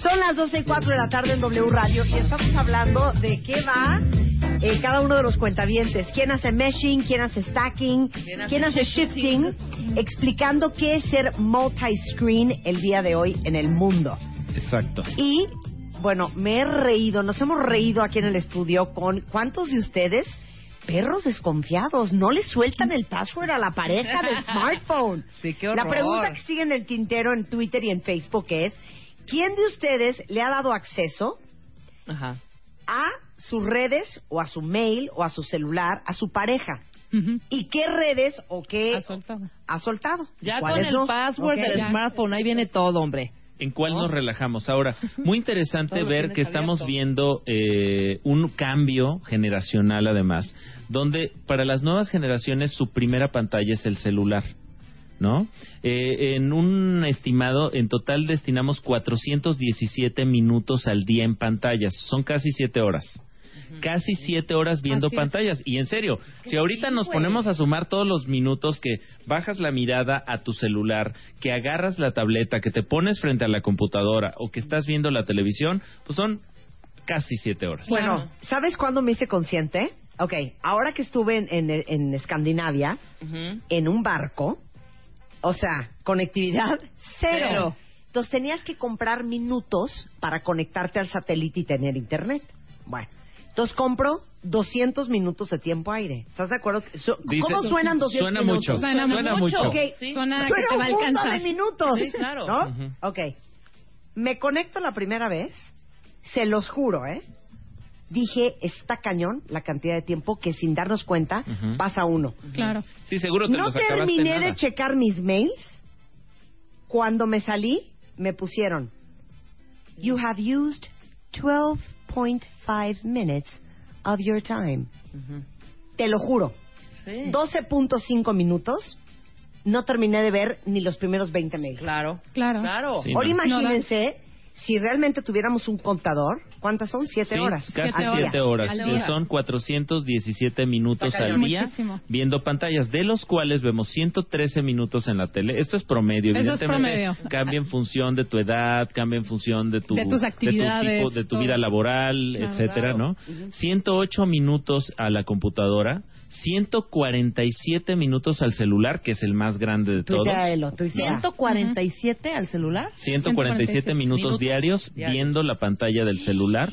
Son las 12 y 4 de la tarde en W Radio y estamos hablando de qué va eh, cada uno de los cuentavientes. ¿Quién hace meshing? ¿Quién hace stacking? ¿Quién hace ¿Quién hace shifting? Explicando qué es ser multi-screen el día de hoy en el mundo. Exacto. Y, bueno, me he reído, nos hemos reído aquí en el estudio con cuántos de ustedes, perros desconfiados, no le sueltan el password a la pareja del smartphone. Sí, qué La pregunta que sigue en el tintero en Twitter y en Facebook es, ¿quién de ustedes le ha dado acceso Ajá. a sus redes o a su mail o a su celular a su pareja? ¿Y qué redes o qué Ha soltado. ha soltado? Ya con ¿Cuáles el no? password del Ya. smartphone, ahí viene todo, hombre. ¿En cuál ¿No? nos relajamos? Ahora, muy interesante ver que estamos abierto. viendo eh, un cambio generacional además, donde para las nuevas generaciones su primera pantalla es el celular. ¿No? Eh, en un estimado, en total destinamos 417 minutos al día en pantallas. Son casi 7 horas. Casi siete horas viendo Así es. pantallas. Y en serio, si ahorita nos ponemos a sumar todos los minutos que bajas la mirada a tu celular, que agarras la tableta, que te pones frente a la computadora o que estás viendo la televisión, pues son casi siete horas. Bueno, ¿sabes cuándo me hice consciente? Ok, ahora que estuve en, en, en Escandinavia, en un barco, o sea, conectividad cero. Cero. Entonces tenías que comprar minutos para conectarte al satélite y tener internet. Bueno, entonces compro 200 minutos de tiempo aire. ¿Estás de acuerdo? Su- Dice- ¿Cómo suenan 200 suena minutos? mucho, Suena suena mucho. mucho. Ok, Sí. Suena que suena te va a un mundo alcanzar. de minutos. Sí, claro. ¿No? Ujú. Ok. Me conecto la primera vez, se los juro, ¿eh? Dije, está cañón la cantidad de tiempo que sin darnos cuenta Ujú. pasa uno. Claro. Sí, seguro te No los acabaste en terminé nada. de checar mis mails. Cuando me salí, me pusieron, You have used 12.5 minutes of your time. Te lo juro. Sí. 12.5 minutos. No terminé de ver ni los primeros 20 mails. Claro. Claro. Claro. Sí, Ahora no. imagínense si realmente tuviéramos un contador. ¿Cuántas son? Siete Sí, horas. Casi Siete horas. Día. Son 417 minutos al día Muchísimo. viendo pantallas, de los cuales vemos 113 minutos en la tele. Esto es promedio, Eso es evidentemente. promedio. Cambia en función de tu edad, cambia en función de tu, De tus tu actividades, tipo- de tu vida laboral, Claro. etcétera, ¿no? 108 minutos a la computadora. 147 minutos al celular, que es el más grande de todos. Tuitealo, tuitea. 147 al celular. 147 minutos, Minutos diarios, diarios. viendo la pantalla del celular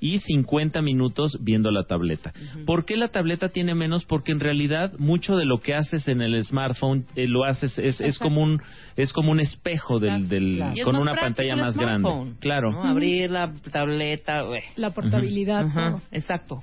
y 50 minutos viendo la tableta. ¿Por qué la tableta tiene menos? Porque en realidad mucho de lo que haces en el smartphone eh, lo haces es, es como un es como un espejo del, con una pantalla más grande. Claro. ¿no? Abrir la tableta. ué. La portabilidad. Ajá, todo. exacto.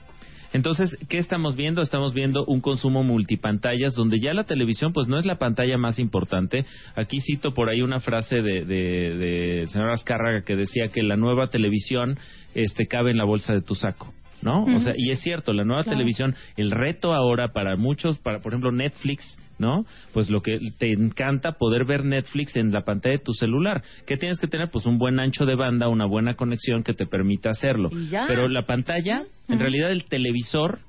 Entonces, ¿qué estamos viendo? Estamos viendo un consumo multipantallas donde ya la televisión pues no es la pantalla más importante. Aquí cito por ahí una frase de, de, de señora Azcárraga que decía que la nueva televisión este cabe en la bolsa de tu saco. ¿No? O sea, y es cierto, la nueva Claro. televisión, el reto ahora para muchos, para por ejemplo Netflix, ¿no? Pues lo que te encanta poder ver Netflix en la pantalla de tu celular. ¿Qué tienes que tener? Pues un buen ancho de banda, una buena conexión que te permita hacerlo. Pero la pantalla, en realidad el televisor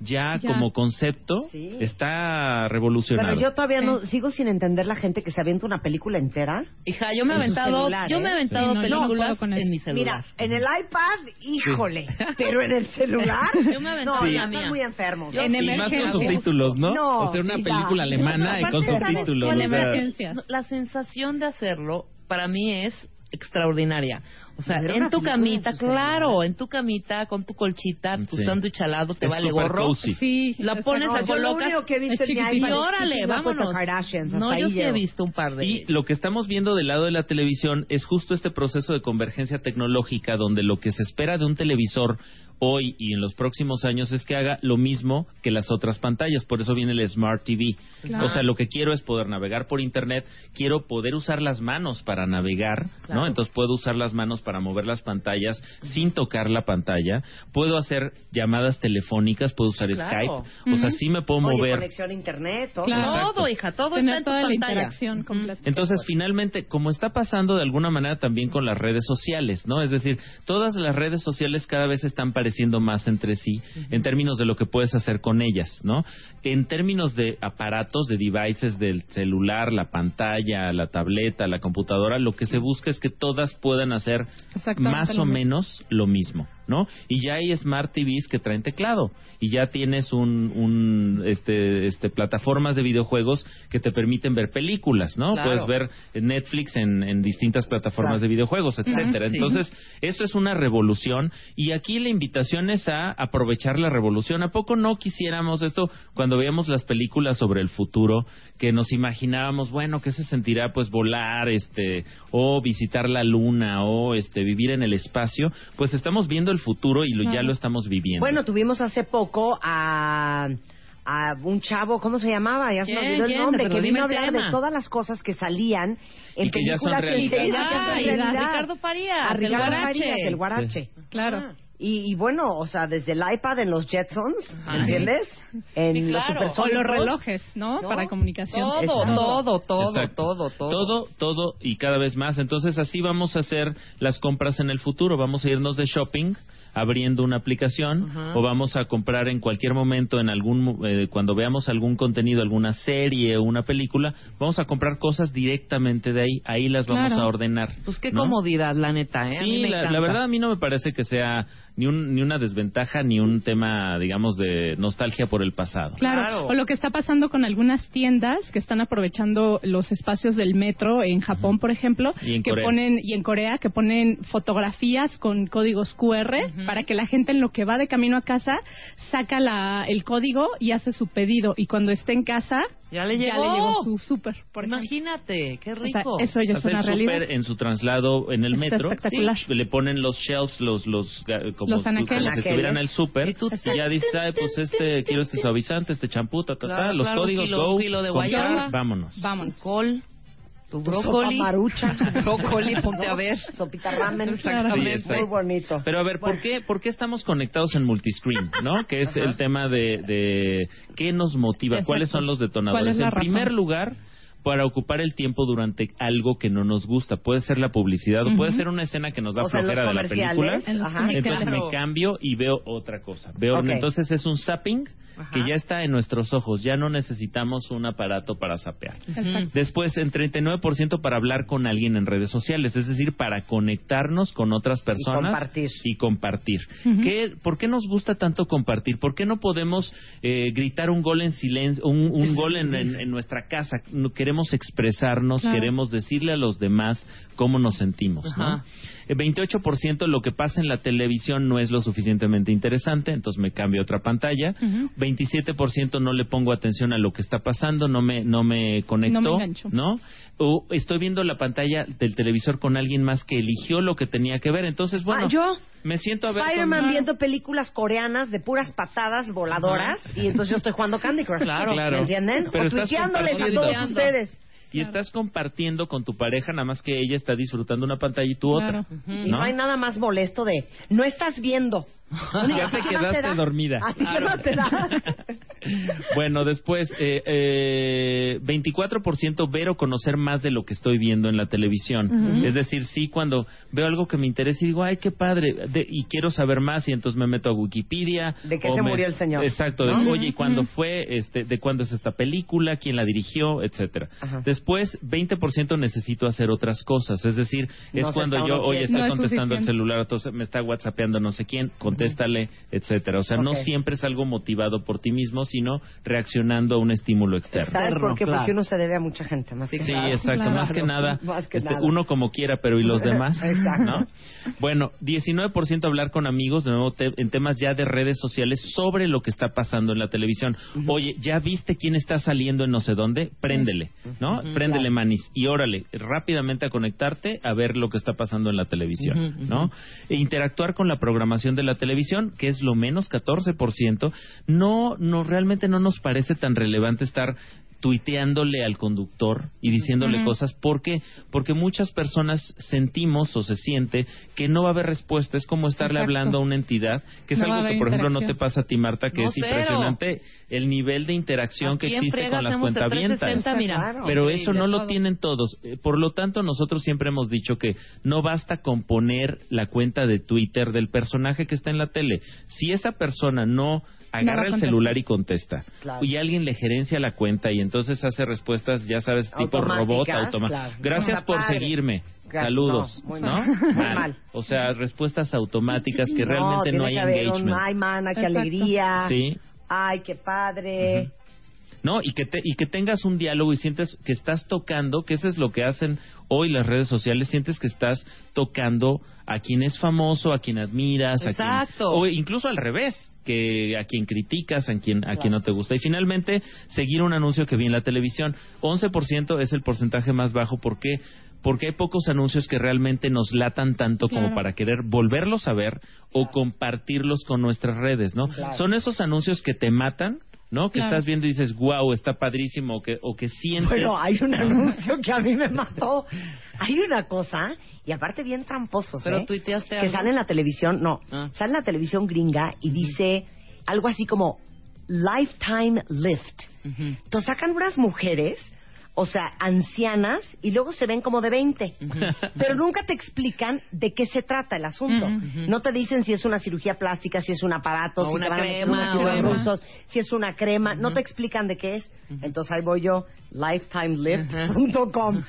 ya, Ya. como concepto Sí. está revolucionado. Pero yo todavía Sí. no sigo sin entender la gente que se avienta una película entera. Hija, yo me he aventado, celular, yo ¿eh? me he aventado Sí, no, yo no películas con en mi celular. Mira, en el iPad, híjole, pero en el celular. Yo me aventaba no, la ya mía. están muy enfermos. En y más con subtítulos, ¿no? No, o sea, una película alemana y con Aparte, ¿sabes subtítulos. La sensación de hacerlo para mí es extraordinaria. O sea, en tu camita, claro, en tu camita, con tu colchita, tu Sí. sándwich al lado, te Es vale gorro. cozy. Sí. La pones, No, la yo lo colocas. único que he visto es en mi chiquitito. iPad Y es órale, vámonos. No, yo sí he visto un par de Y lo que estamos viendo del lado de la televisión es justo este proceso de convergencia tecnológica donde lo que se espera de un televisor hoy y en los próximos años es que haga lo mismo que las otras pantallas. Por eso viene el Smart TV. Claro. O sea, lo que quiero es poder navegar por Internet, quiero poder usar las manos para navegar, Claro. ¿no? Entonces puedo usar las manos para mover las pantallas sin tocar la pantalla. Puedo hacer llamadas telefónicas, puedo usar Claro. Skype. O sea, sí me puedo Oye, mover. conexión a internet, todo. Todo, hija, todo Tener está en tu toda la pantalla. interacción completa. Entonces, finalmente, como está pasando de alguna manera también con las redes sociales, ¿no? Es decir, todas las redes sociales cada vez están pareciendo más entre sí en términos de lo que puedes hacer con ellas, ¿no? En términos de aparatos, de devices del celular, la pantalla, la tableta, la computadora, lo que se busca es que todas puedan hacer más o menos lo mismo, ¿no? Y ya hay smart TVs que traen teclado y ya tienes un, un este, este plataformas de videojuegos que te permiten ver películas, ¿no? Claro. Puedes ver Netflix en, en distintas plataformas Claro. de videojuegos, etcétera. sí. Entonces, esto es una revolución y aquí la invitación es a aprovechar la revolución. ¿A poco no quisiéramos esto cuando veíamos las películas sobre el futuro que nos imaginábamos, bueno, que se sentirá pues volar, este, o visitar la luna o este vivir en el espacio? Pues estamos viendo el futuro y lo, ya lo estamos viviendo. Bueno, tuvimos hace poco a, a un chavo, ¿cómo se llamaba? Ya se me olvidó el nombre, Pero que vino a el hablar tema. de todas las cosas que salían en Y que ya son películas realidad. Ah. Ricardo Farías, A el Ricardo guarache. Farías, el guarache. Sí. Claro. Y, y bueno, o sea, desde el iPad en los Jetsons. ¿entiendes? En Sí, los claro. O supersónicos. los relojes, ¿no? ¿No? Para comunicación. Todo, Exacto. todo, todo, Exacto. todo, todo. Todo, todo y cada vez más. Entonces así vamos a hacer las compras en el futuro. Vamos a irnos de shopping abriendo una aplicación o vamos a comprar en cualquier momento, en algún mo- eh, cuando veamos algún contenido, alguna serie o una película, vamos a comprar cosas directamente de ahí, ahí las vamos a ordenar. Pues qué ¿no? comodidad, la neta, ¿eh? A mí Sí, me la, encanta. la verdad a mí no me parece que sea ni, un, ni una desventaja ni un tema, digamos, de nostalgia por el pasado. Claro. o lo que está pasando con algunas tiendas que están aprovechando los espacios del metro en Japón, por ejemplo, Y en que Corea. ponen y en Corea que ponen fotografías con códigos QR para que la gente en lo que va de camino a casa saca la, el código y hace su pedido y cuando esté en casa Ya le ya llegó. le llegó su súper. Imagínate, qué O sea, rico. eso ya es una realidad. en su traslado en el Está metro, espectacular. sí, le ponen los shelves, los, los, como, Los como anaqueles. si estuvieran en el súper, Y tú- y ya dices, ay, pues este, quiero este suavizante, este champú, ta, ta, ta, Claro, los claro, códigos, kilo- go, kilo de comprar, vámonos. Vámonos. Col, tu Tu brócoli. sopa marucha. Brócoli, ponte a ver. Sopita ramen. Sí. Muy bonito. Pero a ver, ¿por qué, ¿por qué estamos conectados en multiscreen? ¿No? Que es el tema de, de qué nos motiva, Exacto. cuáles son los ¿Cuál detonadores. es la en primer lugar, para ocupar el tiempo durante algo que no nos gusta. Puede ser la publicidad o puede ser una escena que nos da O sea, en los flojera de la película. comerciales. En los Ajá. Entonces me cambio y veo otra cosa. Veo. Entonces es un zapping Ajá. que ya está en nuestros ojos. Ya no necesitamos un aparato para zapear. Exacto. Después, en 39% para hablar con alguien en redes sociales, es decir, para conectarnos con otras personas compartir. y compartir. Ujú. ¿Qué- ¿Por qué nos gusta tanto compartir? ¿Por qué no podemos eh, gritar un gol en silencio, un, un gol en, en- en nuestra casa? No queremos expresarnos, Claro. queremos decirle a los demás cómo nos sentimos, ¿no? Eh, 28% lo que pasa en la televisión no es lo suficientemente interesante, entonces me cambio a otra pantalla. Ujú. 27% no le pongo atención a lo que está pasando, no me no me conecto, No me engancho. ¿no? O estoy viendo la pantalla del televisor con alguien más que eligió lo que tenía que ver, entonces bueno, Ah, yo. me siento a ver con- Spider-Man viendo películas coreanas de puras patadas voladoras y entonces yo estoy jugando Candy Crush. Claro. Claro. ¿Me entienden? Pero o a todos ustedes. Y estás compartiendo con tu pareja, nada más que ella está disfrutando una pantalla y tú Claro. otra, Y no ¿no? hay nada más molesto de no estás viendo. Ya te quedaste dormida. ¿A ti qué más te da? Bueno, después, eh, eh, 24% ver o conocer más de lo que estoy viendo en la televisión. Es decir, sí, cuando veo algo que me interesa y digo, ay, qué padre, de- y quiero saber más, y entonces me meto a Wikipedia. ¿De qué se me- murió el señor? Exacto, de, ¿No? oye, ¿y cuándo fue? Este, ¿De cuándo es esta película? ¿Quién la dirigió? Etcétera. Ajá. Después, 20% necesito hacer otras cosas. Es decir, es No cuando yo, oye, estoy No es contestando el celular, entonces me está whatsappeando no sé quién, contéstale, etcétera. O sea, no siempre es algo motivado por ti mismo, sino reaccionando a un estímulo externo. ¿Sabes por qué? Claro. Porque uno se debe a mucha gente. Más que Sí, nada. exacto. Claro. Más que nada, Más que este, nada. uno como quiera, pero ¿y los demás? Exacto. ¿No? Bueno, 19% hablar con amigos, de nuevo, te- en temas ya de redes sociales sobre lo que está pasando en la televisión. Oye, ¿ya viste quién está saliendo en no sé dónde? Préndele, ¿no? Préndele, manis. Y órale, rápidamente a conectarte a ver lo que está pasando en la televisión. ¿no? E interactuar con la programación de la televisión, que es lo menos 14%, no, no, realmente no nos parece tan relevante estar tuiteándole al conductor y diciéndole cosas porque porque muchas personas sentimos o se siente que no va a haber respuesta es como estarle Exacto. hablando a una entidad que es No algo que por ejemplo no te pasa a ti Marta que No, es cero. impresionante el nivel de interacción que Aquí existe con las cuentavientas 360, mira. Claro. pero eso no lo todo. tienen todos. Eh, Por lo tanto, nosotros siempre hemos dicho que no basta con poner la cuenta de Twitter del personaje que está en la tele. Si esa persona no agarra el celular y contesta, Claro. y alguien le gerencia la cuenta y entonces hace respuestas, ya sabes, tipo robot automático. claro. Gracias por padre. seguirme. Gracias. Saludos, No, muy ¿no? mal. Muy mal. O sea, respuestas automáticas que no, realmente no hay que engagement. ay, mana, qué Exacto. alegría. Sí. Ay, qué padre. ¿No? Y que, te- y que tengas un diálogo y sientes que estás tocando, que eso es lo que hacen hoy las redes sociales, sientes que estás tocando a quien es famoso, a quien admiras, a quien, Exacto. o incluso al revés, que a quien criticas, a quien, a quien no te gusta. Y finalmente, seguir un anuncio que vi en la televisión. 11% es el porcentaje más bajo, ¿por qué? Porque hay pocos anuncios que realmente nos latan tanto como para querer volverlos a ver o compartirlos con nuestras redes, ¿no? Son esos anuncios que te matan, ¿no? Que Claro. estás viendo y dices, wow, está padrísimo, o que, o que sientes... Bueno, hay un anuncio que a mí me mató. Hay una cosa, y aparte bien tramposos, Pero ¿eh? tuiteaste Que algo. sale en la televisión, no, Ah. sale en la televisión gringa y dice algo así como Lifetime Lift. Ujú. Entonces sacan unas mujeres, o sea, ancianas y luego se ven como de 20. Pero nunca te explican de qué se trata el asunto. No te dicen si es una cirugía plástica, si es un aparato, O si una te van a meter crema, unos rusos, si es una crema. No te explican de qué es. Entonces ahí voy yo, lifetimelift.com.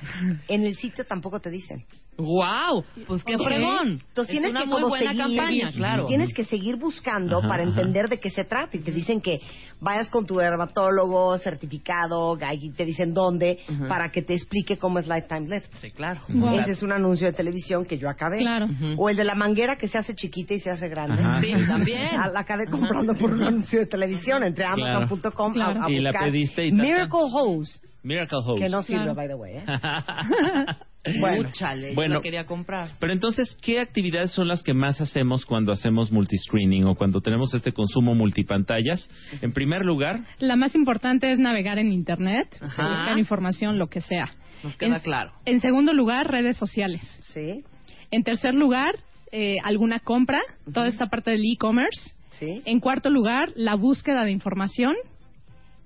En el sitio tampoco te dicen. ¡Wow! Pues qué Ok. fregón. Entonces Es tienes una que muy como buena seguir, campaña, claro. Tienes que seguir buscando Ajá, para ajá. entender de qué se trata. Y te dicen que vayas con tu dermatólogo certificado, ahí te dicen dónde, para que te explique cómo es Lifetime Lift. Sí, claro. Ese es un anuncio de televisión que yo acabé. Claro. O el de la manguera que se hace chiquita y se hace grande. Ajá, Sí, también. Ah, La acabé comprando por un anuncio de televisión. Claro. Amazon.com Claro. a, a Y la pediste y. Miracle Hose, Miracle Hose. que no sirve, Claro. by the way. ¿eh? Bueno, Bueno. yo la quería comprar. Pero entonces, ¿qué actividades son las que más hacemos cuando hacemos multiscreening o cuando tenemos este consumo multipantallas? En primer lugar, La más importante es navegar en Internet, Ajá. buscar información, lo que sea. Nos queda En- claro. En segundo lugar, redes sociales. Sí, En tercer lugar, eh, alguna compra, toda esta parte del e-commerce. sí. En cuarto lugar, la búsqueda de información.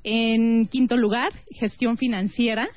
En quinto lugar, gestión financiera,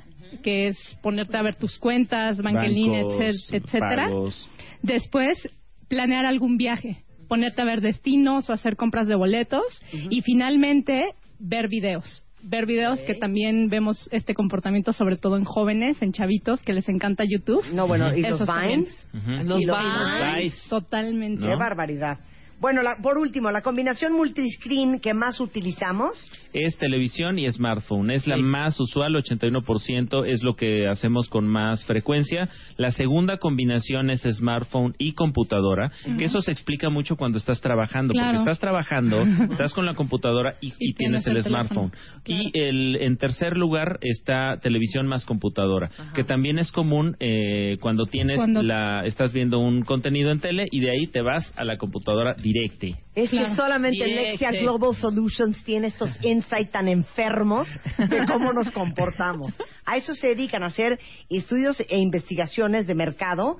que es ponerte a ver tus cuentas, etc- etcétera. pagos. Después, planear algún viaje, ponerte a ver destinos o hacer compras de boletos. Y finalmente, ver videos. Ver videos que también vemos este comportamiento, sobre todo en jóvenes, en chavitos, que les encanta YouTube. No, bueno, y los Esos también. Vines. Los Y los Vines. Vines. Totalmente. Qué ¿No? barbaridad. Bueno, la- por último, la combinación multiscreen que más utilizamos. es televisión y smartphone. Es la más usual, 81% es lo que hacemos con más frecuencia. La segunda combinación es smartphone y computadora, que eso se explica mucho cuando estás trabajando, Claro. porque estás trabajando, estás con la computadora y, y Y tienes, tienes el, el smartphone. Y el, en tercer lugar está televisión más computadora, que también es común eh, cuando tienes Cuando- la, estás viendo un contenido en tele y de ahí te vas a la computadora directe. Es Claro. que solamente Directe. Lexia Global Solutions tiene estos insights tan enfermos de cómo nos comportamos. A eso se dedican a hacer estudios e investigaciones de mercado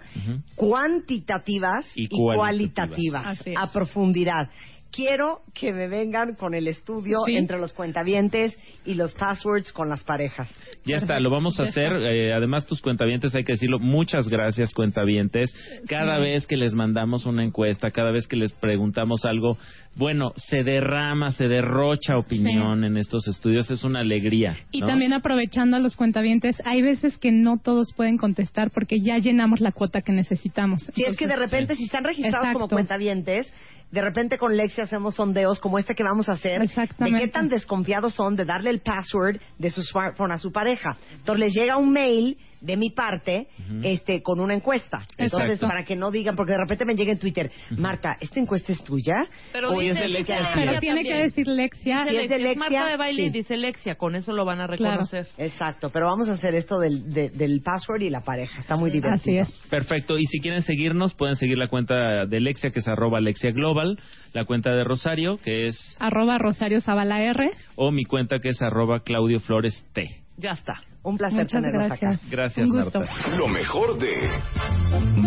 cuantitativas Y y, cualitativas. a profundidad. Quiero que me vengan con el estudio Sí. entre los cuentavientes y los passwords con las parejas. Ya está, lo vamos a hacer. Eh, además, tus cuentavientes, hay que decirlo, muchas gracias, cuentavientes. Cada vez que les mandamos una encuesta, cada vez que les preguntamos algo, bueno, se derrama, se derrocha opinión en estos estudios. Es una alegría. Y ¿no? también aprovechando a los cuentavientes, hay veces que no todos pueden contestar porque ya llenamos la cuota que necesitamos. Si es que de repente, si están registrados como cuentavientes, de repente con Lexi hacemos sondeos como este que vamos a hacer, de qué tan desconfiados son de darle el password de su smartphone a su pareja. Entonces les llega un mail de mi parte este con una encuesta. Entonces, Exacto. para que no digan, porque de repente me llega en Twitter, Marta, ¿esta encuesta es tuya? Pero ¿O dice, es Lexia? Lexia Pero tiene que decir Lexia. Dice Si es de Lexia, es Lexia, Marta de baile y dice Lexia, con eso lo van a reconocer. Exacto, pero vamos a hacer esto del, de- del password y la pareja. Está muy divertido. Así es. Perfecto. Y si quieren seguirnos, pueden seguir la cuenta de Lexia, que es arroba Lexia Global, la cuenta de Rosario, que es, Arroba Rosario Zavala R. o mi cuenta, que es arroba Claudio Flores T. Ya está. Un placer Muchas tenerlos gracias. acá. Gracias, Un gusto. Marta. Lo mejor de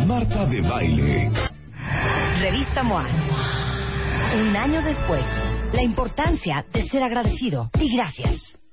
Marta de Baile. Revista MOA. Un año después, la importancia de ser agradecido y gracias.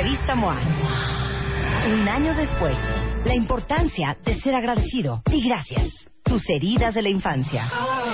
Revista MOA. Un año después, la importancia de ser agradecido y gracias. Tus heridas de la infancia.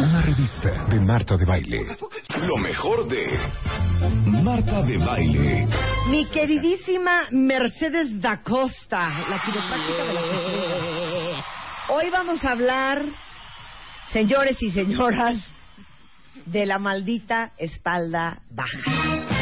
Una revista de Marta de Baile. Lo mejor de Marta de Baile. Mi queridísima Mercedes da Costa, la quiropráctica de la cultura. Hoy vamos a hablar, señores y señoras, de la maldita espalda baja.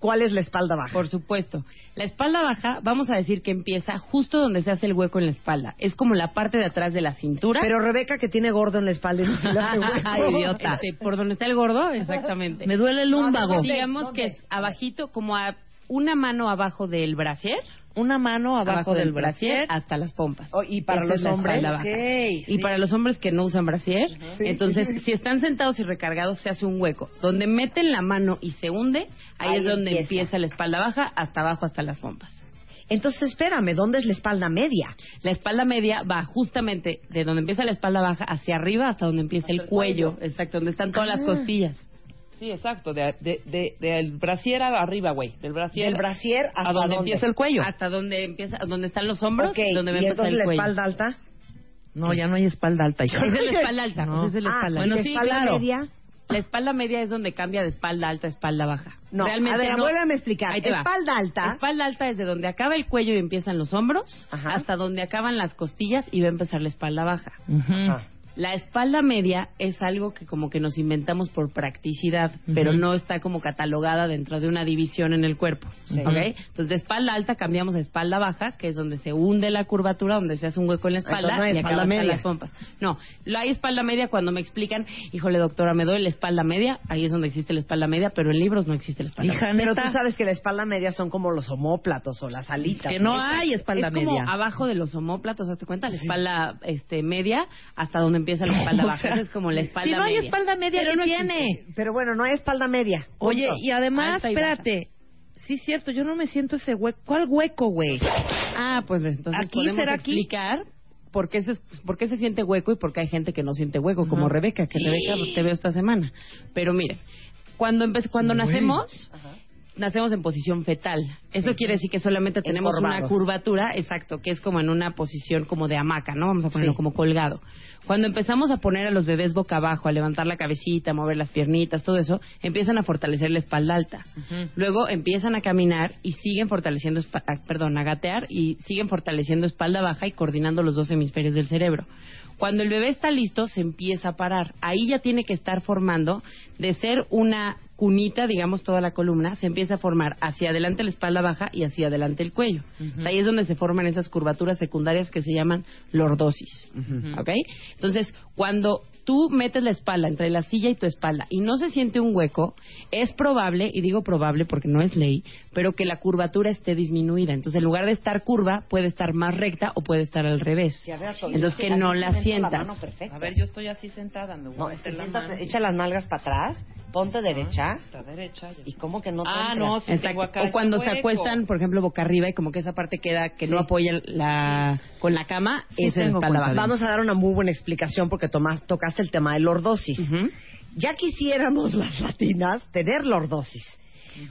¿Cuál es la espalda baja? Por supuesto. La espalda baja, vamos a decir que empieza justo donde se hace el hueco en la espalda. Es como la parte de atrás de la cintura. Pero Rebeca, que tiene gordo en la espalda y no se le hace hueco. Ay, idiota. Este, por donde está el gordo, exactamente. Me duele el lúmbago. Digamos que es abajito, como a una mano abajo del brasier. Una mano abajo, del brasier brasier. hasta las pompas. Oh, y para Esa los hombres. Y sí. para los hombres que no usan brasier, entonces si están sentados y recargados se hace un hueco. Donde meten la mano y se hunde, ahí, Ahí es donde empieza. empieza. la espalda baja hasta abajo hasta las pompas. Entonces, espérame, ¿dónde es la espalda media? La espalda media va justamente de donde empieza la espalda baja hacia arriba hasta donde empieza el, cuello. exacto, donde están todas las Ah. costillas. Sí, exacto. De, de, de- del brasier arriba, güey. Del brasier. Del brasier hasta a donde dónde? empieza el cuello. Hasta donde empieza, donde están los hombros, Ok, donde ¿y empezar entonces el la cuello. espalda alta? No, ya no hay espalda alta. hija. Esa es la espalda alta, No. esa es la Ah, espalda bueno, sí, espalda media. La espalda media es donde cambia de espalda alta a espalda baja. No, Realmente a ver, no. vuélveme a explicar. Ahí te va. Espalda alta. Espalda alta es de donde acaba el cuello y empiezan los hombros, Ajá. hasta donde acaban las costillas y va a empezar la espalda baja. Ajá. La espalda media es algo que como que nos inventamos por practicidad, pero no está como catalogada dentro de una división en el cuerpo. Sí. ¿ok? Entonces de espalda alta cambiamos a espalda baja, que es donde se hunde la curvatura, donde se hace un hueco en la espalda Entonces no hay y espalda media. las pompas. No, la hay espalda media cuando me explican, híjole doctora, me duele la espalda media, ahí es donde existe la espalda media, pero en libros no existe la espalda Hija, media. Pero tú sabes que la espalda media son como los homóplatos o las alitas. Que no hay espalda es como media. abajo de los homóplatos, ¿te cuenta? La espalda este, media hasta donde empieza la espalda baja. Esa es como la espalda si no hay media. espalda media, Pero ¿qué no tiene? existe. Pero bueno, no hay espalda media. Oye, Punto. y además, y baja. espérate. Sí, es cierto, yo no me siento ese hueco. ¿Cuál hueco, güey? Ah, pues entonces ¿Aquí podemos será aquí? explicar por qué, se, por qué se siente hueco y por qué hay gente que no siente hueco, como Rebeca, que Rebeca te veo esta semana. Pero mire, cuando, cuando nacemos, nacemos en posición fetal. Eso quiere decir que solamente tenemos una curvatura, exacto, que es como en una posición como de hamaca, ¿no? Vamos a ponerlo Sí. como colgado. Cuando empezamos a poner a los bebés boca abajo, a levantar la cabecita, a mover las piernitas, todo eso, empiezan a fortalecer la espalda alta. Luego empiezan a caminar y siguen fortaleciendo, ah, perdón, a gatear y siguen fortaleciendo espalda baja y coordinando los dos hemisferios del cerebro. Cuando el bebé está listo, se empieza a parar. Ahí ya tiene que estar formando de ser una cunita, digamos, toda la columna, se empieza a formar hacia adelante la espalda baja y hacia adelante el cuello. O sea, ahí es donde se forman esas curvaturas secundarias que se llaman lordosis. ¿Ok? Entonces, cuando tú metes la espalda entre la silla y tu espalda y no se siente un hueco, es probable, y digo probable porque no es ley, pero que la curvatura esté disminuida. Entonces, en lugar de estar curva, puede estar más recta o puede estar al revés. Sí, ver, Entonces, que no la sientas. A ver, yo estoy así sentada, me voy No, a es que meter la siéntate, mano. echa las nalgas para atrás, ponte derecha. La derecha. ya. ¿Y cómo que no te Ah, entra? no, sí Exacto. tengo acá O cuando se acuestan, por ejemplo, boca arriba y como que esa parte queda que no apoya la con la cama, Sí, esa es espalda baja. Vamos a dar una muy buena explicación porque tomas- tocaste el tema de lordosis. Ya quisiéramos las latinas tener lordosis.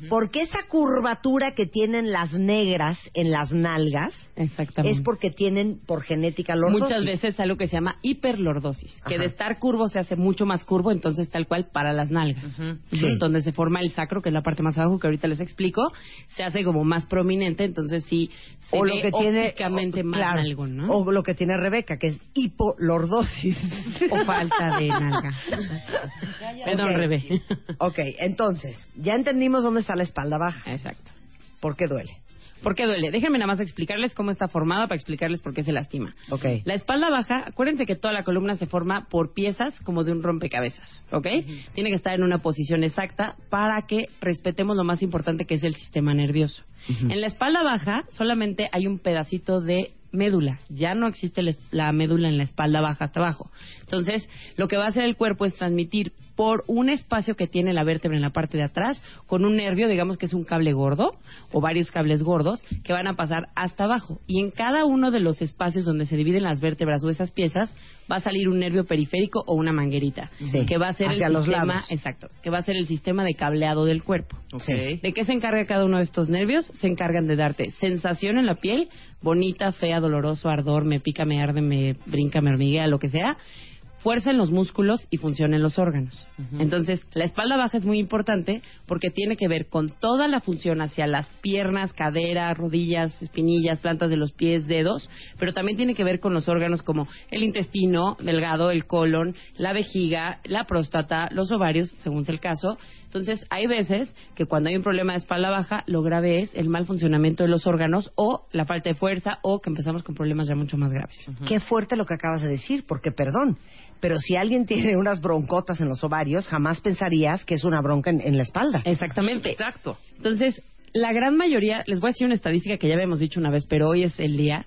Porque esa curvatura que tienen las negras en las nalgas Exactamente. es porque tienen por genética lordosis. Muchas veces algo que se llama hiperlordosis, que de estar curvo se hace mucho más curvo, entonces tal cual para las nalgas. Sí. Donde se forma el sacro, que es la parte más abajo que ahorita les explico, se hace como más prominente, entonces sí se o ve lo que tiene ópticamente o- más claro, algo, ¿no? O lo que tiene Rebeca, que es hipolordosis. O falta de nalga. Perdón, Ok. Rebe. ok, entonces, ya entendimos dónde está la espalda baja. Exacto. ¿Por qué duele? ¿Por qué duele? Déjenme nada más explicarles cómo está formada para explicarles por qué se lastima. Ok. La espalda baja, acuérdense que toda la columna se forma por piezas como de un rompecabezas, ¿ok? Tiene que estar en una posición exacta para que respetemos lo más importante que es el sistema nervioso. En la espalda baja solamente hay un pedacito de médula, ya no existe la médula en la espalda baja hasta abajo. Entonces, lo que va a hacer el cuerpo es transmitir por un espacio que tiene la vértebra en la parte de atrás, con un nervio, digamos que es un cable gordo, o varios cables gordos, que van a pasar hasta abajo. Y en cada uno de los espacios donde se dividen las vértebras o esas piezas, va a salir un nervio periférico o una manguerita, Sí. que va a ser Hacia el los sistema, lados. exacto, que va a ser el sistema de cableado del cuerpo. ¿De qué se encarga cada uno de estos nervios? Se encargan de darte sensación en la piel, bonita, fea, doloroso, ardor, me pica, me arde, me brinca, me hormiguea, lo que sea. Fuerza en los músculos y función en los órganos. Entonces, la espalda baja es muy importante porque tiene que ver con toda la función hacia las piernas, cadera, rodillas, espinillas, plantas de los pies, dedos, pero también tiene que ver con los órganos como el intestino delgado, el colon, la vejiga, la próstata, los ovarios, según sea el caso. Entonces, hay veces que cuando hay un problema de espalda baja, lo grave es el mal funcionamiento de los órganos o la falta de fuerza o que empezamos con problemas ya mucho más graves. Qué fuerte lo que acabas de decir, porque perdón, pero si alguien tiene unas broncotas en los ovarios, jamás pensarías que es una bronca en, en la espalda. Exactamente. Exacto. Entonces, la gran mayoría, les voy a decir una estadística que ya habíamos dicho una vez, pero hoy es el día.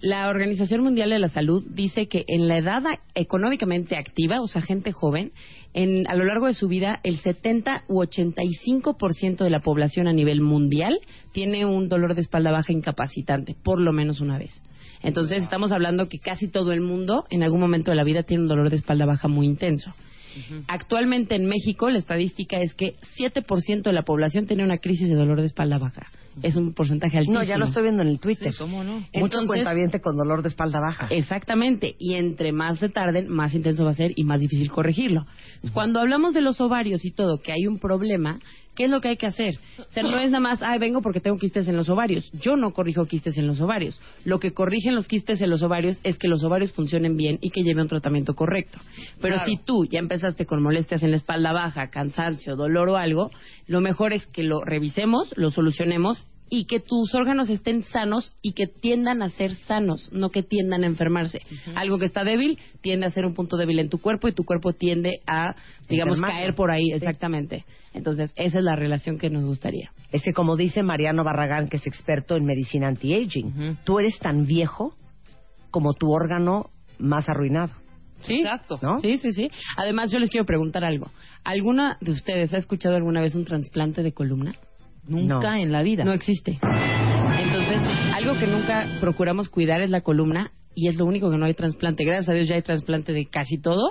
La Organización Mundial de la Salud dice que en la edad económicamente activa, o sea, gente joven, en, a lo largo de su vida, el 70 u 85% de la población a nivel mundial tiene un dolor de espalda baja incapacitante, por lo menos una vez. Entonces, estamos hablando que casi todo el mundo en algún momento de la vida tiene un dolor de espalda baja muy intenso. Actualmente en México la estadística es que 7% de la población tiene una crisis de dolor de espalda baja. Es un porcentaje altísimo. No, ya lo estoy viendo en el Twitter. ¿cómo no? Mucho cuentaviente con dolor de espalda baja. Exactamente, y entre más se tarden, más intenso va a ser y más difícil corregirlo. Cuando hablamos de los ovarios y todo, que hay un problema, ¿qué es lo que hay que hacer? O sea, no es nada más, ay, vengo porque tengo quistes en los ovarios. Yo no corrijo quistes en los ovarios. Lo que corrigen los quistes en los ovarios es que los ovarios funcionen bien y que lleven un tratamiento correcto. Pero Claro. si tú ya empezaste con molestias en la espalda baja, cansancio, dolor o algo, lo mejor es que lo revisemos, lo solucionemos y que tus órganos estén sanos y que tiendan a ser sanos, no que tiendan a enfermarse. Algo que está débil tiende a ser un punto débil en tu cuerpo y tu cuerpo tiende a, digamos, Enfermarse. caer por ahí, Sí. exactamente. Entonces, esa es la relación que nos gustaría. Es que como dice Mariano Barragán, que es experto en medicina anti-aging, tú eres tan viejo como tu órgano más arruinado. Sí, exacto. Sí, sí, sí. Además, yo les quiero preguntar algo. ¿Alguna de ustedes ha escuchado alguna vez un trasplante de columna? Nunca No. en la vida. No existe. Entonces, algo que nunca procuramos cuidar es la columna y es lo único que no hay trasplante. Gracias a Dios ya hay trasplante de casi todo,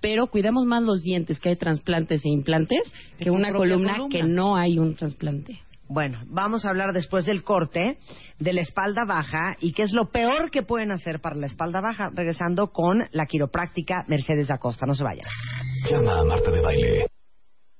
pero cuidamos más los dientes que hay trasplantes e implantes que una columna, columna. que no hay un trasplante. Bueno, vamos a hablar después del corte de la espalda baja y qué es lo peor que pueden hacer para la espalda baja, regresando con la quiropráctica Mercedes Acosta. No se vayan. Llama a Marta de Baile.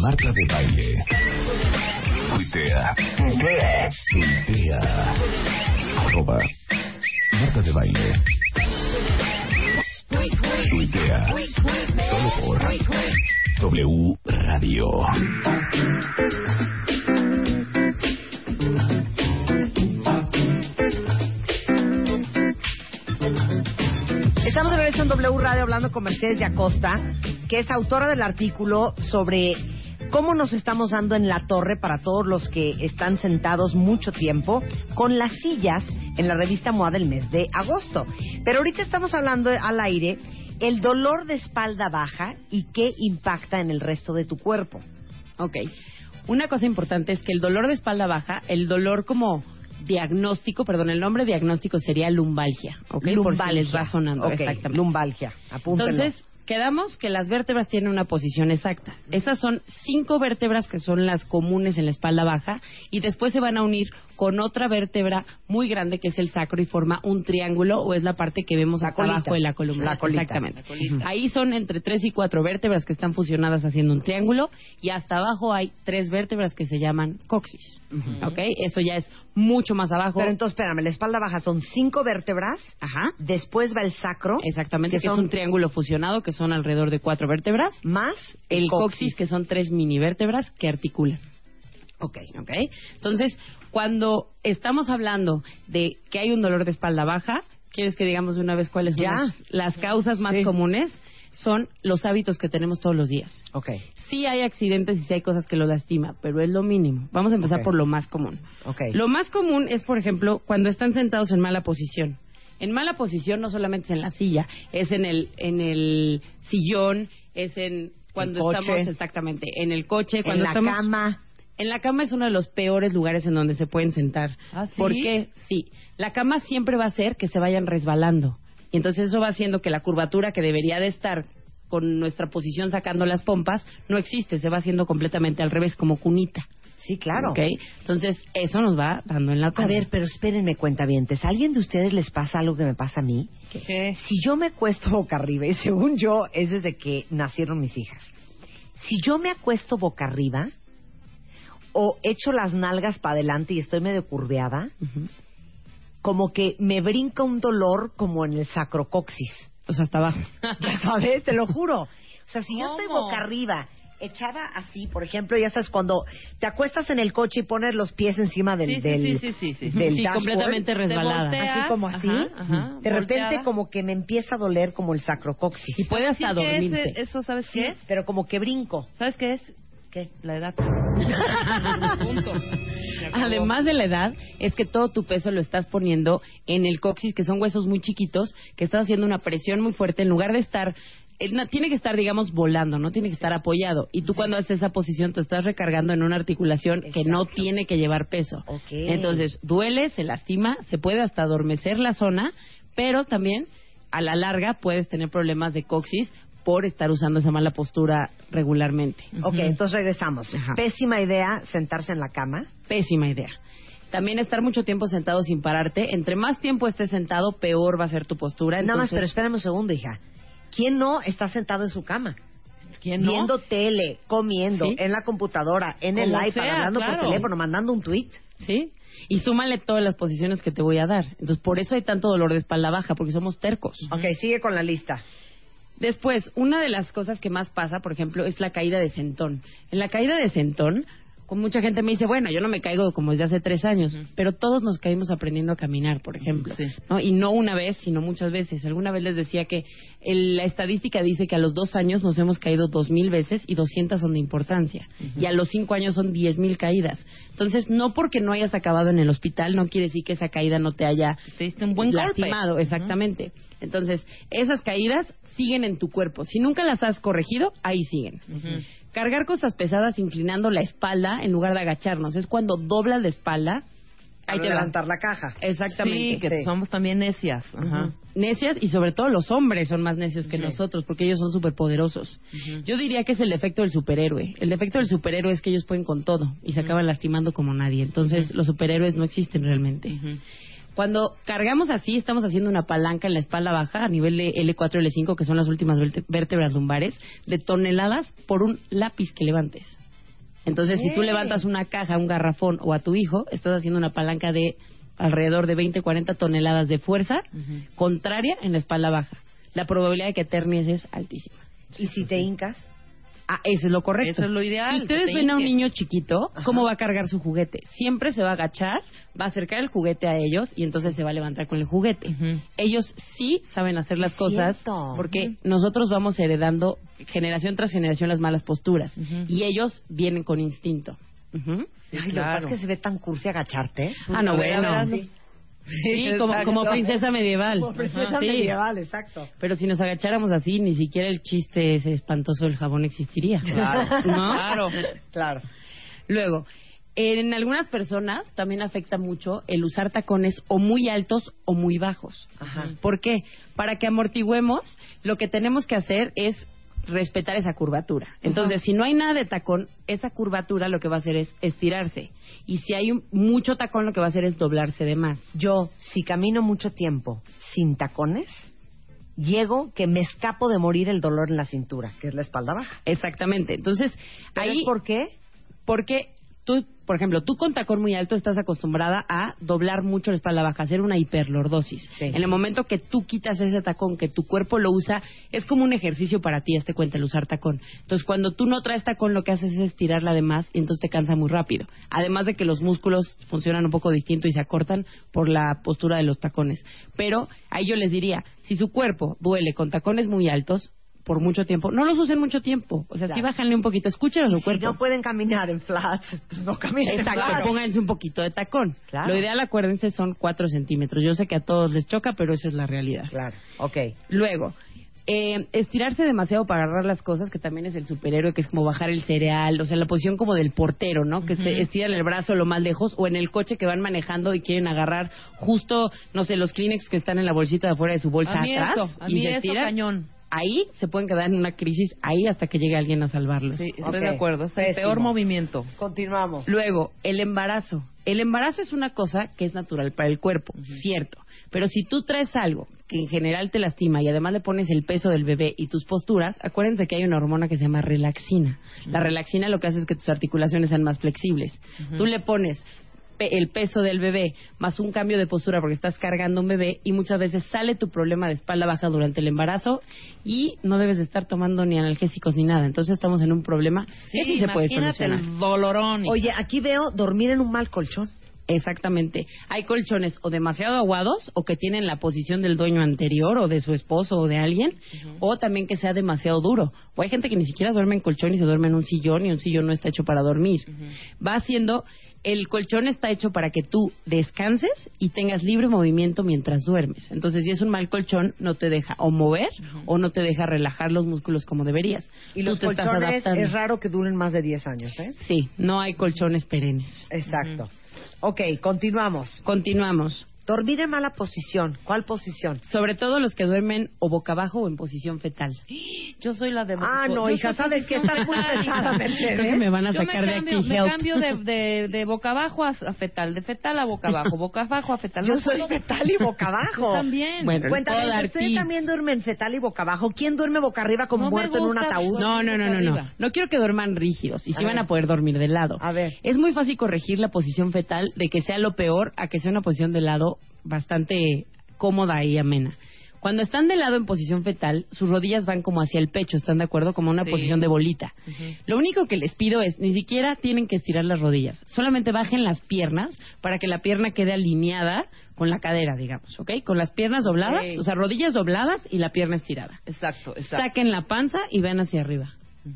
Marta de Baile. Tuitea. Tuitea. Tuitea. Arroba Marta de Baile. Tuitea. Solo por W Radio. Estamos de regreso en W Radio hablando con Mercedes de Acosta, que es autora del artículo sobre cómo nos estamos dando en la torre para todos los que están sentados mucho tiempo con las sillas en la revista MOA del mes de agosto. Pero ahorita estamos hablando al aire el dolor de espalda baja y qué impacta en el resto de tu cuerpo. Ok. Una cosa importante es que el dolor de espalda baja, el dolor como diagnóstico, perdón, el nombre diagnóstico sería lumbalgia, ¿ok? Por si les va sonando, Ok, exactamente. Lumbalgia, apúntenlo. Entonces, quedamos que las vértebras tienen una posición exacta. Esas son cinco vértebras que son las comunes en la espalda baja y después se van a unir con otra vértebra muy grande que es el sacro y forma un triángulo o es la parte que vemos acá abajo de la columna. La colita. Exactamente. La. Ahí son entre tres y cuatro vértebras que están fusionadas haciendo un triángulo y hasta abajo hay tres vértebras que se llaman coxis. ¿Ok? Eso ya es mucho más abajo. Pero entonces, espérame, la espalda baja son cinco vértebras. Ajá. Después va el sacro. Exactamente, que, son es un triángulo fusionado que son alrededor de cuatro vértebras. Más el, el coxis. coxis. que son tres mini vértebras que articulan. Ok. Ok. Entonces, cuando estamos hablando de que hay un dolor de espalda baja, ¿quieres que digamos de una vez cuáles son las, las causas más Sí. comunes? Son los hábitos que tenemos todos los días. Ok. Sí hay accidentes y sí hay cosas que lo lastima, pero es lo mínimo. Vamos a empezar por lo más común. Ok. Lo más común es, por ejemplo, cuando están sentados en mala posición. En mala posición no solamente es en la silla, es en el, en el sillón, es en cuando estamos exactamente en el coche, En cuando la estamos cama. En la cama es uno de los peores lugares en donde se pueden sentar. ¿Ah, sí? ¿Por qué? Sí. La cama siempre va a hacer que se vayan resbalando. Y entonces eso va haciendo que la curvatura que debería de estar con nuestra posición sacando las pompas no existe, se va haciendo completamente al revés, como cunita. Sí, claro. ¿Ok? Entonces eso nos va dando en la A ver, pero espérenme, cuentavientes. ¿A alguien de ustedes les pasa algo que me pasa a mí? ¿Qué? Si yo me acuesto boca arriba, y según yo es desde que nacieron mis hijas, si yo me acuesto boca arriba o echo las nalgas para adelante y estoy medio curveada, como que me brinca un dolor como en el sacrocoxis. O sea, hasta abajo. Ya sabes, te lo juro. O sea, si yo estoy boca arriba, echada así, por ejemplo, ya sabes, cuando te acuestas en el coche y pones los pies encima del, Sí, sí, del, sí, sí, sí, sí. del Sí, dashboard, completamente Te resbalada. volteas, así como así, ajá, ajá, de repente volteada. como que me empieza a doler como el sacrocoxis. Y puede hasta Sí, ¿qué es dormirse. eso sabes Sí, qué es? pero como que brinco. ¿Sabes qué es? ¿Qué? La edad. Punto. Además de la edad, es que todo tu peso lo estás poniendo en el coxis, que son huesos muy chiquitos, que estás haciendo una presión muy fuerte en lugar de estar. eh, no- Tiene que estar, digamos, volando, no tiene que estar apoyado. Y tú cuando haces esa posición te estás recargando en una articulación que no tiene que llevar peso. Entonces, duele, se lastima, se puede hasta adormecer la zona, pero también a la larga puedes tener problemas de coxis por estar usando esa mala postura regularmente. Ok, entonces regresamos. Ajá. Pésima idea sentarse en la cama. Pésima idea. También estar mucho tiempo sentado sin pararte. Entre más tiempo estés sentado, peor va a ser tu postura. Nada más, Entonces, pero espérame un segundo, hija. ¿Quién no está sentado en su cama? ¿Quién no? Viendo tele, comiendo, Sí. en la computadora, en el Como iPad, sea, hablando por teléfono, mandando un tweet. ¿Sí? Y súmale todas las posiciones que te voy a dar. Entonces, por eso hay tanto dolor de espalda baja, porque somos tercos. Ok, sigue con la lista. Después, una de las cosas que más pasa, por ejemplo, es la caída de sentón. En la caída de sentón, con mucha gente me dice, bueno, yo no me caigo como desde hace tres años, pero todos nos caímos aprendiendo a caminar, por ejemplo. Sí. ¿no? Y no una vez, sino muchas veces. Alguna vez les decía que el- la estadística dice que a los dos años nos hemos caído dos mil veces y 200 son de importancia. Y a los cinco años son diez mil caídas. Entonces, no porque no hayas acabado en el hospital, no quiere decir que esa caída no te haya Te diste un buen golpe. lastimado, exactamente. Entonces, esas caídas siguen en tu cuerpo. Si nunca las has corregido, ahí siguen. Cargar cosas pesadas inclinando la espalda en lugar de agacharnos. Es cuando doblas la espalda. Te va. levantar la caja. Exactamente. Sí, que Sí. somos también necias. Ajá. Necias y sobre todo los hombres son más necios que Sí. nosotros porque ellos son superpoderosos. Yo diría que es el defecto del superhéroe. El defecto del superhéroe es que ellos pueden con todo y se acaban lastimando como nadie. Entonces los superhéroes no existen realmente. Cuando cargamos así, estamos haciendo una palanca en la espalda baja a nivel de L4 y L5, que son las últimas vértebras lumbares, de toneladas por un lápiz que levantes. Entonces, si tú levantas una caja, un garrafón o a tu hijo, estás haciendo una palanca de alrededor de 20, 40 toneladas de fuerza contraria en la espalda baja. La probabilidad de que termies es altísima. ¿Y si te hincas? Ah, eso es lo correcto. Eso es lo ideal, Si ustedes ven a un niño chiquito, ¿cómo va a cargar su juguete? Siempre se va a agachar, va a acercar el juguete a ellos y entonces se va a levantar con el juguete. Ellos sí saben hacer las Es cosas cierto. porque nosotros vamos heredando generación tras generación las malas posturas y ellos vienen con instinto. Sí, Ay, lo que pasa es que se ve tan cursi agacharte. Ah, no, bueno. hazlo. Sí, como, como princesa medieval. Como princesa Ajá. Sí. medieval, exacto. Pero si nos agacháramos así, ni siquiera el chiste ese espantoso del jabón existiría. Claro, ¿No? claro. Claro. Luego, en algunas personas también afecta mucho el usar tacones o muy altos o muy bajos. Ajá. ¿Por qué? Para que amortigüemos, lo que tenemos que hacer es respetar esa curvatura. Entonces, si no hay nada de tacón, esa curvatura lo que va a hacer es estirarse. Y si hay un- mucho tacón, lo que va a hacer es doblarse de más. Yo, si camino mucho tiempo sin tacones, llego que me escapo de morir el dolor en la cintura, que es la espalda baja. Exactamente. Entonces, ¿Pero ahí por qué? Porque tú, por ejemplo, tú con tacón muy alto estás acostumbrada a doblar mucho la espalda baja, hacer una hiperlordosis. Sí. En el momento que tú quitas ese tacón, que tu cuerpo lo usa, es como un ejercicio para ti, este cuenta, el usar tacón. Entonces, cuando tú no traes tacón, lo que haces es estirarla de más y entonces te cansa muy rápido. Además de que los músculos funcionan un poco distinto y se acortan por la postura de los tacones. Pero ahí yo les diría, si su cuerpo duele con tacones muy altos, por mucho tiempo, no los usen mucho tiempo. O sea, sí Claro. bájanle un poquito, escuchen a su Si cuerpo. no pueden caminar en flats, pues no caminen en Exacto, pónganse un poquito de tacón. Claro. Lo ideal, acuérdense, son 4 centímetros. Yo sé que a todos les choca, pero esa es la realidad. Claro, ok. Luego, eh, estirarse demasiado para agarrar las cosas, que también es el superhéroe, que es como bajar el cereal, o sea, la posición como del portero, ¿no? Que se estiran el brazo lo más lejos, o en el coche que van manejando y quieren agarrar justo, no sé, los Kleenex que están en la bolsita de afuera de su bolsa A mí atrás. eso, a y se eso cañón. Ahí se pueden quedar en una crisis, ahí hasta que llegue alguien a salvarlos. Sí, estoy de acuerdo. Es el pésimo. peor movimiento. Continuamos. Luego, el embarazo. El embarazo es una cosa que es natural para el cuerpo, cierto. Pero si tú traes algo que en general te lastima y además le pones el peso del bebé y tus posturas, acuérdense que hay una hormona que se llama relaxina. La relaxina lo que hace es que tus articulaciones sean más flexibles. Tú le pones pe- el peso del bebé más un cambio de postura porque estás cargando un bebé y muchas veces sale tu problema de espalda baja durante el embarazo y no debes de estar tomando ni analgésicos ni nada. Entonces estamos en un problema que sí se puede imagínate solucionar. el dolorón. Oye, aquí veo dormir en un mal colchón. Exactamente. Hay colchones o demasiado aguados o que tienen la posición del dueño anterior o de su esposo o de alguien, o también que sea demasiado duro. O hay gente que ni siquiera duerme en colchón y se duerme en un sillón y un sillón no está hecho para dormir. Va haciendo, el colchón está hecho para que tú descanses y tengas libre movimiento mientras duermes. Entonces, si es un mal colchón, no te deja o mover o no te deja relajar los músculos como deberías. Y Tú los te estás colchones es raro que duren más de 10 años, ¿eh? Sí, no hay colchones perennes. Exacto. Ok, continuamos. Continuamos. Dormir en mala posición. ¿Cuál posición? Sobre todo los que duermen o boca abajo o en posición fetal. Yo soy la de... Ah, no, yo hija, soy ¿sabes qué? Estás muy pesada, hija. Mercedes. Creo que me van a Yo me sacar de cambio, aquí. me help. cambio de, de, de boca abajo a, a fetal, de fetal a boca abajo, boca abajo a fetal. Yo No soy puedo- fetal y boca abajo. Yo también. Bueno, Cuéntame, puedo dar ¿usted tips. también duerme en fetal y boca abajo? ¿Quién duerme boca arriba como No me muerto en un gusta ataúd? No, no, no, no, no. No quiero que duerman rígidos y A sí van a poder dormir de lado. A ver. Es muy fácil corregir la posición fetal de que sea lo peor a que sea una posición de lado bastante cómoda y amena. Cuando están de lado en posición fetal, sus rodillas van como hacia el pecho, ¿están de acuerdo? Como una Sí. posición de bolita. Lo único que les pido es, ni siquiera tienen que estirar las rodillas, solamente bajen las piernas para que la pierna quede alineada con la cadera, digamos, ¿ok? Con las piernas dobladas, o sea, rodillas dobladas y la pierna estirada. Exacto, exacto. Saquen la panza y ven hacia arriba.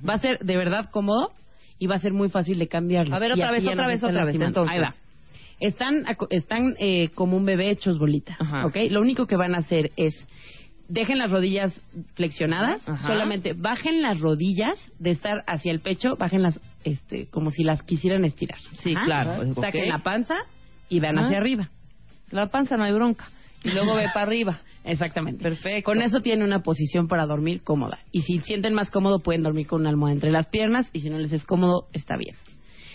Va a ser de verdad cómodo y va a ser muy fácil de cambiarlo. A ver, otra vez, otra vez, otra vez, entonces. Ahí va. Están, están eh, como un bebé hechos bolita, Ajá. ¿ok? Lo único que van a hacer es dejen las rodillas flexionadas, Ajá. solamente bajen las rodillas de estar hacia el pecho, bájenlas este, como si las quisieran estirar. Sí, Ajá. claro, ok. Saquen la panza y vean hacia arriba. La panza no hay bronca. Y luego ve para arriba. Exactamente. Perfecto. Con eso tienen una posición para dormir cómoda. Y si sienten más cómodo, pueden dormir con una almohada entre las piernas. Y si no les es cómodo, está bien.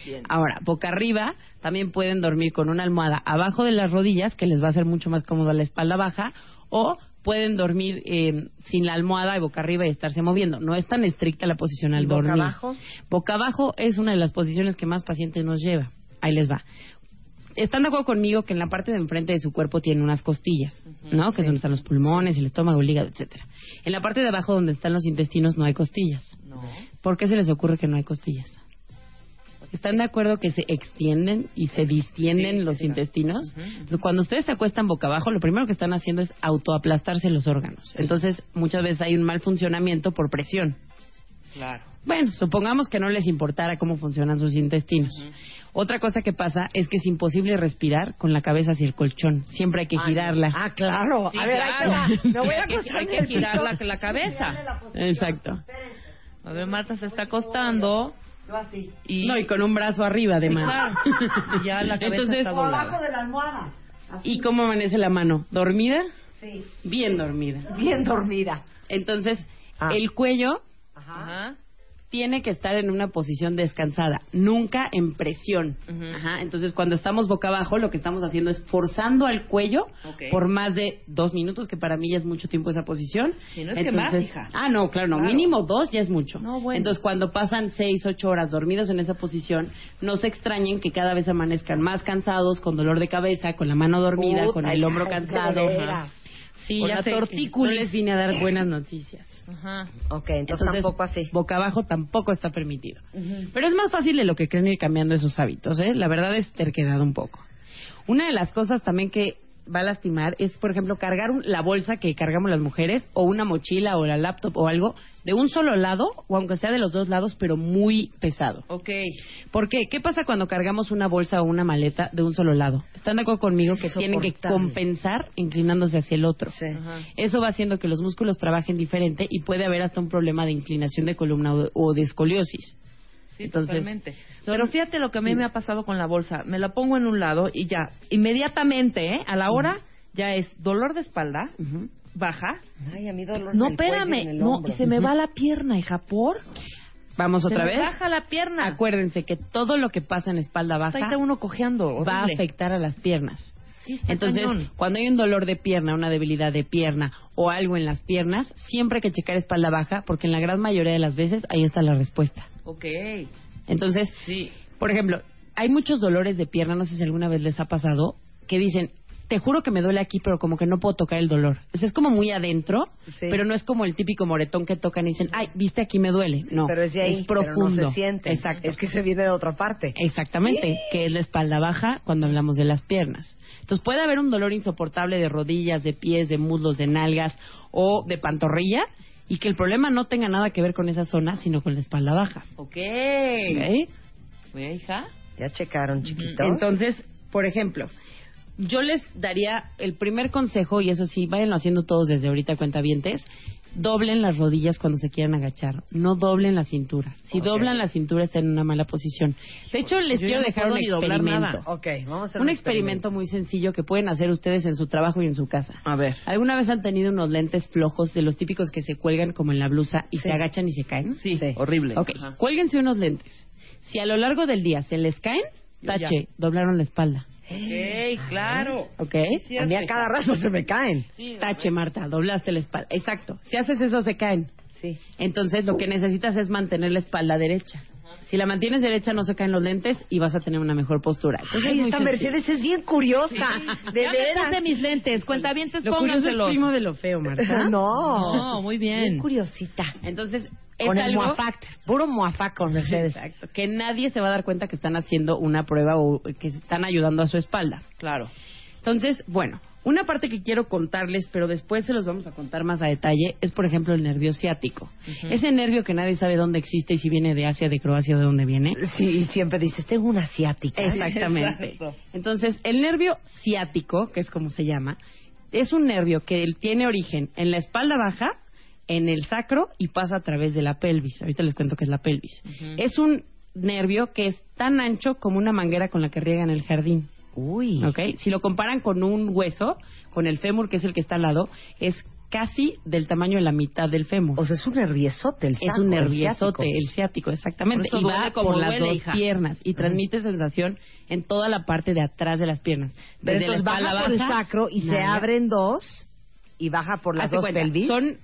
Bien. Ahora, boca arriba, también pueden dormir con una almohada abajo de las rodillas, que les va a hacer mucho más cómodo la espalda baja. O pueden dormir eh, sin la almohada y boca arriba y estarse moviendo. No es tan estricta la posición al ¿Y boca dormir. abajo? Boca abajo es una de las posiciones que más pacientes nos lleva. Ahí les va. Están de acuerdo conmigo que en la parte de enfrente de su cuerpo tiene unas costillas, ¿no? Que es donde están los pulmones, el estómago, el hígado, etcétera. En la parte de abajo donde están los intestinos no hay costillas. No. ¿Por qué se les ocurre que no hay costillas? ¿Están de acuerdo que se extienden y se distienden Sí, los sí, intestinos? Entonces, cuando ustedes se acuestan boca abajo, lo primero que están haciendo es autoaplastarse los órganos. Entonces, muchas veces hay un mal funcionamiento por presión. Claro. Bueno, supongamos que no les importara cómo funcionan sus intestinos. Otra cosa que pasa es que es imposible respirar con la cabeza hacia el colchón. Siempre hay que girarla. Ah, claro. Sí, a ver, claro. Me voy a Hay que- acostar hay que girar la- la cabeza. La. Exacto. Espérense. A ver, Marta se está acostando Yo así. y... No, y con un brazo arriba, además. claro. Y ya la cabeza Entonces, está abajo de la almohada. Así. ¿Y cómo amanece la mano? ¿Dormida? Sí. Bien dormida. Bien dormida. Entonces, Ah. el cuello Ajá. Tiene que estar en una posición descansada, nunca en presión. Ujú. Ajá, entonces cuando estamos boca abajo, lo que estamos haciendo es forzando al cuello por más de dos minutos, que para mí ya es mucho tiempo esa posición. Sí, no es que más, hija. Ah, no, claro, no, Claro. mínimo dos ya es mucho. No, bueno. Entonces cuando pasan seis, ocho horas dormidos en esa posición, no se extrañen que cada vez amanezcan más cansados, con dolor de cabeza, con la mano dormida, Puta, con el hombro cansado. Sí, Con ya la sé no les vine a dar buenas noticias. Ajá. Ok, entonces, tampoco así. Boca abajo tampoco está permitido. Pero es más fácil de lo que creen ir cambiando esos hábitos, ¿eh? La verdad es terquedad un poco. Una de las cosas también que va a lastimar es, por ejemplo, cargar un- la bolsa que cargamos las mujeres o una mochila o la laptop o algo de un solo lado o aunque sea de los dos lados, pero muy pesado. Ok. ¿Por qué? ¿Qué pasa cuando cargamos una bolsa o una maleta de un solo lado? ¿Están de acuerdo conmigo que tienen que compensar inclinándose hacia el otro? Eso va haciendo que los músculos trabajen diferente y puede haber hasta un problema de inclinación de columna o, o de escoliosis. Sí, Entonces, totalmente. Pero fíjate lo que a mí me ha pasado con la bolsa. Me la pongo en un lado y ya, inmediatamente, ¿eh? a la hora, ya es dolor de espalda, baja. Ay, a mí dolor No, en en espérame, el no, y se me va la pierna, hija, ¿por? Vamos Se otra me vez. baja la pierna. Acuérdense que todo lo que pasa en espalda baja está uno cojeando, va a afectar a las piernas. Sí, Entonces, cañón. cuando hay un dolor de pierna, una debilidad de pierna o algo en las piernas, siempre hay que checar espalda baja porque en la gran mayoría de las veces ahí está la respuesta. Ok. Entonces, por ejemplo, hay muchos dolores de pierna, no sé si alguna vez les ha pasado, que dicen, te juro que me duele aquí, pero como que no puedo tocar el dolor. O sea, es como muy adentro, Sí. pero no es como el típico moretón que tocan y dicen, ay, viste aquí me duele. no, pero es de ahí, pero no profundo. se siente. Exacto. Es que se viene de otra parte. Exactamente, que es la espalda baja cuando hablamos de las piernas. Entonces puede haber un dolor insoportable de rodillas, de pies, de muslos, de nalgas o de pantorrilla y que el problema no tenga nada que ver con esa zona, sino con la espalda baja. Ok. ¿Ok? Oye, hija. Ya checaron, chiquitos. Entonces, por ejemplo, yo les daría el primer consejo, y eso sí, váyanlo haciendo todos desde ahorita, cuentavientes, doblen las rodillas cuando se quieran agachar, no doblen la cintura. Si doblan la cintura están en una mala posición. De hecho, les Yo quiero no dejar un ni doblar experimento. nada. Ok, vamos a hacer Un experimento muy sencillo que pueden hacer ustedes en su trabajo y en su casa. A ver. ¿Alguna vez han tenido unos lentes flojos de los típicos que se cuelgan como en la blusa y se agachan y se caen? Sí, horrible. Ok, Ajá. cuélguense unos lentes. Si a lo largo del día se les caen, tache, doblaron la espalda. Ok, claro. ¿Ok? A mí a cada rato se me caen. Tache, Marta, doblaste la espalda. Exacto. Si haces eso, se caen. Sí. Entonces, lo que necesitas es mantener la espalda derecha. Si la mantienes derecha, no se caen los lentes y vas a tener una mejor postura. Entonces, Ay, es esta sencillo. Mercedes es bien curiosa. De ya me veras. puse mis lentes. Cuentavientes, Lo curioso es primo de lo feo, Marta. No. No, muy bien. Bien curiosita. Entonces, es Con el algo muafac. Puro muafac con Mercedes. Exacto, que nadie se va a dar cuenta que están haciendo una prueba o que están ayudando a su espalda. Claro. Entonces, bueno, una parte que quiero contarles, pero después se los vamos a contar más a detalle, es por ejemplo el nervio ciático. Ese nervio que nadie sabe dónde existe y si viene de Asia, de Croacia o de dónde viene. Sí, y siempre dices, tengo una asiática. Exactamente. Exacto. Entonces, el nervio ciático, que es como se llama, es un nervio que él tiene origen en la espalda baja, en el sacro y pasa a través de la pelvis. Ahorita les cuento qué es la pelvis. Es un nervio que es tan ancho como una manguera con la que riegan el jardín. Uy. ¿Ok? Si lo comparan con un hueso, con el fémur, que es el que está al lado, es casi del tamaño de la mitad del fémur. O sea, es un nerviosote el es saco, un el nerviosote, ciático. el ciático, exactamente. Y va como por las dos hija. piernas y transmite sensación en toda la parte de atrás de las piernas. Pero Desde la entonces baja espalda por el baja, sacro y se nalga. abren dos y baja por las dos cuenta, pelvis. Son,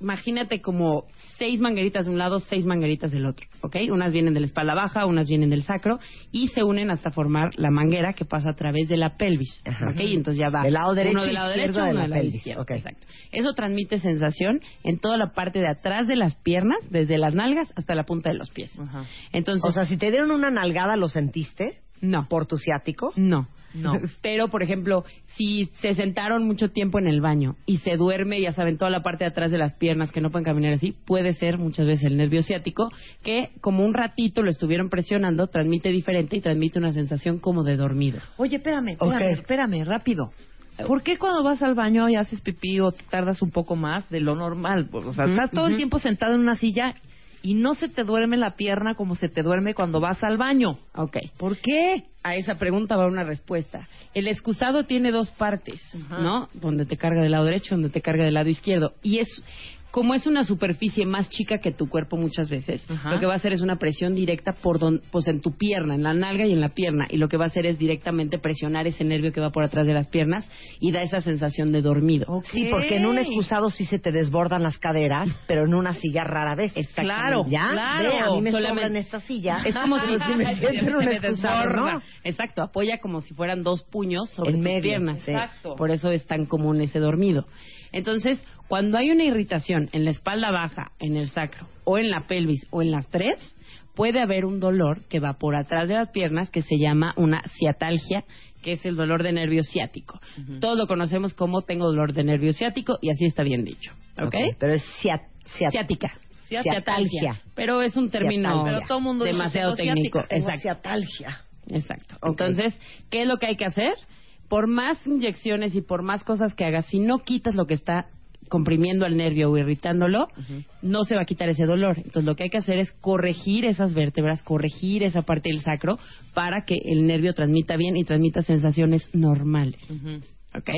imagínate como seis mangueritas de un lado, seis mangueritas del otro, ¿ok? Unas vienen de la espalda baja, unas vienen del sacro y se unen hasta formar la manguera que pasa a través de la pelvis, Ajá. ¿ok? Y entonces ya va Del lado derecho uno del lado derecho, de la pelvis, exacto. Eso transmite sensación en toda la parte de atrás de las piernas, desde las nalgas hasta la punta de los pies. Ajá. Entonces, o sea, si te dieron una nalgada, ¿lo sentiste? no. ¿Por tu ciático? No. No. Pero, por ejemplo, si se sentaron mucho tiempo en el baño y se duerme, ya saben, toda la parte de atrás de las piernas que no pueden caminar así, puede ser muchas veces el nervio ciático, que como un ratito lo estuvieron presionando, transmite diferente y transmite una sensación como de dormido. Oye, espérame, espérame, espérame, rápido. ¿Por qué cuando vas al baño y haces pipí o te tardas un poco más de lo normal? O sea, estás todo el tiempo sentado en una silla y no se te duerme la pierna como se te duerme cuando vas al baño. Ok. ¿Por qué? A esa pregunta va una respuesta. El excusado tiene dos partes, Ajá. ¿no? Donde te carga del lado derecho, donde te carga del lado izquierdo. Y es como es una superficie más chica que tu cuerpo muchas veces, Ajá. lo que va a hacer es una presión directa por don, pues en tu pierna, en la nalga y en la pierna. Y lo que va a hacer es directamente presionar ese nervio que va por atrás de las piernas y da esa sensación de dormido. Sí, porque en un excusado sí se te desbordan las caderas, pero en una silla rara vez. Claro, ¿Ya? claro. Ve, a mí me Solamente- en esta silla. Es como si, me siento en un excusado. ¿no? Exacto, apoya como si fueran dos puños sobre En tus medio, piernas. sí. Exacto. Por eso es tan común ese dormido. Entonces, cuando hay una irritación en la espalda baja, en el sacro, o en la pelvis, o en las tres, puede haber un dolor que va por atrás de las piernas que se llama una ciatalgia, que es el dolor de nervio ciático. Todos lo conocemos como tengo dolor de nervio ciático y así está bien dicho. ¿Ok? Ok, Pero es ciat- ciat- Ciática. Ciatalgia. Ciatalgia. Pero es un término. Pero todo mundo dice, demasiado técnico. ciática, tengo Exacto. ciatalgia. Exacto. Entonces, ¿qué es lo que hay que hacer? Por más inyecciones y por más cosas que hagas, si no quitas lo que está comprimiendo al nervio o irritándolo, no se va a quitar ese dolor. Entonces, lo que hay que hacer es corregir esas vértebras, corregir esa parte del sacro para que el nervio transmita bien y transmita sensaciones normales. ¿Ok?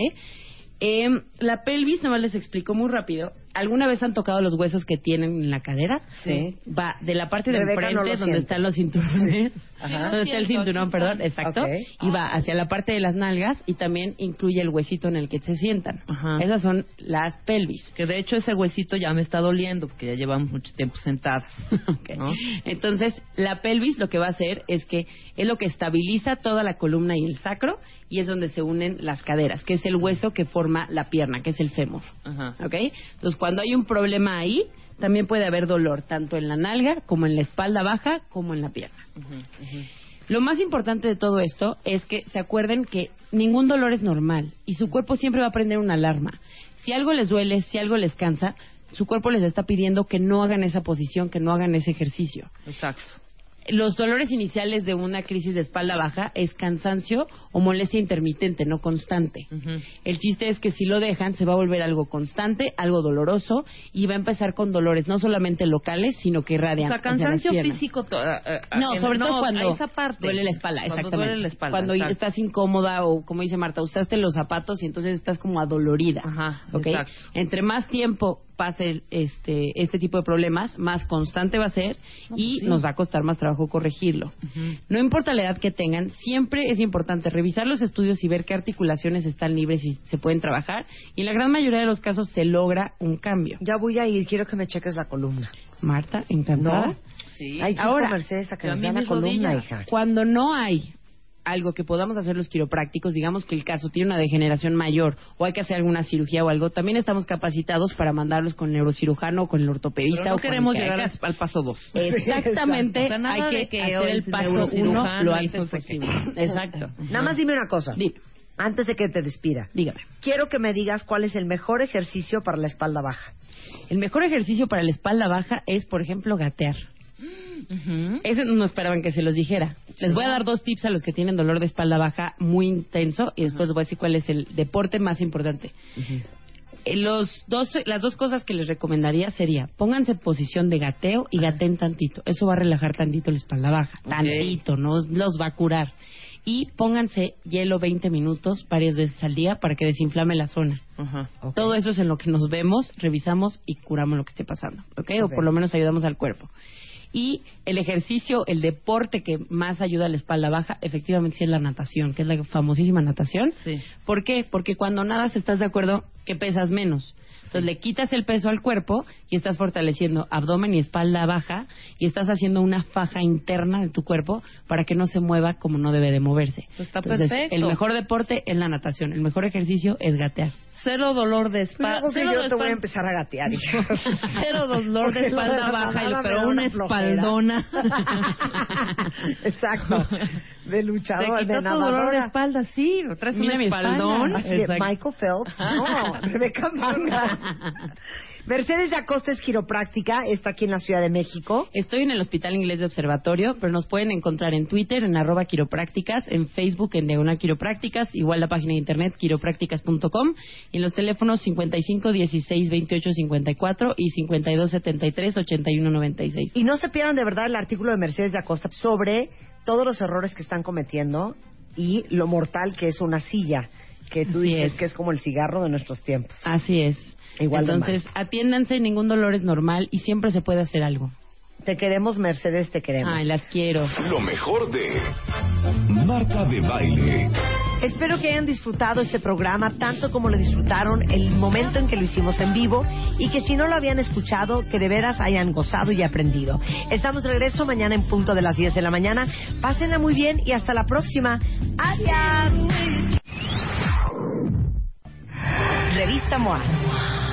Em, la pelvis, nomás les explico muy rápido. ¿Alguna vez han tocado los huesos que tienen en la cadera? Sí. Va de la parte de Rebeca enfrente, donde siente. están los cinturones, Ajá. donde está el cinturón, perdón, exacto, y va hacia la parte de las nalgas y también incluye el huesito en el que se sientan. Esas son las pelvis. Que de hecho ese huesito ya me está doliendo porque ya llevamos mucho tiempo sentadas. ¿no? Entonces, la pelvis lo que va a hacer es que es lo que estabiliza toda la columna y el sacro y es donde se unen las caderas, que es el hueso que forma la pierna, que es el fémur. Ajá. ¿Ok? Entonces, cuando hay un problema ahí, también puede haber dolor, tanto en la nalga, como en la espalda baja, como en la pierna. Lo más importante de todo esto es que se acuerden que ningún dolor es normal y su cuerpo siempre va a prender una alarma. Si algo les duele, si algo les cansa, su cuerpo les está pidiendo que no hagan esa posición, que no hagan ese ejercicio. Exacto. Los dolores iniciales de una crisis de espalda baja es cansancio o molestia intermitente, no constante. El chiste es que si lo dejan, se va a volver algo constante, algo doloroso y va a empezar con dolores no solamente locales, sino que O irradian. sea, hacia las cansancio físico. eh, No, sobre todo cuando esa parte. duele la espalda, Cuando exactamente. duele la espalda, Cuando exacto. estás incómoda o, como dice Marta, usaste los zapatos y entonces estás como adolorida. ¿ok? exacto. Entre más tiempo pase este, este tipo de problemas, más constante va a ser y pues sí. nos va a costar más trabajo corregirlo. No importa la edad que tengan, siempre es importante revisar los estudios y ver qué articulaciones están libres y se pueden trabajar. Y en la gran mayoría de los casos se logra un cambio. Ya voy a ir, quiero que me cheques la columna. Marta, encantada. ¿No? Sí. Ahora, Mercedes a que nos la columna, hija. Cuando no hay algo que podamos hacer los quiroprácticos, digamos que el caso tiene una degeneración mayor o hay que hacer alguna cirugía o algo, también estamos capacitados para mandarlos con el neurocirujano o con el ortopedista. Pero no o con queremos el llegar al paso dos. Exactamente, O sea, nada hay que, hacer el el paso uno lo antes no sé qué. posible. Exacto. Nada más dime una cosa. Dime. Antes de que te despida. Dígame. Quiero que me digas cuál es el mejor ejercicio para la espalda baja. El mejor ejercicio para la espalda baja es, por ejemplo, gatear. Ese no esperaban que se los dijera. Les voy a dar dos tips a los que tienen dolor de espalda baja muy intenso y después les voy a decir cuál es el deporte más importante. Eh, Los dos, las dos cosas que les recomendaría sería pónganse en posición de gateo y gateen tantito. Eso va a relajar tantito la espalda baja. Tantito, no los va a curar. Y pónganse hielo 20 minutos varias veces al día para que desinflame la zona. Todo eso es en lo que nos vemos, revisamos y curamos lo que esté pasando, ¿ok? O por lo menos ayudamos al cuerpo. Y el ejercicio, el deporte que más ayuda a la espalda baja, efectivamente sí es la natación, que es la famosísima natación. Sí. ¿Por qué? Porque cuando nadas estás de acuerdo que pesas menos. Entonces le quitas el peso al cuerpo y estás fortaleciendo abdomen y espalda baja y estás haciendo una faja interna de tu cuerpo para que no se mueva como no debe de moverse. Pues está Entonces, perfecto. el mejor deporte es la natación, el mejor ejercicio es gatear. Cero dolor de espalda. Luego que Cero, yo te voy a empezar a gatear. cero dolor de espalda baja, y- pero una espaldona. Exacto. De luchador, quitó de dolor de espalda, sí. Traes Mira un espaldón. espalda. Michael Phelps. No, Rebeca Manga. Mercedes de Acosta es quiropráctica, está aquí en la Ciudad de México. Estoy en el Hospital Inglés de Observatorio, pero nos pueden encontrar en Twitter, en arroba quiroprácticas, en Facebook, en Diagonal Quiroprácticas, igual la página de internet quiroprácticas.com, y en los teléfonos 55 16 28 54 y 52 73 81 96. Y no se pierdan de verdad el artículo de Mercedes de Acosta sobre todos los errores que están cometiendo y lo mortal que es una silla, que tú Así dices es. que es como el cigarro de nuestros tiempos. Así es. Igual de Entonces, atiéndanse, ningún dolor es normal y siempre se puede hacer algo. Te queremos, Mercedes, te queremos. Ay, las quiero. Lo mejor de Marta de Baile. Espero que hayan disfrutado este programa tanto como lo disfrutaron el momento en que lo hicimos en vivo y que si no lo habían escuchado, que de veras hayan gozado y aprendido. Estamos de regreso mañana en punto de las 10 de la mañana. Pásenla muy bien y hasta la próxima. Adiós. Revista MOA.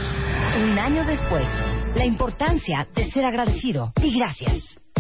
Un año después, la importancia de ser agradecido y gracias.